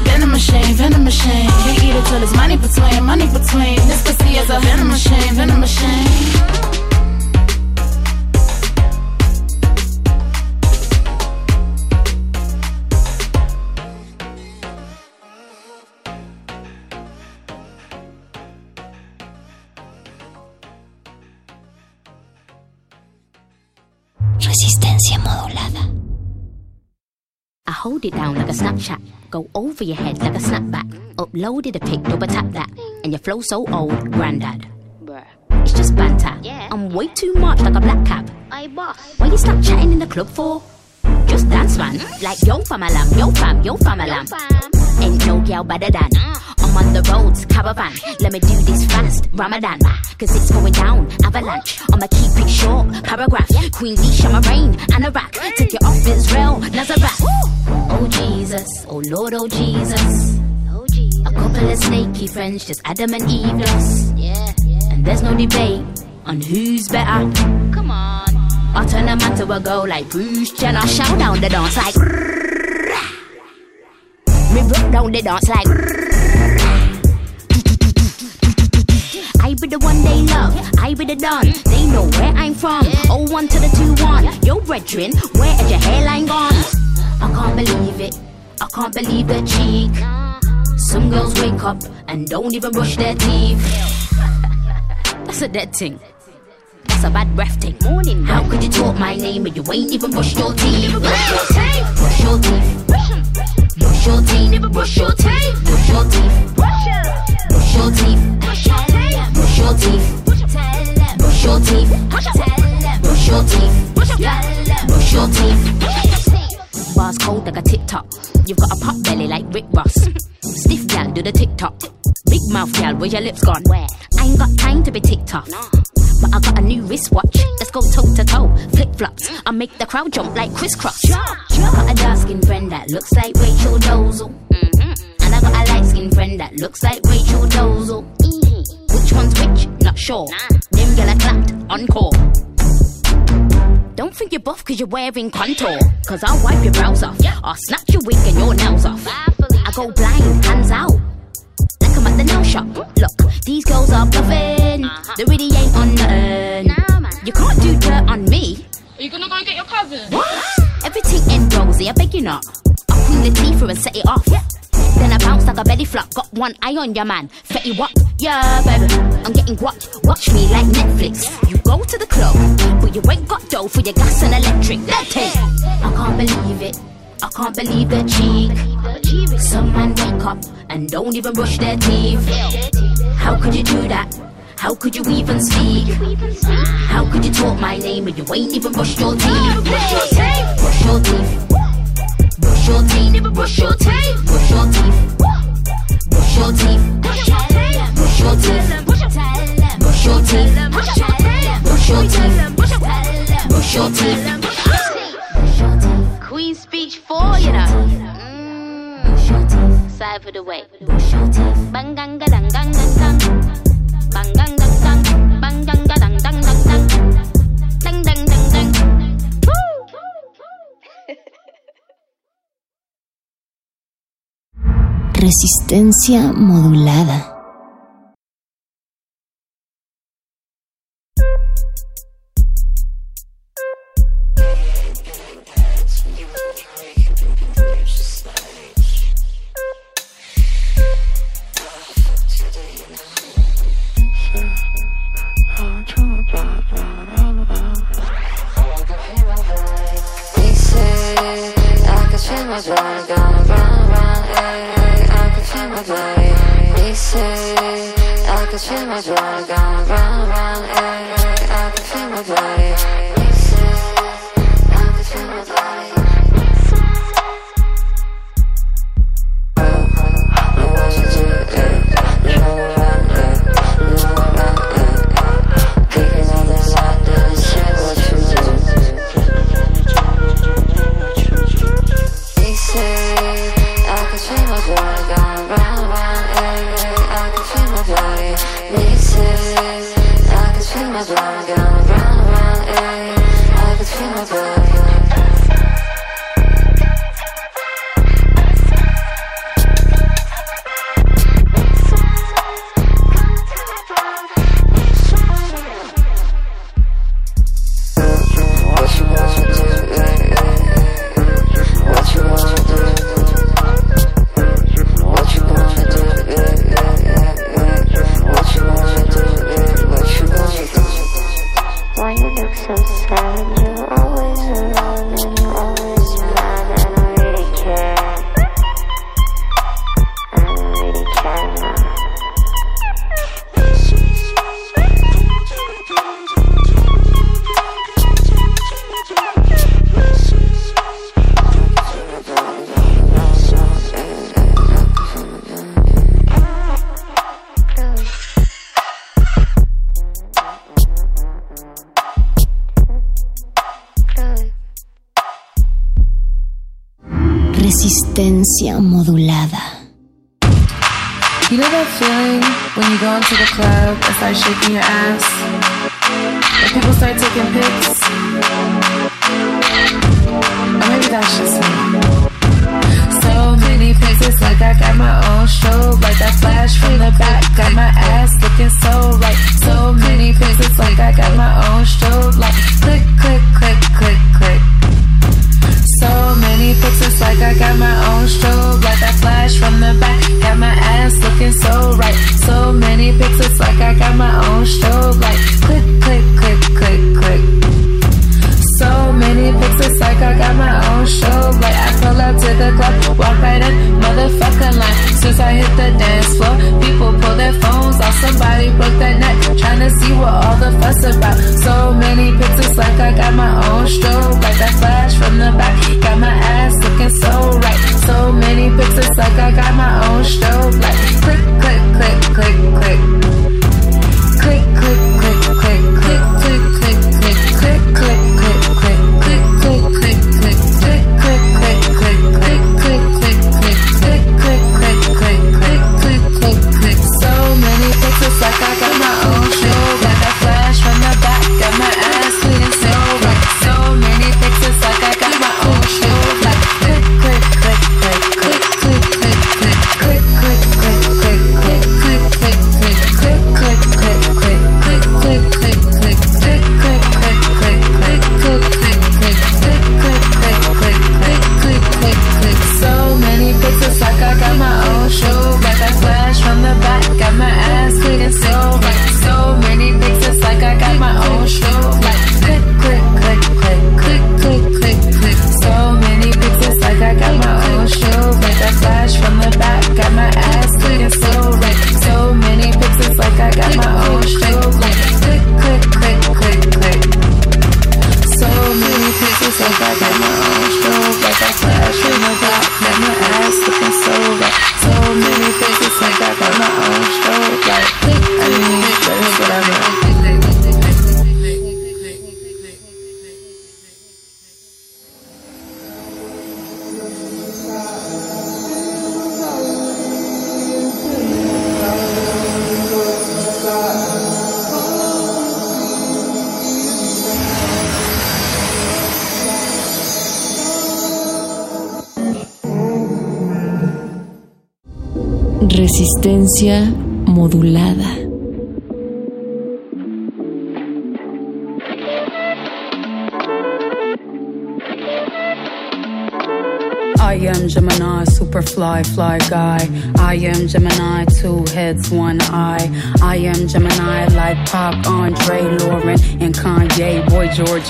Vending machine, vending machine. Can't eat it till it's money between, money between. This pussy is a vending machine, vending machine. Resistencia modulada. I hold it down like a Snapchat. Go over your head like a snapback. Uploaded a pic, double tap that. And your flow so old, granddad. It's just banter. I'm way too much like a black cap. I boss. Why you stop chatting in the club for? Just dance, man. Like yo fam alam, yo fam, yo fam alam. Ain't no girl better than. I'm on the roads, caravan. Let me do this fast, Ramadan. Cause it's going down, avalanche. I'ma keep it short, paragraph. Queen my rain, Anorak. Take it off Israel, Nazareth. Oh Jesus, oh Lord, oh Jesus. A couple of snaky friends, just Adam and Eve lost. And there's no debate on who's better. Come on. I turn a man to a girl like Bruce Jenner. Shout down the dance like. [LAUGHS] Me broke down the dance like. [LAUGHS] I be the one they love, I be the don. They know where I'm from. Oh one to the two one. Yo, brethren, where is your hairline gone? I can't believe it. I can't believe the cheek. Some girls wake up and don't even brush their teeth. [LAUGHS] That's a dead thing that's a bad breath take. Morning. How could you talk my name and you ain't even brushed your teeth? Never brush your teeth. Brush your teeth. Brush, em, brush, em. brush your teeth. Never brush your teeth. Brush your teeth. Brush, em. brush your teeth. Brush your teeth. Brush your teeth. Brush your teeth. Brush your teeth. Brush your teeth. Bars cold like a tip top. You've got a pop belly like Rick Ross. Stiff gal, do the tick tock. Big mouth gal, where's your lips gone? Where? I ain't got time to be ticked off. No. But I got a new wristwatch. Let's go toe to toe. Flip flops. I make the crowd jump like crisscross. Got a dark skinned friend that looks like Rachel Dozel. And I got a light skinned friend that looks like Rachel Dozel. Which one's which? Not sure. Them gyal are clapped encore. Don't think you're buff cause you're wearing contour. Cause I'll wipe your brows off. I'll snatch your wig and your nails off. I go blind, hands out. At the nail shop. Look, these girls are bluffing. Uh-huh. They really ain't on nothing. You can't do dirt on me. Are you gonna go and get your cousin? What? Everything ain't rosy, I beg you not. I'll clean the Tifa and set it off. Then I bounce like a belly flop. Got one eye on your man. Fetty what? Yeah, baby. I'm getting watched. Watch me like Netflix. You go to the club, but you ain't got dough for your gas and electric. That thing. I can't believe it. I can't believe the cheek. Some man wake up and don't even brush their teeth. How could you do that? How could you even speak? How could you talk my name and you ain't even brushed your teeth? Brush your teeth. Brush your teeth. Brush your teeth. Never brush your teeth. Brush your teeth. Brush your teeth. Brush your teeth. Brush your teeth. Brush your teeth. Brush your teeth. Brush your teeth. Speech 4, you the way. [LAUGHS] Resistencia modulada.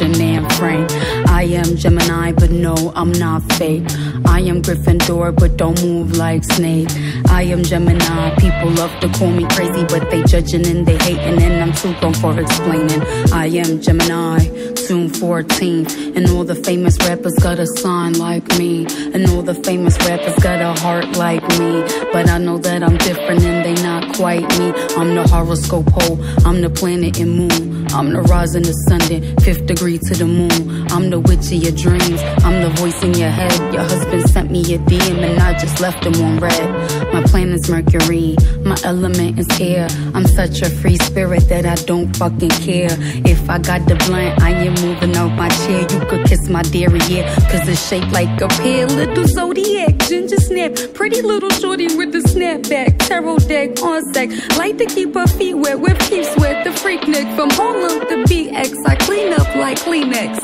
And Nan Frank. I am Gemini, but no, I'm not fake. I am Gryffindor, but don't move like Snake. I am Gemini, people love to call me crazy, but they judging and they hating, and I'm too grown for explaining. I am Gemini, soon 14, and all the famous rappers got a sign like me, and all the famous rappers got a heart like me. But I know that I'm different and they not quite me. I'm the horoscope hole, I'm the planet and moon. I'm the rising then fifth degree to the moon. I'm the witch of your dreams, I'm the voice in your head. Your husband sent me a DM and I just left him on red. My planet's Mercury, my element is air. I'm such a free spirit that I don't fucking care. If I got the blunt, I am moving out my chair. You could kiss my dairy, yeah, cause it's shaped like a pear. Little zodiac, ginger snap, pretty little shorty with the snapback. Tarot deck on sec, like to keep her feet wet with peace sweat. The freak neck from Harlem to BX, I clean up like Kleenex.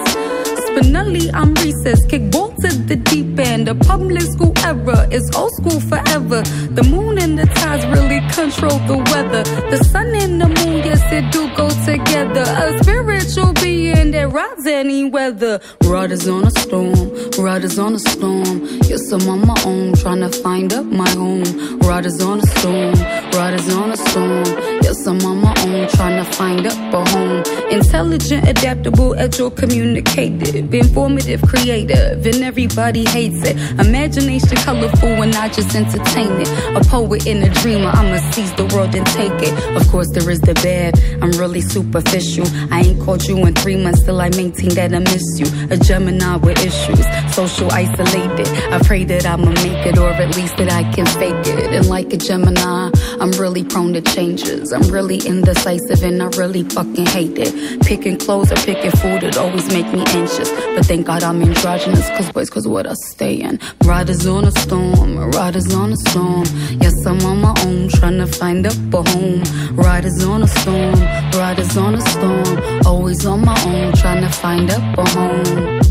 Spinelli, I'm recess. Kick ball to the deep end. The public school era is old school forever. The moon and the tides really control the weather. The sun and the moon, yes, it do go together. A spiritual being that rides any weather. Riders on a storm, riders on a storm. Yes, I'm on my own, trying to find up my home. Riders on a storm, riders on a storm. I'm on my own, trying to find up a home. Intelligent, adaptable, agile, communicative, informative, creative, and everybody hates it. Imagination colorful and I just entertain it. A poet and a dreamer, I'ma seize the world and take it. Of course, there is the bad, I'm really superficial. I ain't called you in three months, still I maintain that I miss you. A Gemini with issues, social isolated. I pray that I'ma make it, or at least that I can fake it. And like a Gemini, I'm really prone to changes. I'm really indecisive and I really fucking hate it. Picking clothes or picking food, it always make me anxious. But thank God I'm androgynous, cause boys, cause what I stay in. Riders on a storm, riders on a storm. Yes, I'm on my own, trying to find up a home. Riders on a storm, riders on a storm. Always on my own, trying to find up a home.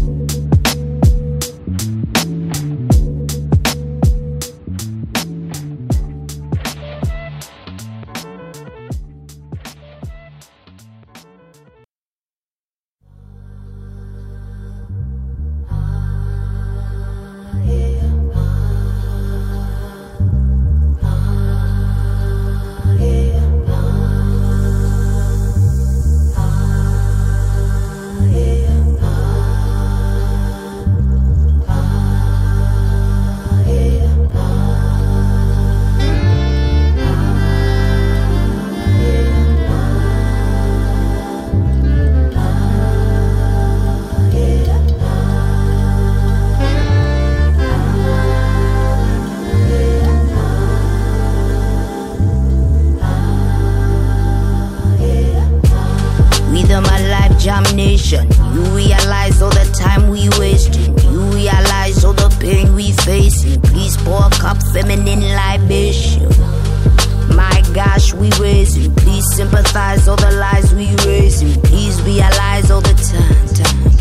Sympathize all the lies we raising. Please realize all the time. time.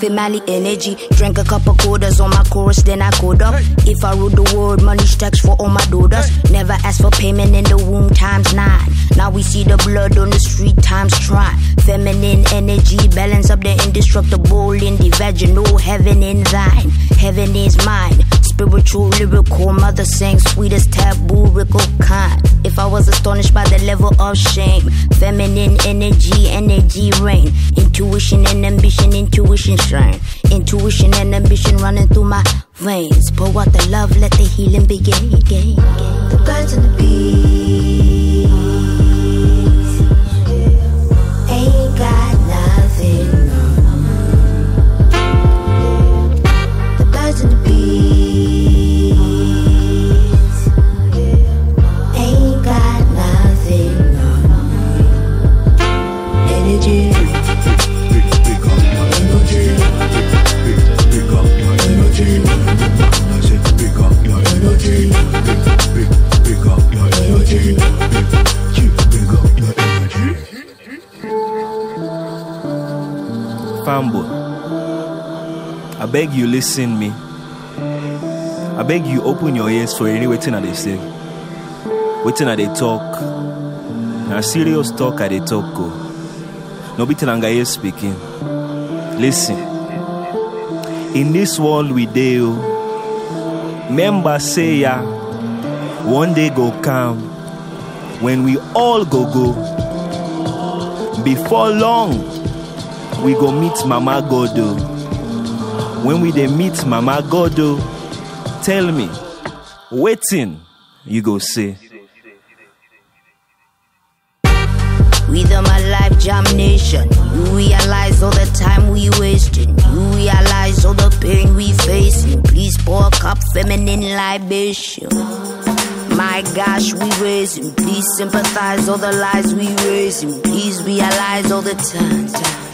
Family energy, drink a couple quarters on my chorus, then I code up. If I rule the world, money stacks for all my daughters. Never ask for payment in the womb times nine. Now we see the blood on the street times try. Feminine energy, balance up the indestructible in the vaginal. Heaven in thine, heaven is mine. Spiritual, lyrical, mother saying sweetest taboo, rickle kind. If I was astonished by the level of shame, feminine energy, energy reign. Intuition and ambition, intuition shine. Intuition and ambition running through my veins. Pour out the love, let the healing begin. The birds and the bees fanboy. I beg you listen me. I beg you open your ears for any waiting that they say. Waiting that they talk. Now serious talk at they talk go. No be Telangaye speaking. Listen. In this world we deal. Oh, Member say ya. One day go come. When we all go go. Before long, we go meet Mama Godo. Oh. When we dey meet Mama Godo, oh, tell me, waiting, you go say. With my life jam nation, you realize all the time we wasting. You realize all the pain we facing. Please pour a cup feminine libation. My gosh, we raising. Please sympathize all the lies we raising. Please realize all the time.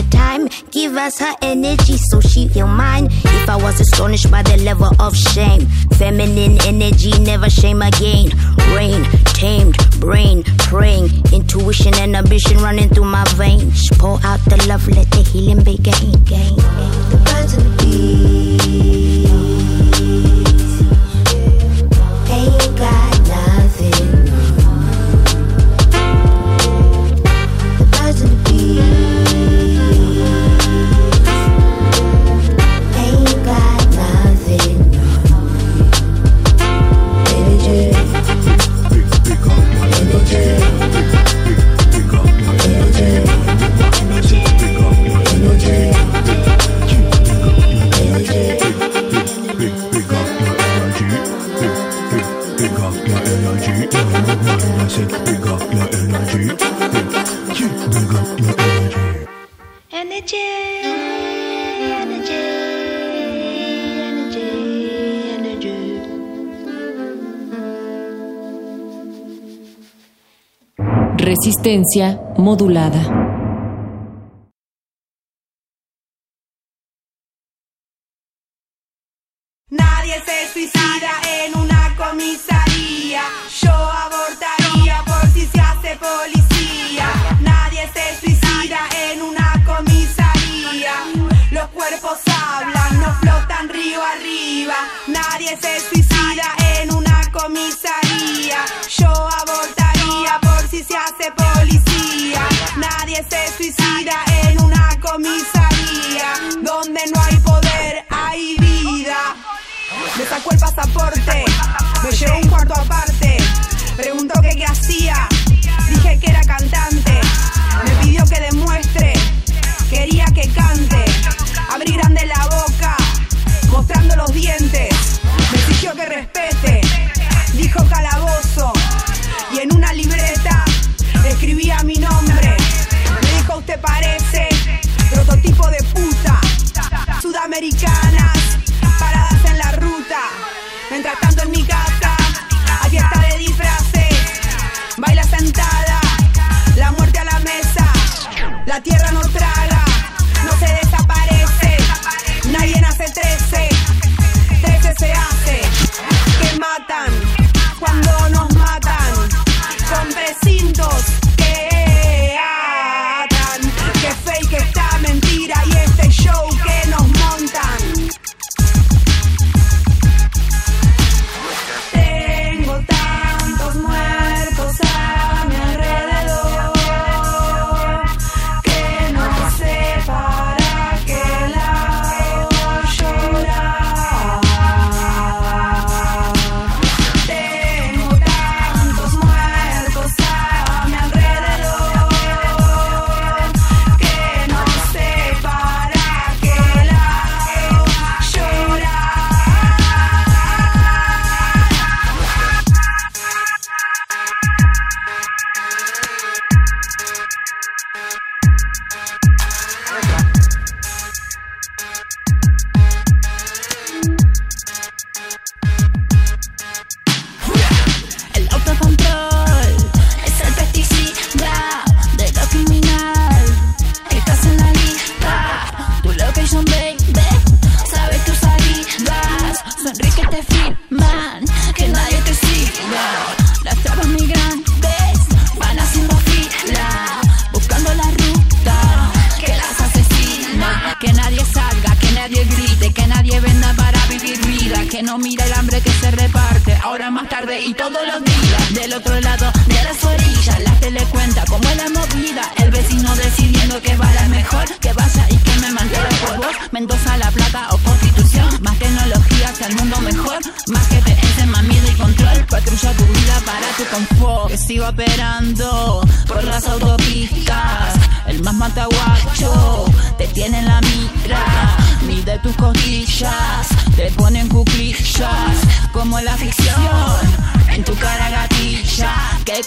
time. Give us her energy so she feel mine. If I was astonished by the level of shame, feminine energy never shame again. Rain, tamed, brain, praying, intuition and ambition running through my veins. Pour out the love, let the healing begin. The birds and the bees Resistencia modulada. Me llevó un cuarto aparte. Preguntó que qué hacía, dije que era cantante. Me pidió que demuestre, quería que cante. Abrí grande la boca, mostrando los dientes. Me exigió que respete, dijo calabozo. Y en una libreta escribía mi nombre. Me dijo usted parece prototipo de puta. Sudamericanas, Mientras tanto en mi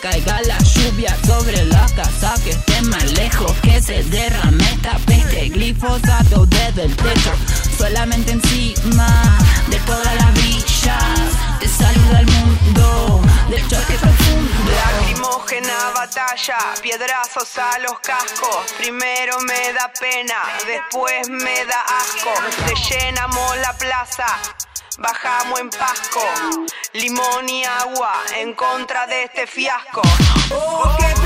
caiga la lluvia sobre la casa, que esté más lejos, que se derrame esta peste. Glifosato desde el techo, solamente encima de todas las villas. Te saluda el mundo del choque profundo. Lacrimógena batalla, piedrazos a los cascos. Primero me da pena, después me da asco. Te llenamos la plaza bajamos en Pasco, limón y agua en contra de este fiasco. Oh, qué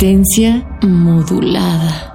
Resistencia modulada.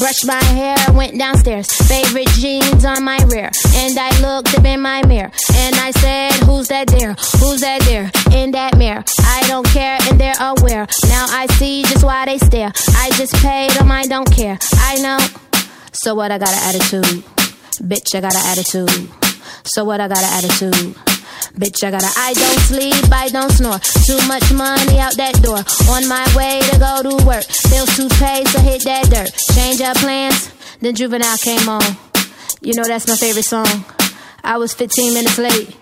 Brushed my hair, downstairs. Favorite jeans on my rear. And I looked up in my mirror. And I said, Who's that there? Who's that there? In that mirror. I don't care, and they're aware. Now I see just why they stare. I just pay them, I don't care. I know. So what? I got an attitude. Bitch, I got an attitude. So what? I got an attitude. Bitch, I got a I don't sleep, I don't snore. Too much money out that door. On my way to go to work. Bills to pay, so hit that dirt. Change up plans, then Juvenile came on. You know that's my favorite song. I was 15 minutes late.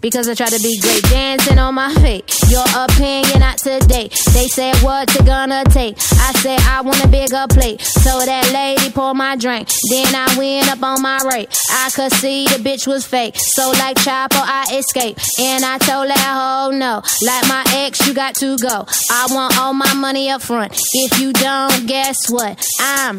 Because I tried to be great, dancing on my feet. Your opinion not today. They said what you gonna take. I said I want a bigger plate. So that lady poured my drink. Then I went up on my rate. I could see the bitch was fake. So like Chopper, I escaped. And I told that hoe no. Like my ex, you got to go. I want all my money up front. If you don't, guess what? I'm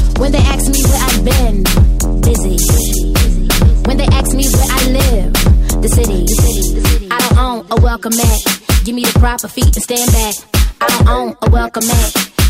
When they ask me where I've been, busy. When they ask me where I live, the city. I don't own a welcome mat. Give me the proper feet and stand back. I don't own a welcome mat.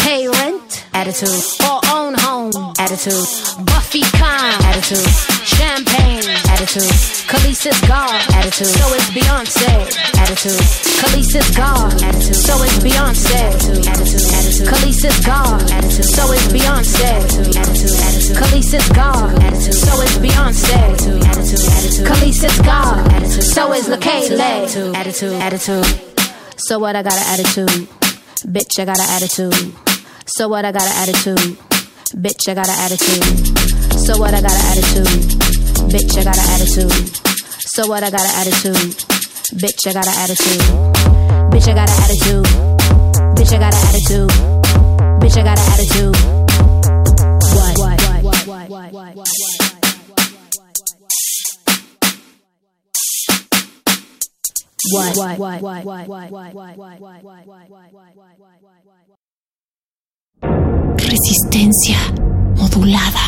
Pay rent, attitude. Or own home, attitude. Buffy Khan, attitude. Champagne, attitude. Khaleesi's God, attitude. So is Beyonce, attitude. Khaleesi's God, attitude. So is Beyonce, attitude. Attitude, Khaleesi's God, attitude. So it's Beyonce, attitude. Attitude, Khaleesi's God, attitude. So is Beyonce, attitude. Attitude, Khaleesi's God, attitude. So is LaKayla, attitude. Attitude. So what? I got an attitude. Bitch, I got an attitude. So what? I got an attitude. Bitch, I got an attitude. So what? I got an attitude. Bitch, I got an attitude. So what? I got an attitude. Bitch, I got an attitude. Bitch, I got an attitude. Bitch, I got an attitude. Bitch, I got an attitude. What? What? What? What? What? What? What? Resistencia modulada.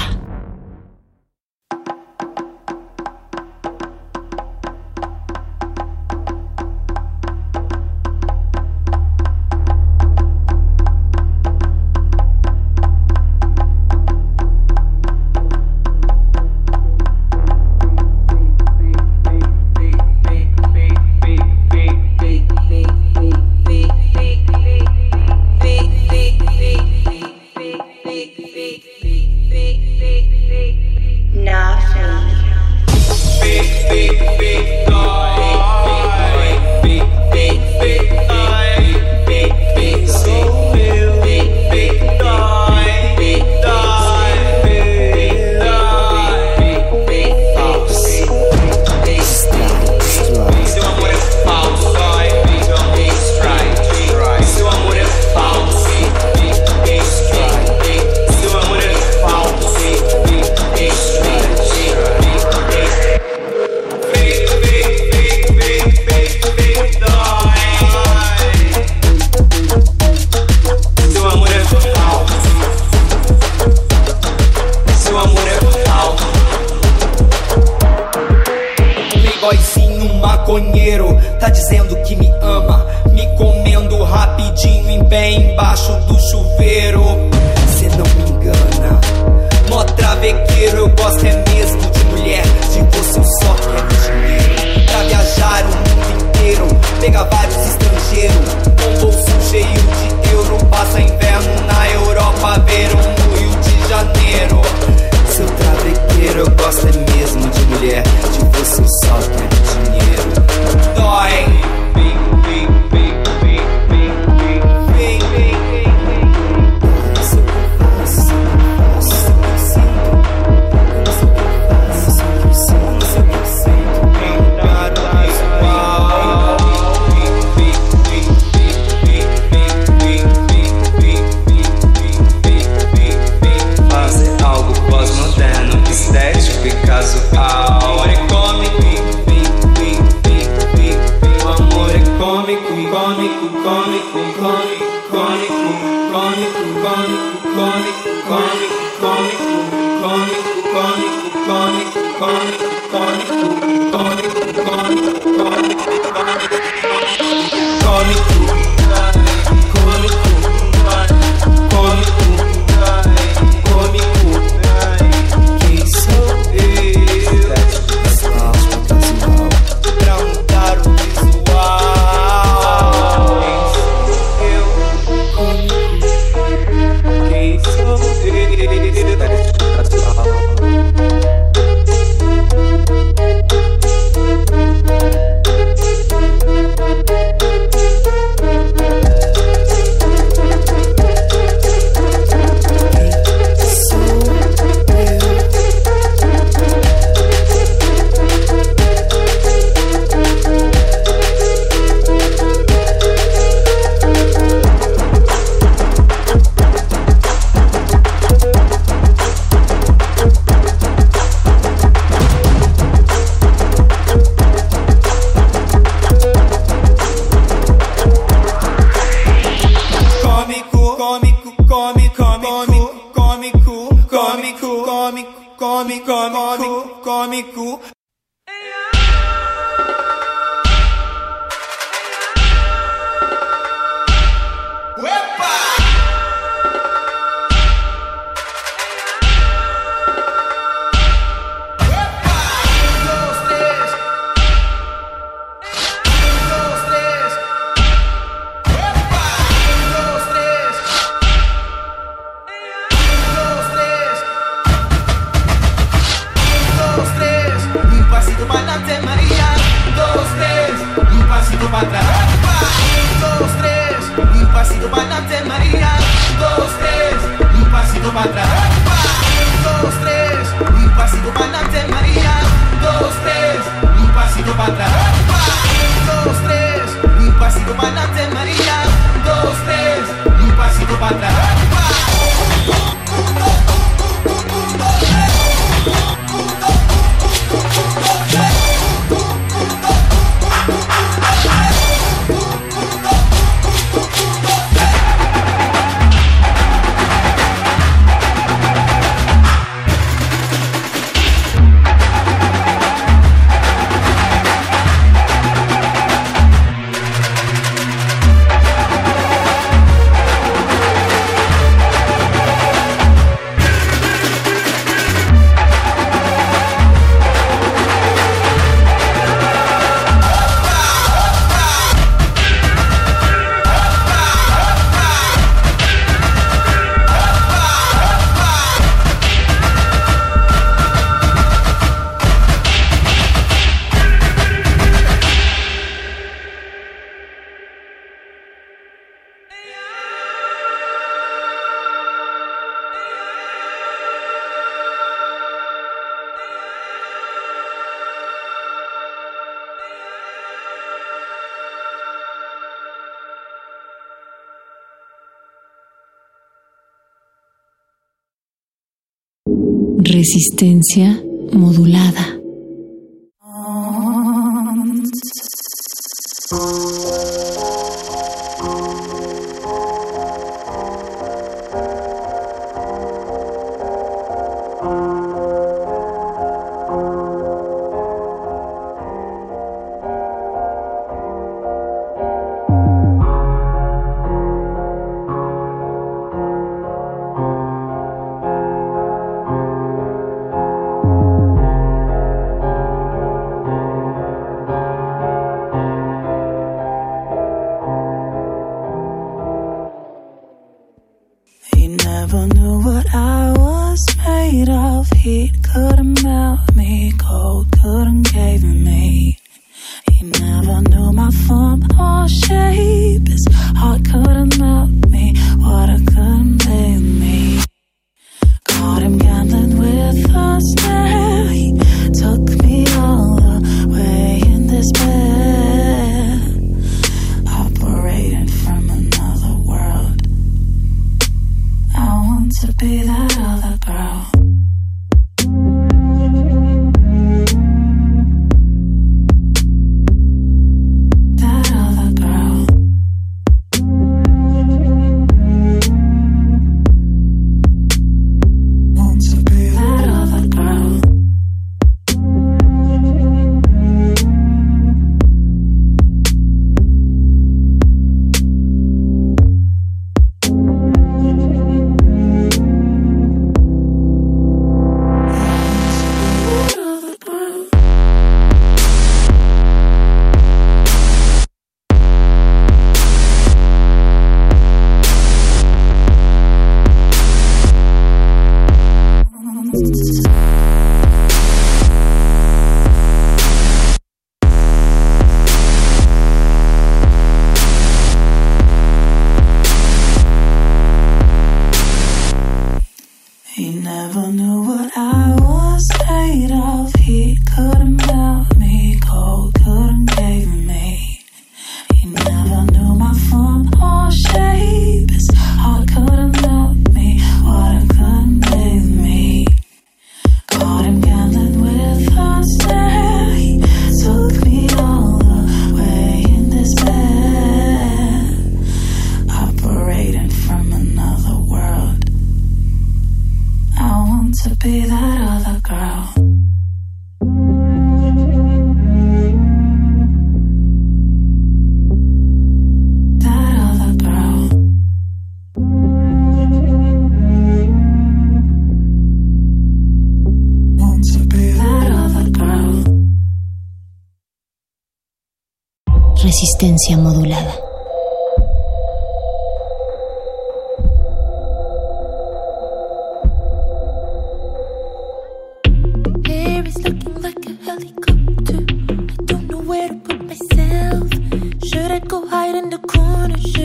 resistencia modulada.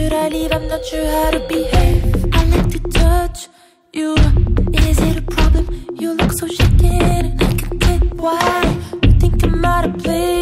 should I leave? I'm not sure how to behave. I like to touch you. Is it a problem? You look so shaken. I can't get why you think I'm out of place.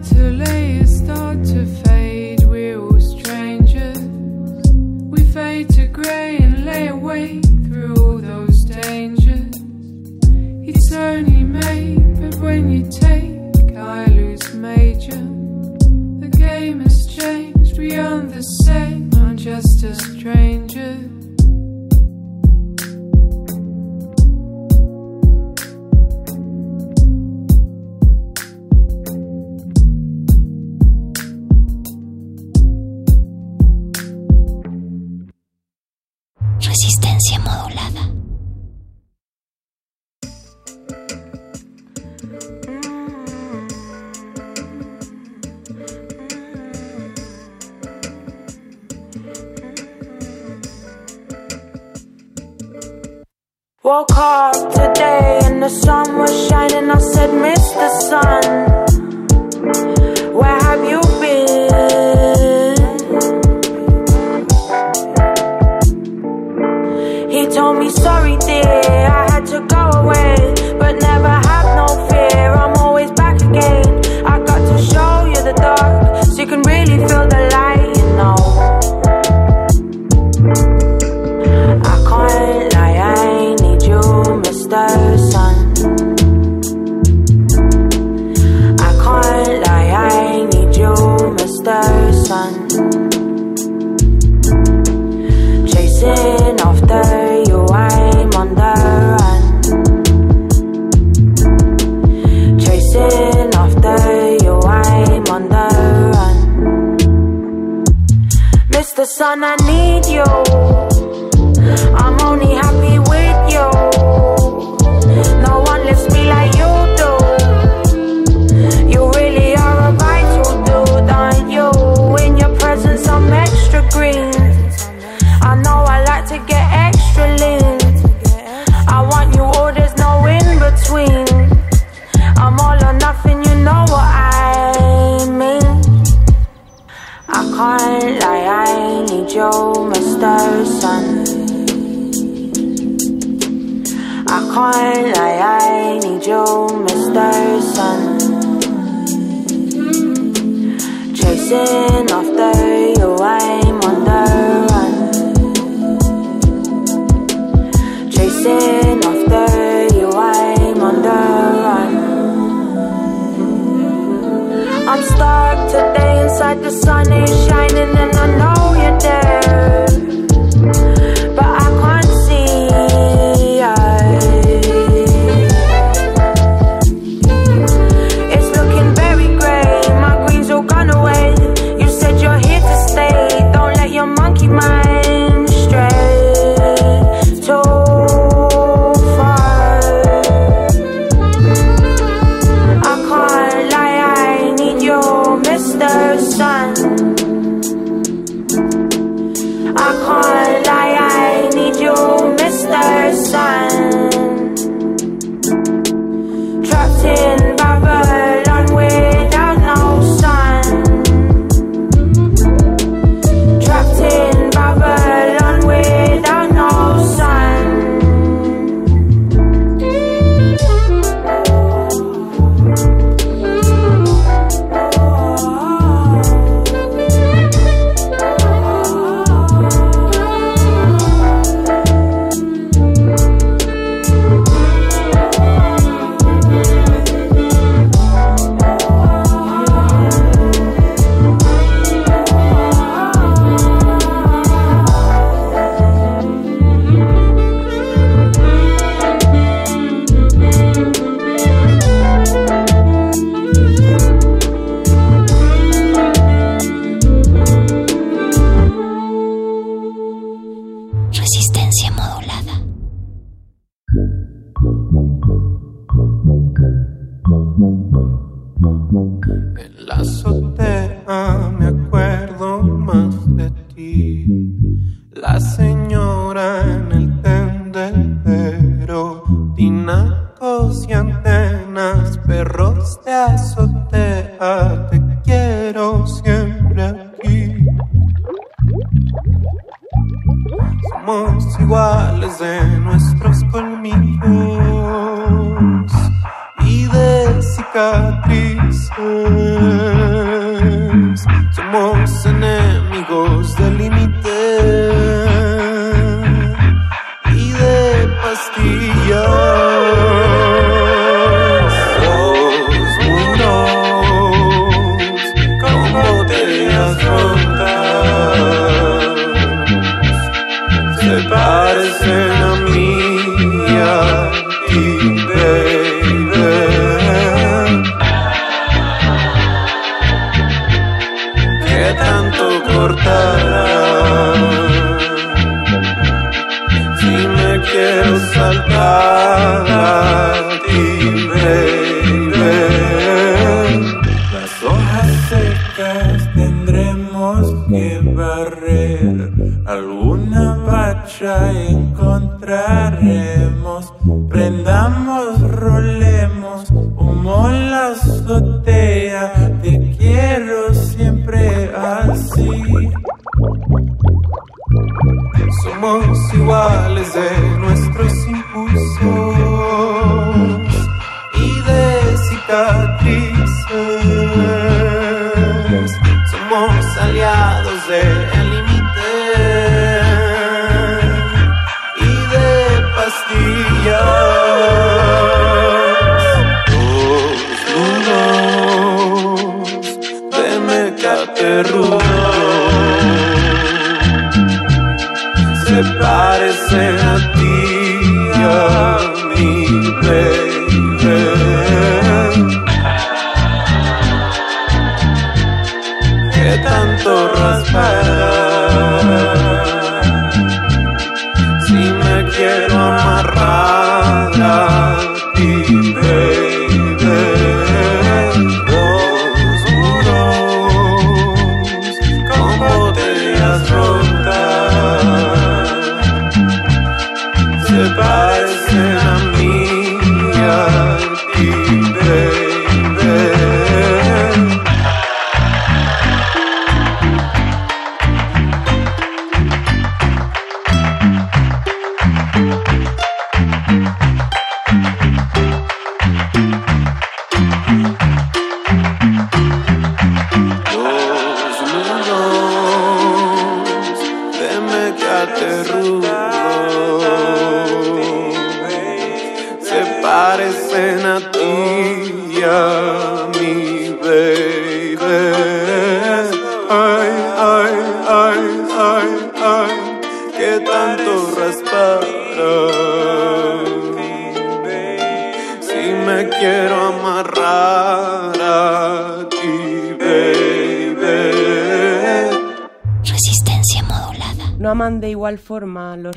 utterly start to fade. We're all strangers. We fade to grey and lay awake.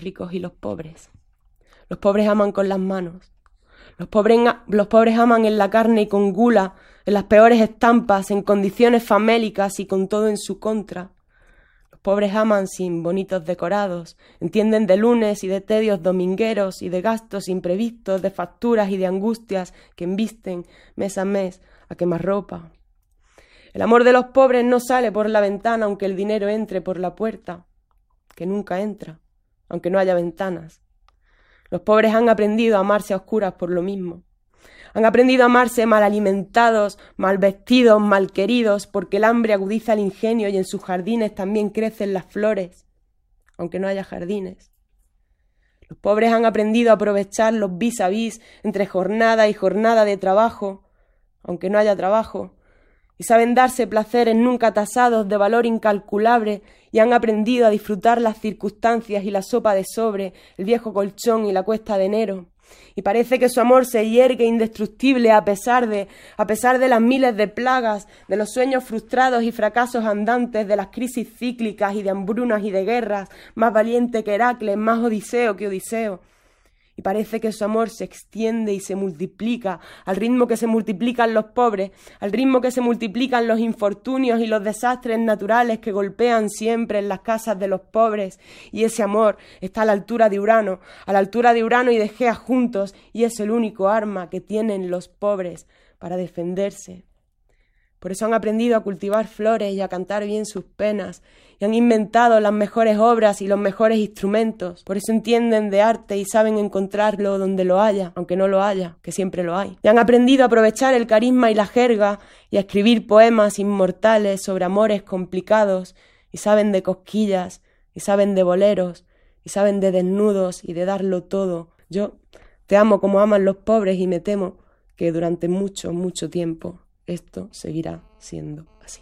Ricos y los pobres. Los pobres aman con las manos. Los pobres, los pobres aman en la carne y con gula, en las peores estampas, en condiciones famélicas y con todo en su contra. Los pobres aman sin bonitos decorados, entienden de lunes y de tedios domingueros y de gastos imprevistos, de facturas y de angustias que embisten mes a mes a quemar ropa. El amor de los pobres no sale por la ventana aunque el dinero entre por la puerta, que nunca entra, aunque no haya ventanas. Los pobres han aprendido a amarse a oscuras por lo mismo. Han aprendido a amarse mal alimentados, mal vestidos, mal queridos, porque el hambre agudiza el ingenio y en sus jardines también crecen las flores, aunque no haya jardines. Los pobres han aprendido a aprovechar los vis a vis entre jornada y jornada de trabajo, aunque no haya trabajo, y saben darse placeres nunca tasados de valor incalculable y han aprendido a disfrutar las circunstancias y la sopa de sobre, el viejo colchón y la cuesta de enero. Y parece que su amor se hiergue indestructible a pesar de, a pesar de las miles de plagas, de los sueños frustrados y fracasos andantes, de las crisis cíclicas y de hambrunas y de guerras, más valiente que Heracles, más Odiseo que Odiseo. Y parece que su amor se extiende y se multiplica al ritmo que se multiplican los pobres, al ritmo que se multiplican los infortunios y los desastres naturales que golpean siempre en las casas de los pobres. Y ese amor está a la altura de Urano, a la altura de Urano y de Gea juntos, y es el único arma que tienen los pobres para defenderse. Por eso han aprendido a cultivar flores y a cantar bien sus penas, y han inventado las mejores obras y los mejores instrumentos. Por eso entienden de arte y saben encontrarlo donde lo haya, aunque no lo haya, que siempre lo hay. Y han aprendido a aprovechar el carisma y la jerga y a escribir poemas inmortales sobre amores complicados, y saben de cosquillas, y saben de boleros, y saben de desnudos y de darlo todo. Yo te amo como aman los pobres y me temo que durante mucho, mucho tiempo esto seguirá siendo así.